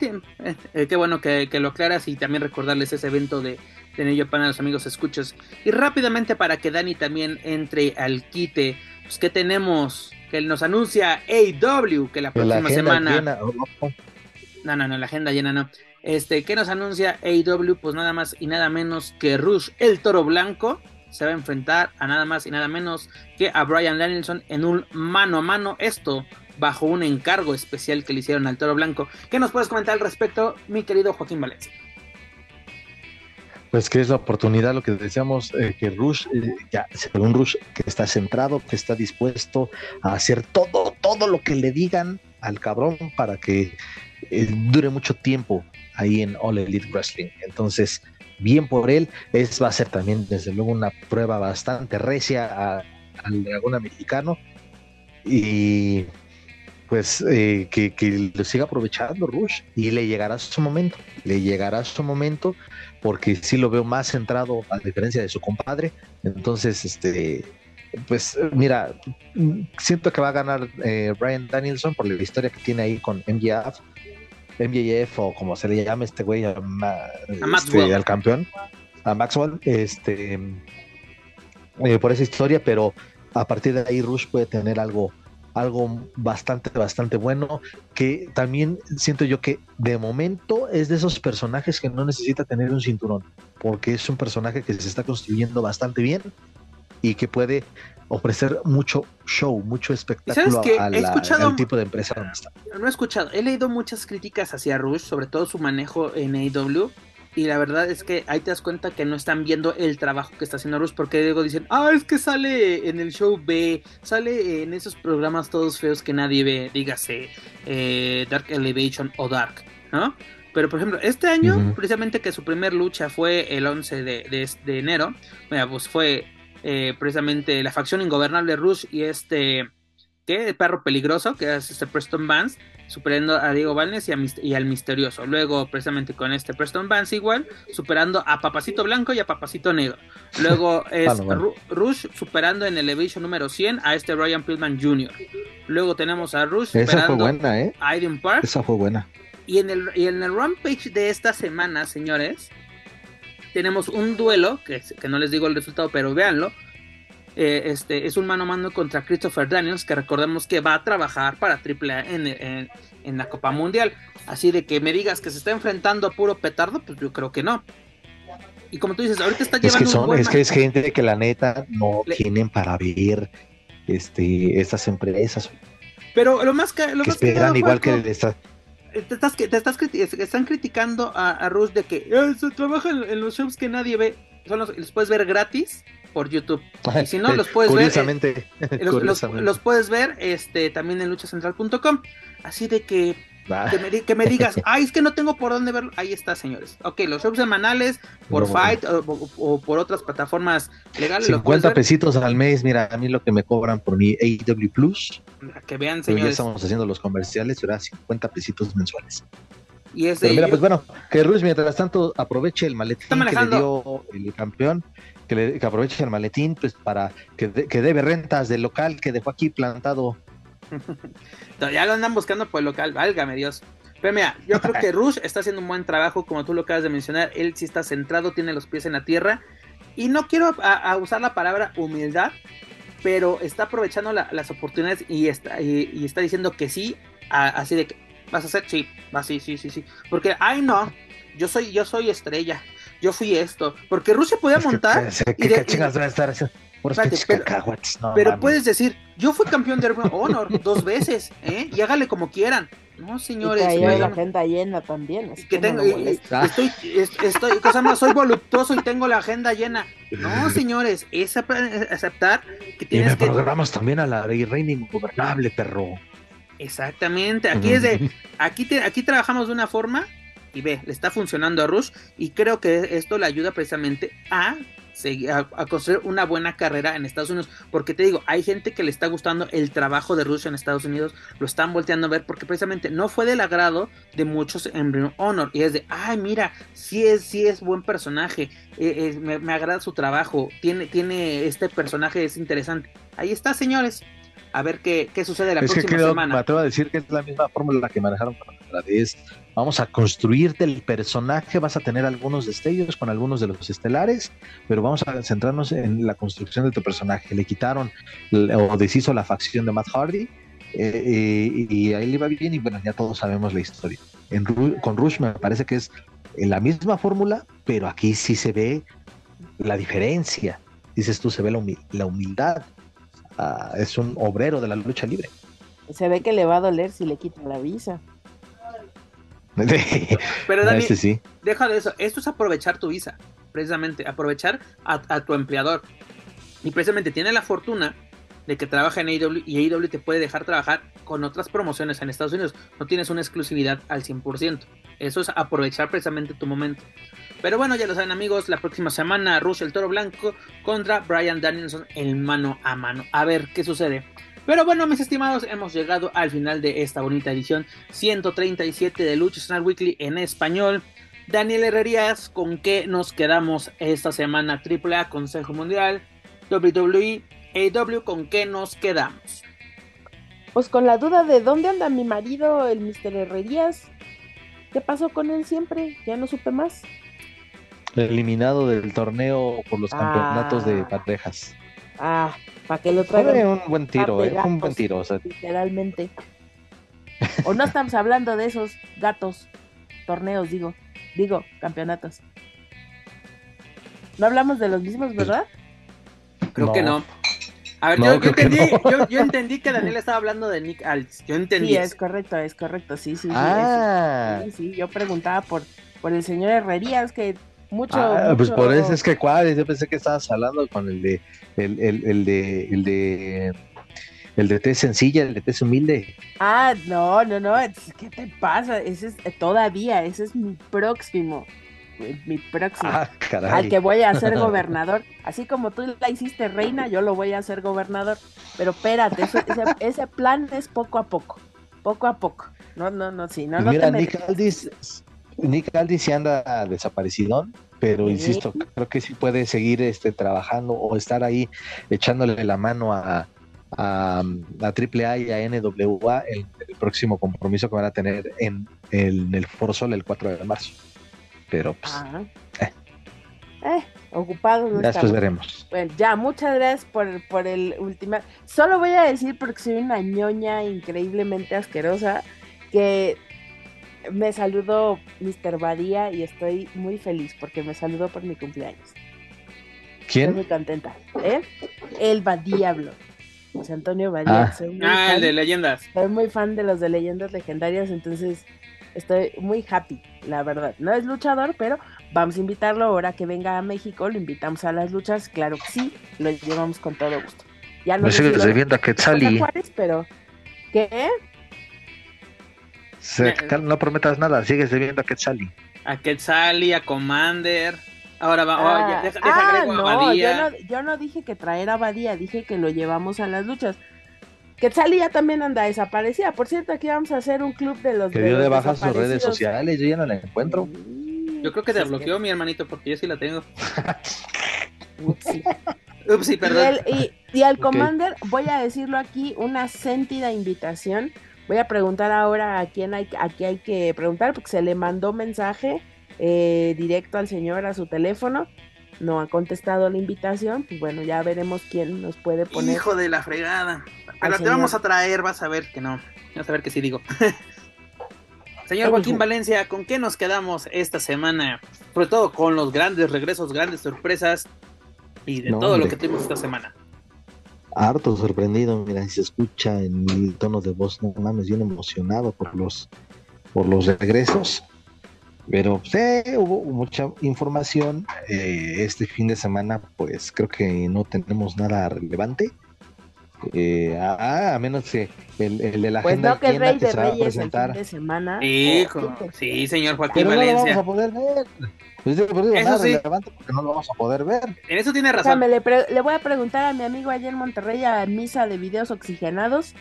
eh, qué bueno que, lo aclaras y también recordarles ese evento de, de New Japan a los amigos escuchas. Y rápidamente para que Dani también entre al quite, pues que tenemos que nos anuncia AW que la próxima semana. No, no, no, la agenda llena no. Este, ¿qué nos anuncia AW? Pues nada más y nada menos que Rush, el toro blanco, se va a enfrentar a nada más y nada menos que a Brian Danielson en un mano a mano. Esto bajo un encargo especial que le hicieron al toro blanco. ¿Qué nos puedes comentar al respecto, mi querido Joaquín Valencia? Pues que es la oportunidad, lo que decíamos, eh, que Rush, eh, ya, según Rush, que está centrado, que está dispuesto a hacer todo, todo lo que le digan al cabrón para que eh, dure mucho tiempo ahí en All Elite Wrestling. Entonces, bien por él, es, va a ser también desde luego una prueba bastante recia al dragón americano y pues eh, que, que, lo siga aprovechando Rush. Y le llegará su momento, le llegará su momento porque sí lo veo más centrado a diferencia de su compadre, entonces este pues mira, siento que va a ganar eh, Brian Danielson por la historia que tiene ahí con MJF, MJF o como se le llame este güey a, este, al campeón, a Maxwell, este eh, por esa historia, pero a partir de ahí Rush puede tener algo algo bastante, bastante bueno, que también siento yo que de momento es de esos personajes que no necesita tener un cinturón, porque es un personaje que se está construyendo bastante bien y que puede ofrecer mucho show, mucho espectáculo al tipo de empresa donde está. No he escuchado, he leído muchas críticas hacia Rush, sobre todo su manejo en AEW, y la verdad es que ahí te das cuenta que no están viendo el trabajo que está haciendo Rush, porque luego dicen, ah, es que sale en el show B, sale en esos programas todos feos que nadie ve, dígase eh, Dark Elevation o Dark, ¿no? Pero por ejemplo, este año, precisamente que su primer lucha fue el 11 de, de, enero, pues fue eh, precisamente la facción ingobernable Rush y este, ¿qué? El perro peligroso, que es este Preston Vance, superando a Diego Valnes y, al Misterioso. Luego, precisamente con este Preston Vance igual, superando a Papacito Blanco y a Papacito Negro. Luego es Rush superando en Elevation número 100 a este Ryan Pillman Jr. Luego tenemos a Rush superando ¿eh? a Aiden Park. Esa fue buena. Y en, el, y en el Rampage de esta semana, señores, tenemos un duelo, que, que no les digo el resultado, pero véanlo, eh, este, es un mano a mano contra Christopher Daniels, que recordemos que va a trabajar para AAA en, en, la Copa Mundial. Así de que me digas que se está enfrentando a puro petardo, pues yo creo que no. Y como tú dices, ahorita está llevando. Es que, son, es, que es gente que la neta no tienen para ver este, estas empresas. Pero lo más que. Lo que esperan igual que te estás, te estás están criticando a, a Rush de que eh, se trabaja en, los shows que nadie ve. Son los, los puedes ver gratis por YouTube. Y si no, los puedes ver. Eh, los, puedes ver este, también en luchacentral.com. Así de que. Que me, digas, ay, es que no tengo por dónde verlo. Ahí está, señores. Ok, los shows semanales por Fight o, por otras plataformas legales. 50 pesitos al mes, mira, a mí lo que me cobran por mi AW Plus. Que vean, señores. ya estamos haciendo los comerciales, será 50 pesitos mensuales. Y ese, mira, pues bueno, que Ruiz mientras tanto aproveche el maletín que le dio el campeón que, aproveche el maletín pues para que, que debe rentas del local que dejó aquí plantado. Ya lo andan buscando por el local, válgame Dios. Pero mira, yo creo que Rush está haciendo un buen trabajo, como tú lo acabas de mencionar. Él sí está centrado, tiene los pies en la tierra. Y no quiero usar la palabra humildad, pero está aprovechando las oportunidades y está, y, está diciendo que sí, así de que vas a hacer, sí, va, sí, sí, sí, sí. Porque, ay no, yo soy, yo soy estrella, yo fui esto, porque Rusia podía montar. ¿Qué chingas a estar pero, puedes decir, yo fui campeón de Honor dos veces, ¿eh? Y hágale como quieran. No, señores. Y la agenda llena también. que tengo, estoy, estoy, cosa más, soy voluptuoso y tengo la agenda llena. No, señores, es aceptar que tienes y me programas también a la reina ingobernable, perro. Exactamente. Aquí es de, aquí, aquí trabajamos de una forma y ve, le está funcionando a Rush y creo que esto le ayuda precisamente a seguir, a, construir una buena carrera en Estados Unidos, porque te digo, hay gente que le está gustando el trabajo de Rush en Estados Unidos, lo están volteando a ver porque precisamente no fue del agrado de muchos en Ring Honor y es de, ay mira, sí es, sí es buen personaje, eh, eh, me, agrada su trabajo, tiene, tiene este personaje es interesante. Ahí está, señores. A ver qué, qué sucede la próxima semana. Me atrevo a decir que es la misma fórmula que manejaron la vamos a construirte el personaje, vas a tener algunos destellos con algunos de los estelares, pero vamos a centrarnos en la construcción de tu personaje. Le quitaron o deshizo la facción de Matt Hardy eh, y, ahí le va bien y bueno, ya todos sabemos la historia. con Rush me parece que es la misma fórmula, pero aquí sí se ve la diferencia. Dices tú, se ve la, humildad. Ah, es un obrero de la lucha libre. Se ve que le va a doler si le quitan la visa. Pero Dani, este sí. deja de eso. Esto es aprovechar tu visa, precisamente. Aprovechar a, tu empleador. Y precisamente tiene la fortuna de que trabaja en AEW y AEW te puede dejar trabajar con otras promociones en Estados Unidos. No tienes una exclusividad al 100%. Eso es aprovechar precisamente tu momento. Pero bueno, ya lo saben amigos, la próxima semana Russell Toro Blanco contra Brian Danielson en mano a mano. A ver qué sucede. Pero bueno, mis estimados, hemos llegado al final de esta bonita edición 137 de Lucha Central Weekly en español. Daniel Herrerías, ¿con qué nos quedamos esta semana? AAA, Consejo Mundial, WWE, AW, ¿con qué nos quedamos? Pues con la duda de dónde anda mi marido, el Mr. Herrerías. ¿Qué pasó con él siempre? Ya no supe más. Eliminado del torneo por los campeonatos de ah. parejas. Ah, para que lo traigan. Fue un buen tiro, eh, un buen tiro. Literalmente. o no estamos hablando de esos gatos, torneos, digo, digo, campeonatos. No hablamos de los mismos, ¿verdad? Creo que no. A ver, yo, entendí, yo, entendí, que Daniel estaba hablando de Nick Aldis. Yo entendí. Sí, es correcto, es correcto. Sí, sí, sí, ah. sí, sí. Yo preguntaba por, por el señor Herrerías, que mucho, ah, pues por eso es que cuál, yo pensé que estabas hablando con el de el, el, el de el de el de té sencilla, el de té humilde. Ah, no, no, no, ¿qué te pasa? Ese es todavía, ese es mi próximo, mi próximo. Ah, al que voy a ser gobernador. Así como tú la hiciste reina, yo lo voy a hacer gobernador. Pero espérate, ese, ese, plan es poco a poco, poco a poco. No, no, no, sí, no, no Mira, Nick Aldis, Nick Aldis sí anda desaparecidón pero insisto, creo que sí puede seguir este, trabajando o estar ahí echándole la mano a, a, AAA y a NWA el, el, próximo compromiso que van a tener en el, en Foro Sol el 4 de marzo. Pero pues. Eh. Eh, ocupado. ya después veremos. Bueno, ya, muchas gracias por, por el último. Solo voy a decir, porque soy una ñoña increíblemente asquerosa, que me saludó Mr. Badía y estoy muy feliz porque me saludó por mi cumpleaños. ¿Quién? Estoy muy contenta. ¿Eh? El Badiablo. José Antonio Badía. Ah, ah el de leyendas. Soy muy fan de los de leyendas legendarias, entonces estoy muy happy, la verdad. No es luchador, pero vamos a invitarlo ahora que venga a México, lo invitamos a las luchas, claro que sí, lo llevamos con todo gusto. Ya no me sigues debiendo a Quetzali. pero ¿qué? No prometas nada, sigues debiendo a Quetzali. A Quetzali, a Commander. Ahora va, ah, deja, ah, no, yo no, yo no dije que traer a Badía, dije que lo llevamos a las luchas. Quetzali ya también anda desaparecida. Por cierto, aquí vamos a hacer un club de los. Que dio de baja sus redes sociales, yo ya no la encuentro. Yo creo que te bloqueó mi hermanito porque yo sí la tengo. Upsi. Upsi, perdón. Y, al Commander, voy a decirlo aquí, una sentida invitación Voy a preguntar ahora a quién hay, a hay que preguntar, porque se le mandó mensaje eh, directo al señor a su teléfono. No ha contestado la invitación. Pues bueno, ya veremos quién nos puede poner. Hijo de la fregada. Pero te vamos a traer, vas a ver que no. Vas a ver que sí digo. Señor Joaquín Valencia, ¿con qué nos quedamos esta semana? Sobre todo con los grandes regresos, grandes sorpresas y de todo lo que tuvimos esta semana harto sorprendido, mira, si se escucha en mi tono de voz, no mames, bien emocionado por los, por los regresos. Pero sí, hubo mucha información. Eh, este fin de semana, pues creo que no tenemos nada relevante. Eh, a, menos que el, el de la pues agenda no, que el Rey de Reyes el fin de semana. Hijo, sí, señor Joaquín Pero Valencia. No lo vamos a poder ver. Pues eso sí. relevante porque no lo vamos a poder ver. En eso tiene razón. le, le, voy a preguntar a mi amigo allá en Monterrey a misa de videos oxigenados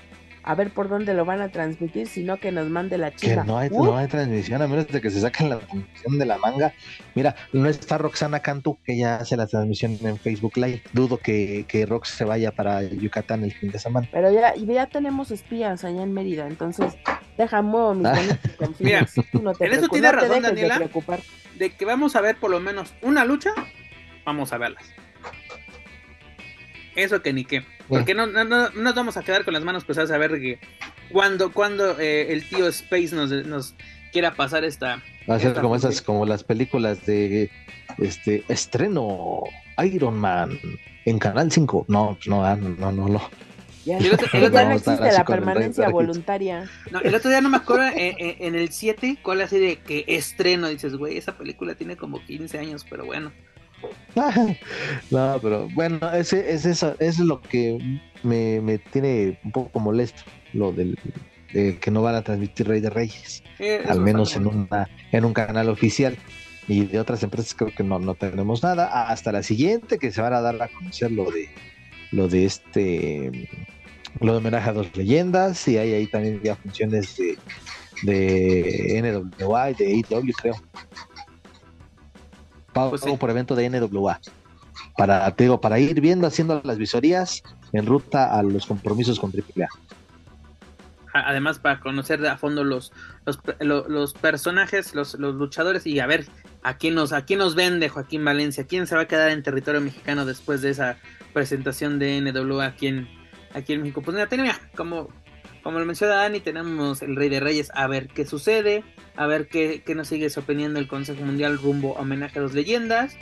a ver por dónde lo van a transmitir, sino que nos mande la chica. Que no hay, no hay transmisión, a menos de que se saquen la transmisión de la manga. Mira, no está Roxana Cantú, que ya hace la transmisión en Facebook Live. Dudo que, que Rox se vaya para Yucatán el fin de semana. Pero ya, ya tenemos espías allá en Mérida, entonces deja muevo mis Mira, no te en eso tiene razón, Daniela, de, de que vamos a ver por lo menos una lucha, vamos a verlas. Eso que ni qué. Porque no, no, no, nos vamos a quedar con las manos pesadas a ver que cuando, cuando eh, el tío Space nos, nos quiera pasar esta. Va a ser como esas, como las películas de este estreno Iron Man en Canal 5. No, pues ah, no, no, no, no. Ya, no existe la permanencia voluntaria. No, el otro día no me acuerdo en, el 7 cuál así de que estreno. Dices, güey, esa película tiene como 15 años, pero bueno. no, pero bueno, ese, es eso, es lo que me, tiene un poco molesto, lo del de que no van a transmitir Rey de Reyes, al menos en una en un canal oficial. Y de otras empresas creo que no, no tenemos nada. Hasta la siguiente que se van a dar a conocer lo de lo de este lo de homenaje a dos leyendas y hay ahí también ya funciones de, de NWA y de AEW creo pago pues por evento de NWA. Para, te para ir viendo, haciendo las visorías en ruta a los compromisos con AAA. Además, para conocer a fondo los, los, personajes, los, luchadores y a ver a quién, nos, a quién nos vende Joaquín Valencia, quién se va a quedar en territorio mexicano después de esa presentación de NWA aquí en, aquí en México. Pues mira, como, como lo menciona Dani, tenemos el Rey de Reyes a ver qué sucede a ver qué, qué nos sigue sorprendiendo el Consejo Mundial rumbo a homenaje a dos leyendas.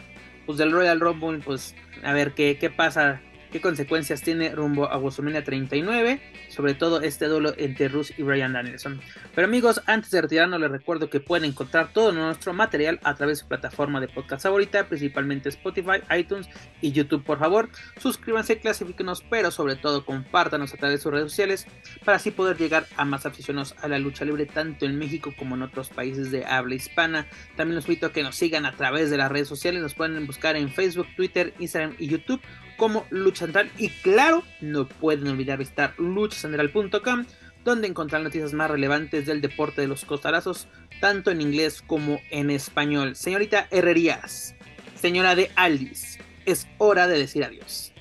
Pues del Royal Rumble, pues a ver qué, qué pasa qué consecuencias tiene rumbo a WrestleMania 39, sobre todo este duelo entre Russ y Brian Danielson. Pero amigos, antes de retirarnos les recuerdo que pueden encontrar todo nuestro material a través de su plataforma de podcast favorita, principalmente Spotify, iTunes y YouTube. Por favor, suscríbanse, clasifíquenos, pero sobre todo compártanos a través de sus redes sociales para así poder llegar a más aficionados a la lucha libre tanto en México como en otros países de habla hispana. También los invito a que nos sigan a través de las redes sociales, nos pueden buscar en Facebook, Twitter, Instagram y YouTube como Lucha Central. Y claro, no pueden olvidar visitar luchacentral.com, donde encontrar noticias más relevantes del deporte de los costalazos, tanto en inglés como en español. Señorita Herrerías, señora de Aldis, es hora de decir adiós.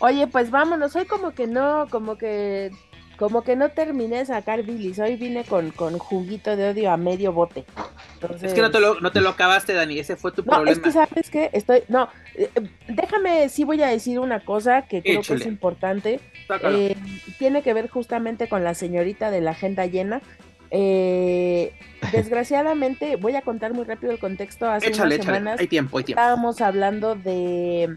Oye, pues vámonos, hoy como que no, como que como que no terminé de sacar bilis. Hoy vine con, con juguito de odio a medio bote. Es que no te, lo, no te lo acabaste, Dani. Ese fue tu no, problema. Es que sabes que estoy. No, eh, déjame, sí voy a decir una cosa que creo que es importante. Eh, tiene que ver justamente con la señorita de la agenda llena. Eh, desgraciadamente, voy a contar muy rápido el contexto. Hace unas semanas hay tiempo, hay tiempo. estábamos hablando de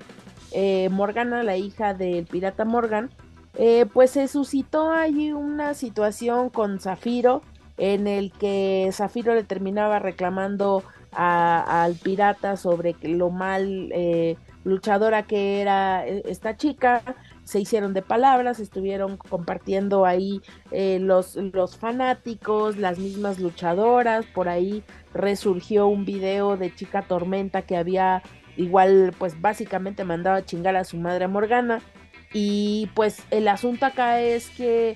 Morgana, la hija del pirata Morgan eh, pues se suscitó ahí una situación con Zafiro en el que Zafiro le terminaba reclamando al pirata sobre lo mal eh, luchadora que era eh, esta chica. Se hicieron de palabras, estuvieron compartiendo ahí los, los fanáticos, las mismas luchadoras. Por ahí resurgió un video de Chica Tormenta que había igual, pues básicamente mandado a chingar a su madre Morgana. Y pues el asunto acá es que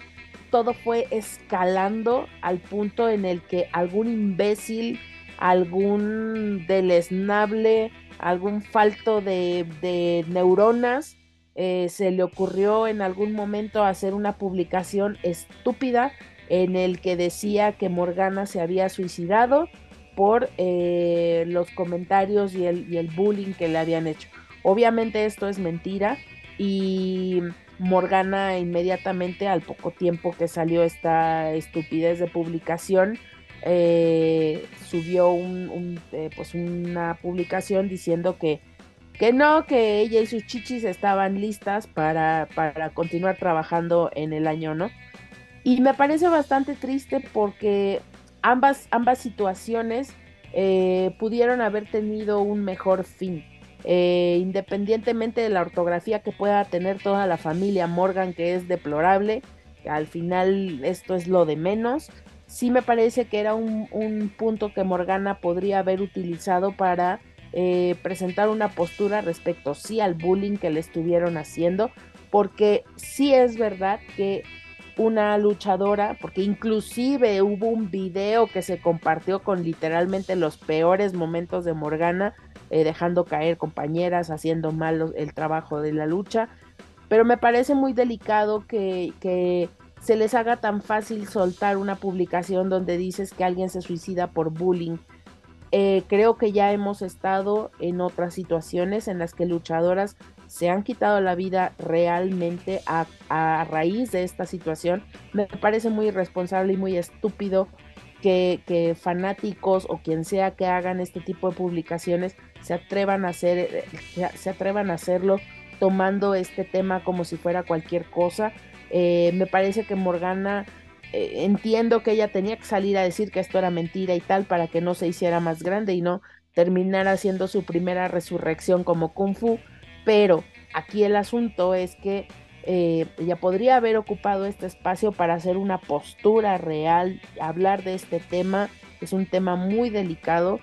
todo fue escalando al punto en el que algún imbécil, algún deleznable, algún falto de, neuronas, eh, se le ocurrió en algún momento hacer una publicación estúpida en el que decía que Morgana se había suicidado por eh, los comentarios y el, y el bullying que le habían hecho. Obviamente esto es mentira y Morgana inmediatamente al poco tiempo que salió esta estupidez de publicación eh, subió un, eh, pues una publicación diciendo que, que no, que ella y sus chichis estaban listas para, para continuar trabajando en el año, ¿no? Y me parece bastante triste porque ambas, ambas situaciones eh, pudieron haber tenido un mejor fin. Eh, independientemente de la ortografía que pueda tener toda la familia Morgan, que es deplorable, al final esto es lo de menos. Sí me parece que era un, punto que Morgana podría haber utilizado para eh, presentar una postura respecto sí al bullying que le estuvieron haciendo, porque sí es verdad que una luchadora, porque inclusive hubo un video que se compartió con literalmente los peores momentos de Morgana, eh, dejando caer compañeras, haciendo mal el trabajo de la lucha, pero me parece muy delicado que, que se les haga tan fácil soltar una publicación donde dices que alguien se suicida por bullying. Eh, creo que ya hemos estado en otras situaciones en las que luchadoras se han quitado la vida realmente a, raíz de esta situación. Me parece muy irresponsable y muy estúpido que, fanáticos o quien sea que hagan este tipo de publicaciones se atrevan a hacer, se atrevan a hacerlo tomando este tema como si fuera cualquier cosa. Eh, me parece que Morgana eh, entiendo que ella tenía que salir a decir que esto era mentira y tal para que no se hiciera más grande y no terminara haciendo su primera resurrección como Kung Fu pero aquí el asunto es que eh, ella podría haber ocupado este espacio para hacer una postura real, hablar de este tema, es un tema muy delicado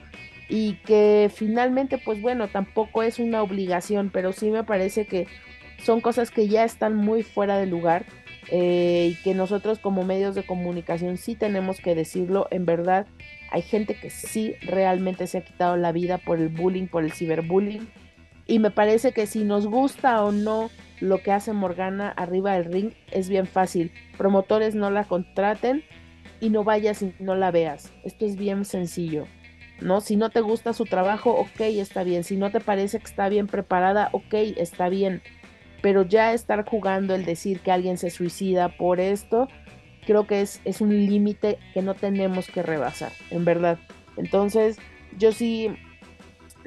y que finalmente, pues bueno, tampoco es una obligación, pero sí me parece que son cosas que ya están muy fuera de lugar eh, y que nosotros como medios de comunicación sí tenemos que decirlo, en verdad hay gente que sí realmente se ha quitado la vida por el bullying, por el ciberbullying y me parece que si nos gusta o no lo que hace Morgana arriba del ring, es bien fácil. Promotores no la contraten y no vayas y no la veas. Esto es bien sencillo. ¿no? Si no te gusta su trabajo, ok, está bien. Si no te parece que está bien preparada, ok, está bien. Pero ya estar jugando el decir que alguien se suicida por esto, creo que es, es un límite que no tenemos que rebasar, en verdad. Entonces, yo sí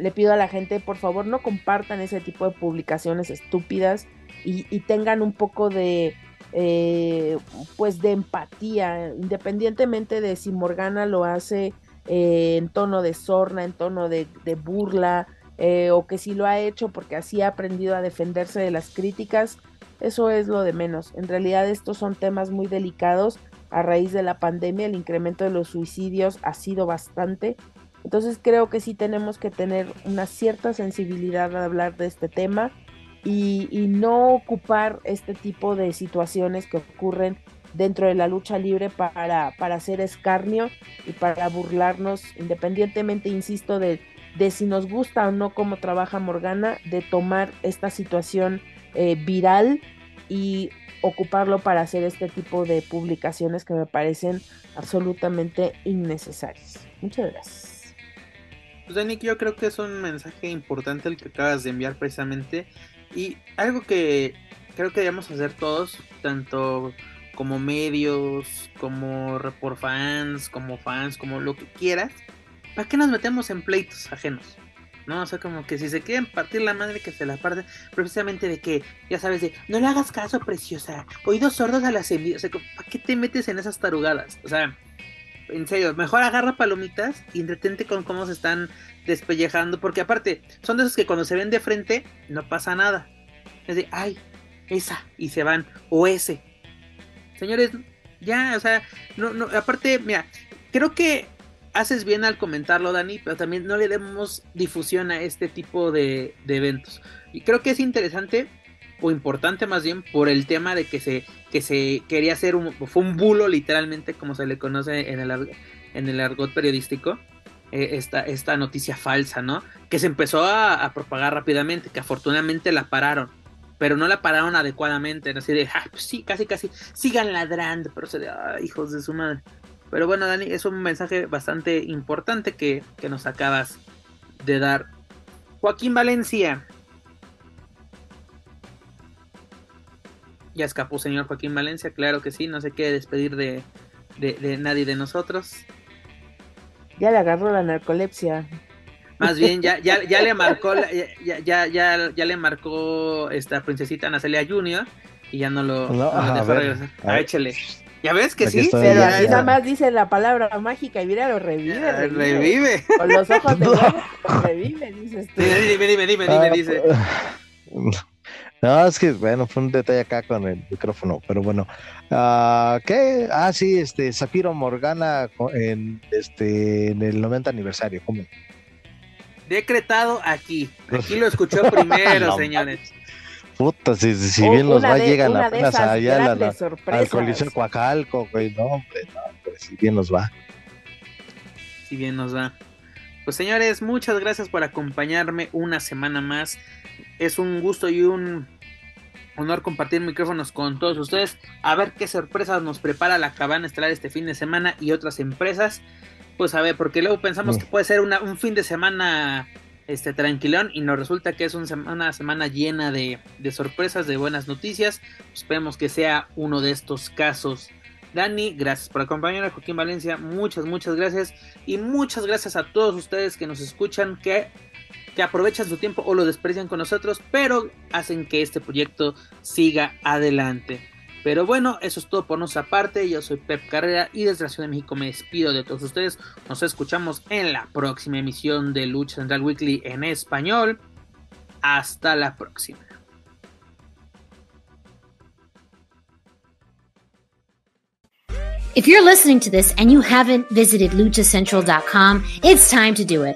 le pido a la gente, por favor, no compartan ese tipo de publicaciones estúpidas y, tengan un poco de, eh, pues, de empatía, independientemente de si Morgana lo hace eh, en tono de sorna, en tono de, burla, eh, o que si lo ha hecho porque así ha aprendido a defenderse de las críticas, eso es lo de menos. En realidad estos son temas muy delicados. A raíz de la pandemia el incremento de los suicidios ha sido bastante entonces creo que sí tenemos que tener una cierta sensibilidad al hablar de este tema y, no ocupar este tipo de situaciones que ocurren dentro de la lucha libre para, para hacer escarnio y para burlarnos, independientemente, insisto, de, de si nos gusta o no cómo trabaja Morgana, de tomar esta situación eh, viral y ocuparlo para hacer este tipo de publicaciones que me parecen absolutamente innecesarias. Muchas gracias. Pues Dani, yo creo que es un mensaje importante el que acabas de enviar precisamente. Y algo que creo que debemos hacer todos, tanto como medios, como report fans, como fans, como lo que quieras. ¿Para qué nos metemos en pleitos ajenos? ¿no? O sea, como que si se quieren partir la madre, que se la parten, precisamente de que, ya sabes, de no le hagas caso, preciosa, oídos sordos a las envidias, ¿para qué te metes en esas tarugadas? O sea, en serio, mejor agarra palomitas y entretente con cómo se están despellejando, porque aparte, son de esos que cuando se ven de frente no pasa nada. Es de, ay, esa, y se van, o ese. Señores, ya, o sea, no, no, aparte, mira, creo que haces bien al comentarlo, Dani, pero también no le demos difusión a este tipo de, de eventos. Y creo que es interesante o importante más bien por el tema de que se, que se quería hacer un, fue un bulo literalmente como se le conoce en el, en el argot periodístico, eh, esta, esta noticia falsa, ¿no? Que se empezó a, propagar rápidamente, que afortunadamente la pararon, pero no la pararon adecuadamente, así de, ah, pues sí, casi, casi, sigan ladrando, pero se de, ah, hijos de su madre. Pero bueno, Dani, es un mensaje bastante importante que, que nos acabas de dar. Joaquín Valencia, Ya escapó señor Joaquín Valencia, claro que sí, no se quiere despedir de, nadie de nosotros. Ya le agarró la narcolepsia. Más bien, ya, ya, ya le marcó, ya, ya, ya, ya, le marcó esta princesita Nacelia Junior y ya no lo, dejó regresar. A échale. ¿Ya ves que sí? Pero así nada más dice la palabra mágica y mira, lo revive. revive. Con los ojos de revive, dices tú. Dime, dime, dime, dime, dice. No, es que bueno, fue un detalle acá con el micrófono, pero bueno. Uh, ¿Qué? Ah, sí, este, Zafiro Morgana en, este, en el 90 aniversario, ¿cómo? Decretado aquí. Aquí lo escuchó primero, señores. puta, si, si bien los va, llegan apenas allá la, al Coliseo Coacalco, güey, no, hombre, no, pues si bien nos va. Si bien nos va. Pues señores, muchas gracias por acompañarme una semana más. Es un gusto y un honor compartir micrófonos con todos ustedes. A ver qué sorpresas nos prepara la cabana estelar este fin de semana y otras empresas. Pues a ver, porque luego pensamos que puede ser un fin de semana este tranquilón y nos resulta que es una semana llena de, de sorpresas, de buenas noticias. Esperemos que sea uno de estos casos. Dani, gracias por acompañar a Joaquín Valencia, muchas, muchas gracias y muchas gracias a todos ustedes que nos escuchan, que, que aprovechan su tiempo o lo desprecian con nosotros, pero hacen que este proyecto siga adelante. Pero bueno, eso es todo por nuestra parte. Yo soy Pep Carrera y desde la Ciudad de México me despido de todos ustedes. Nos escuchamos en la próxima emisión de Lucha Central Weekly en español. Hasta la próxima. If you're listening to this and you haven't visited luchacentral.com, it's time to do it.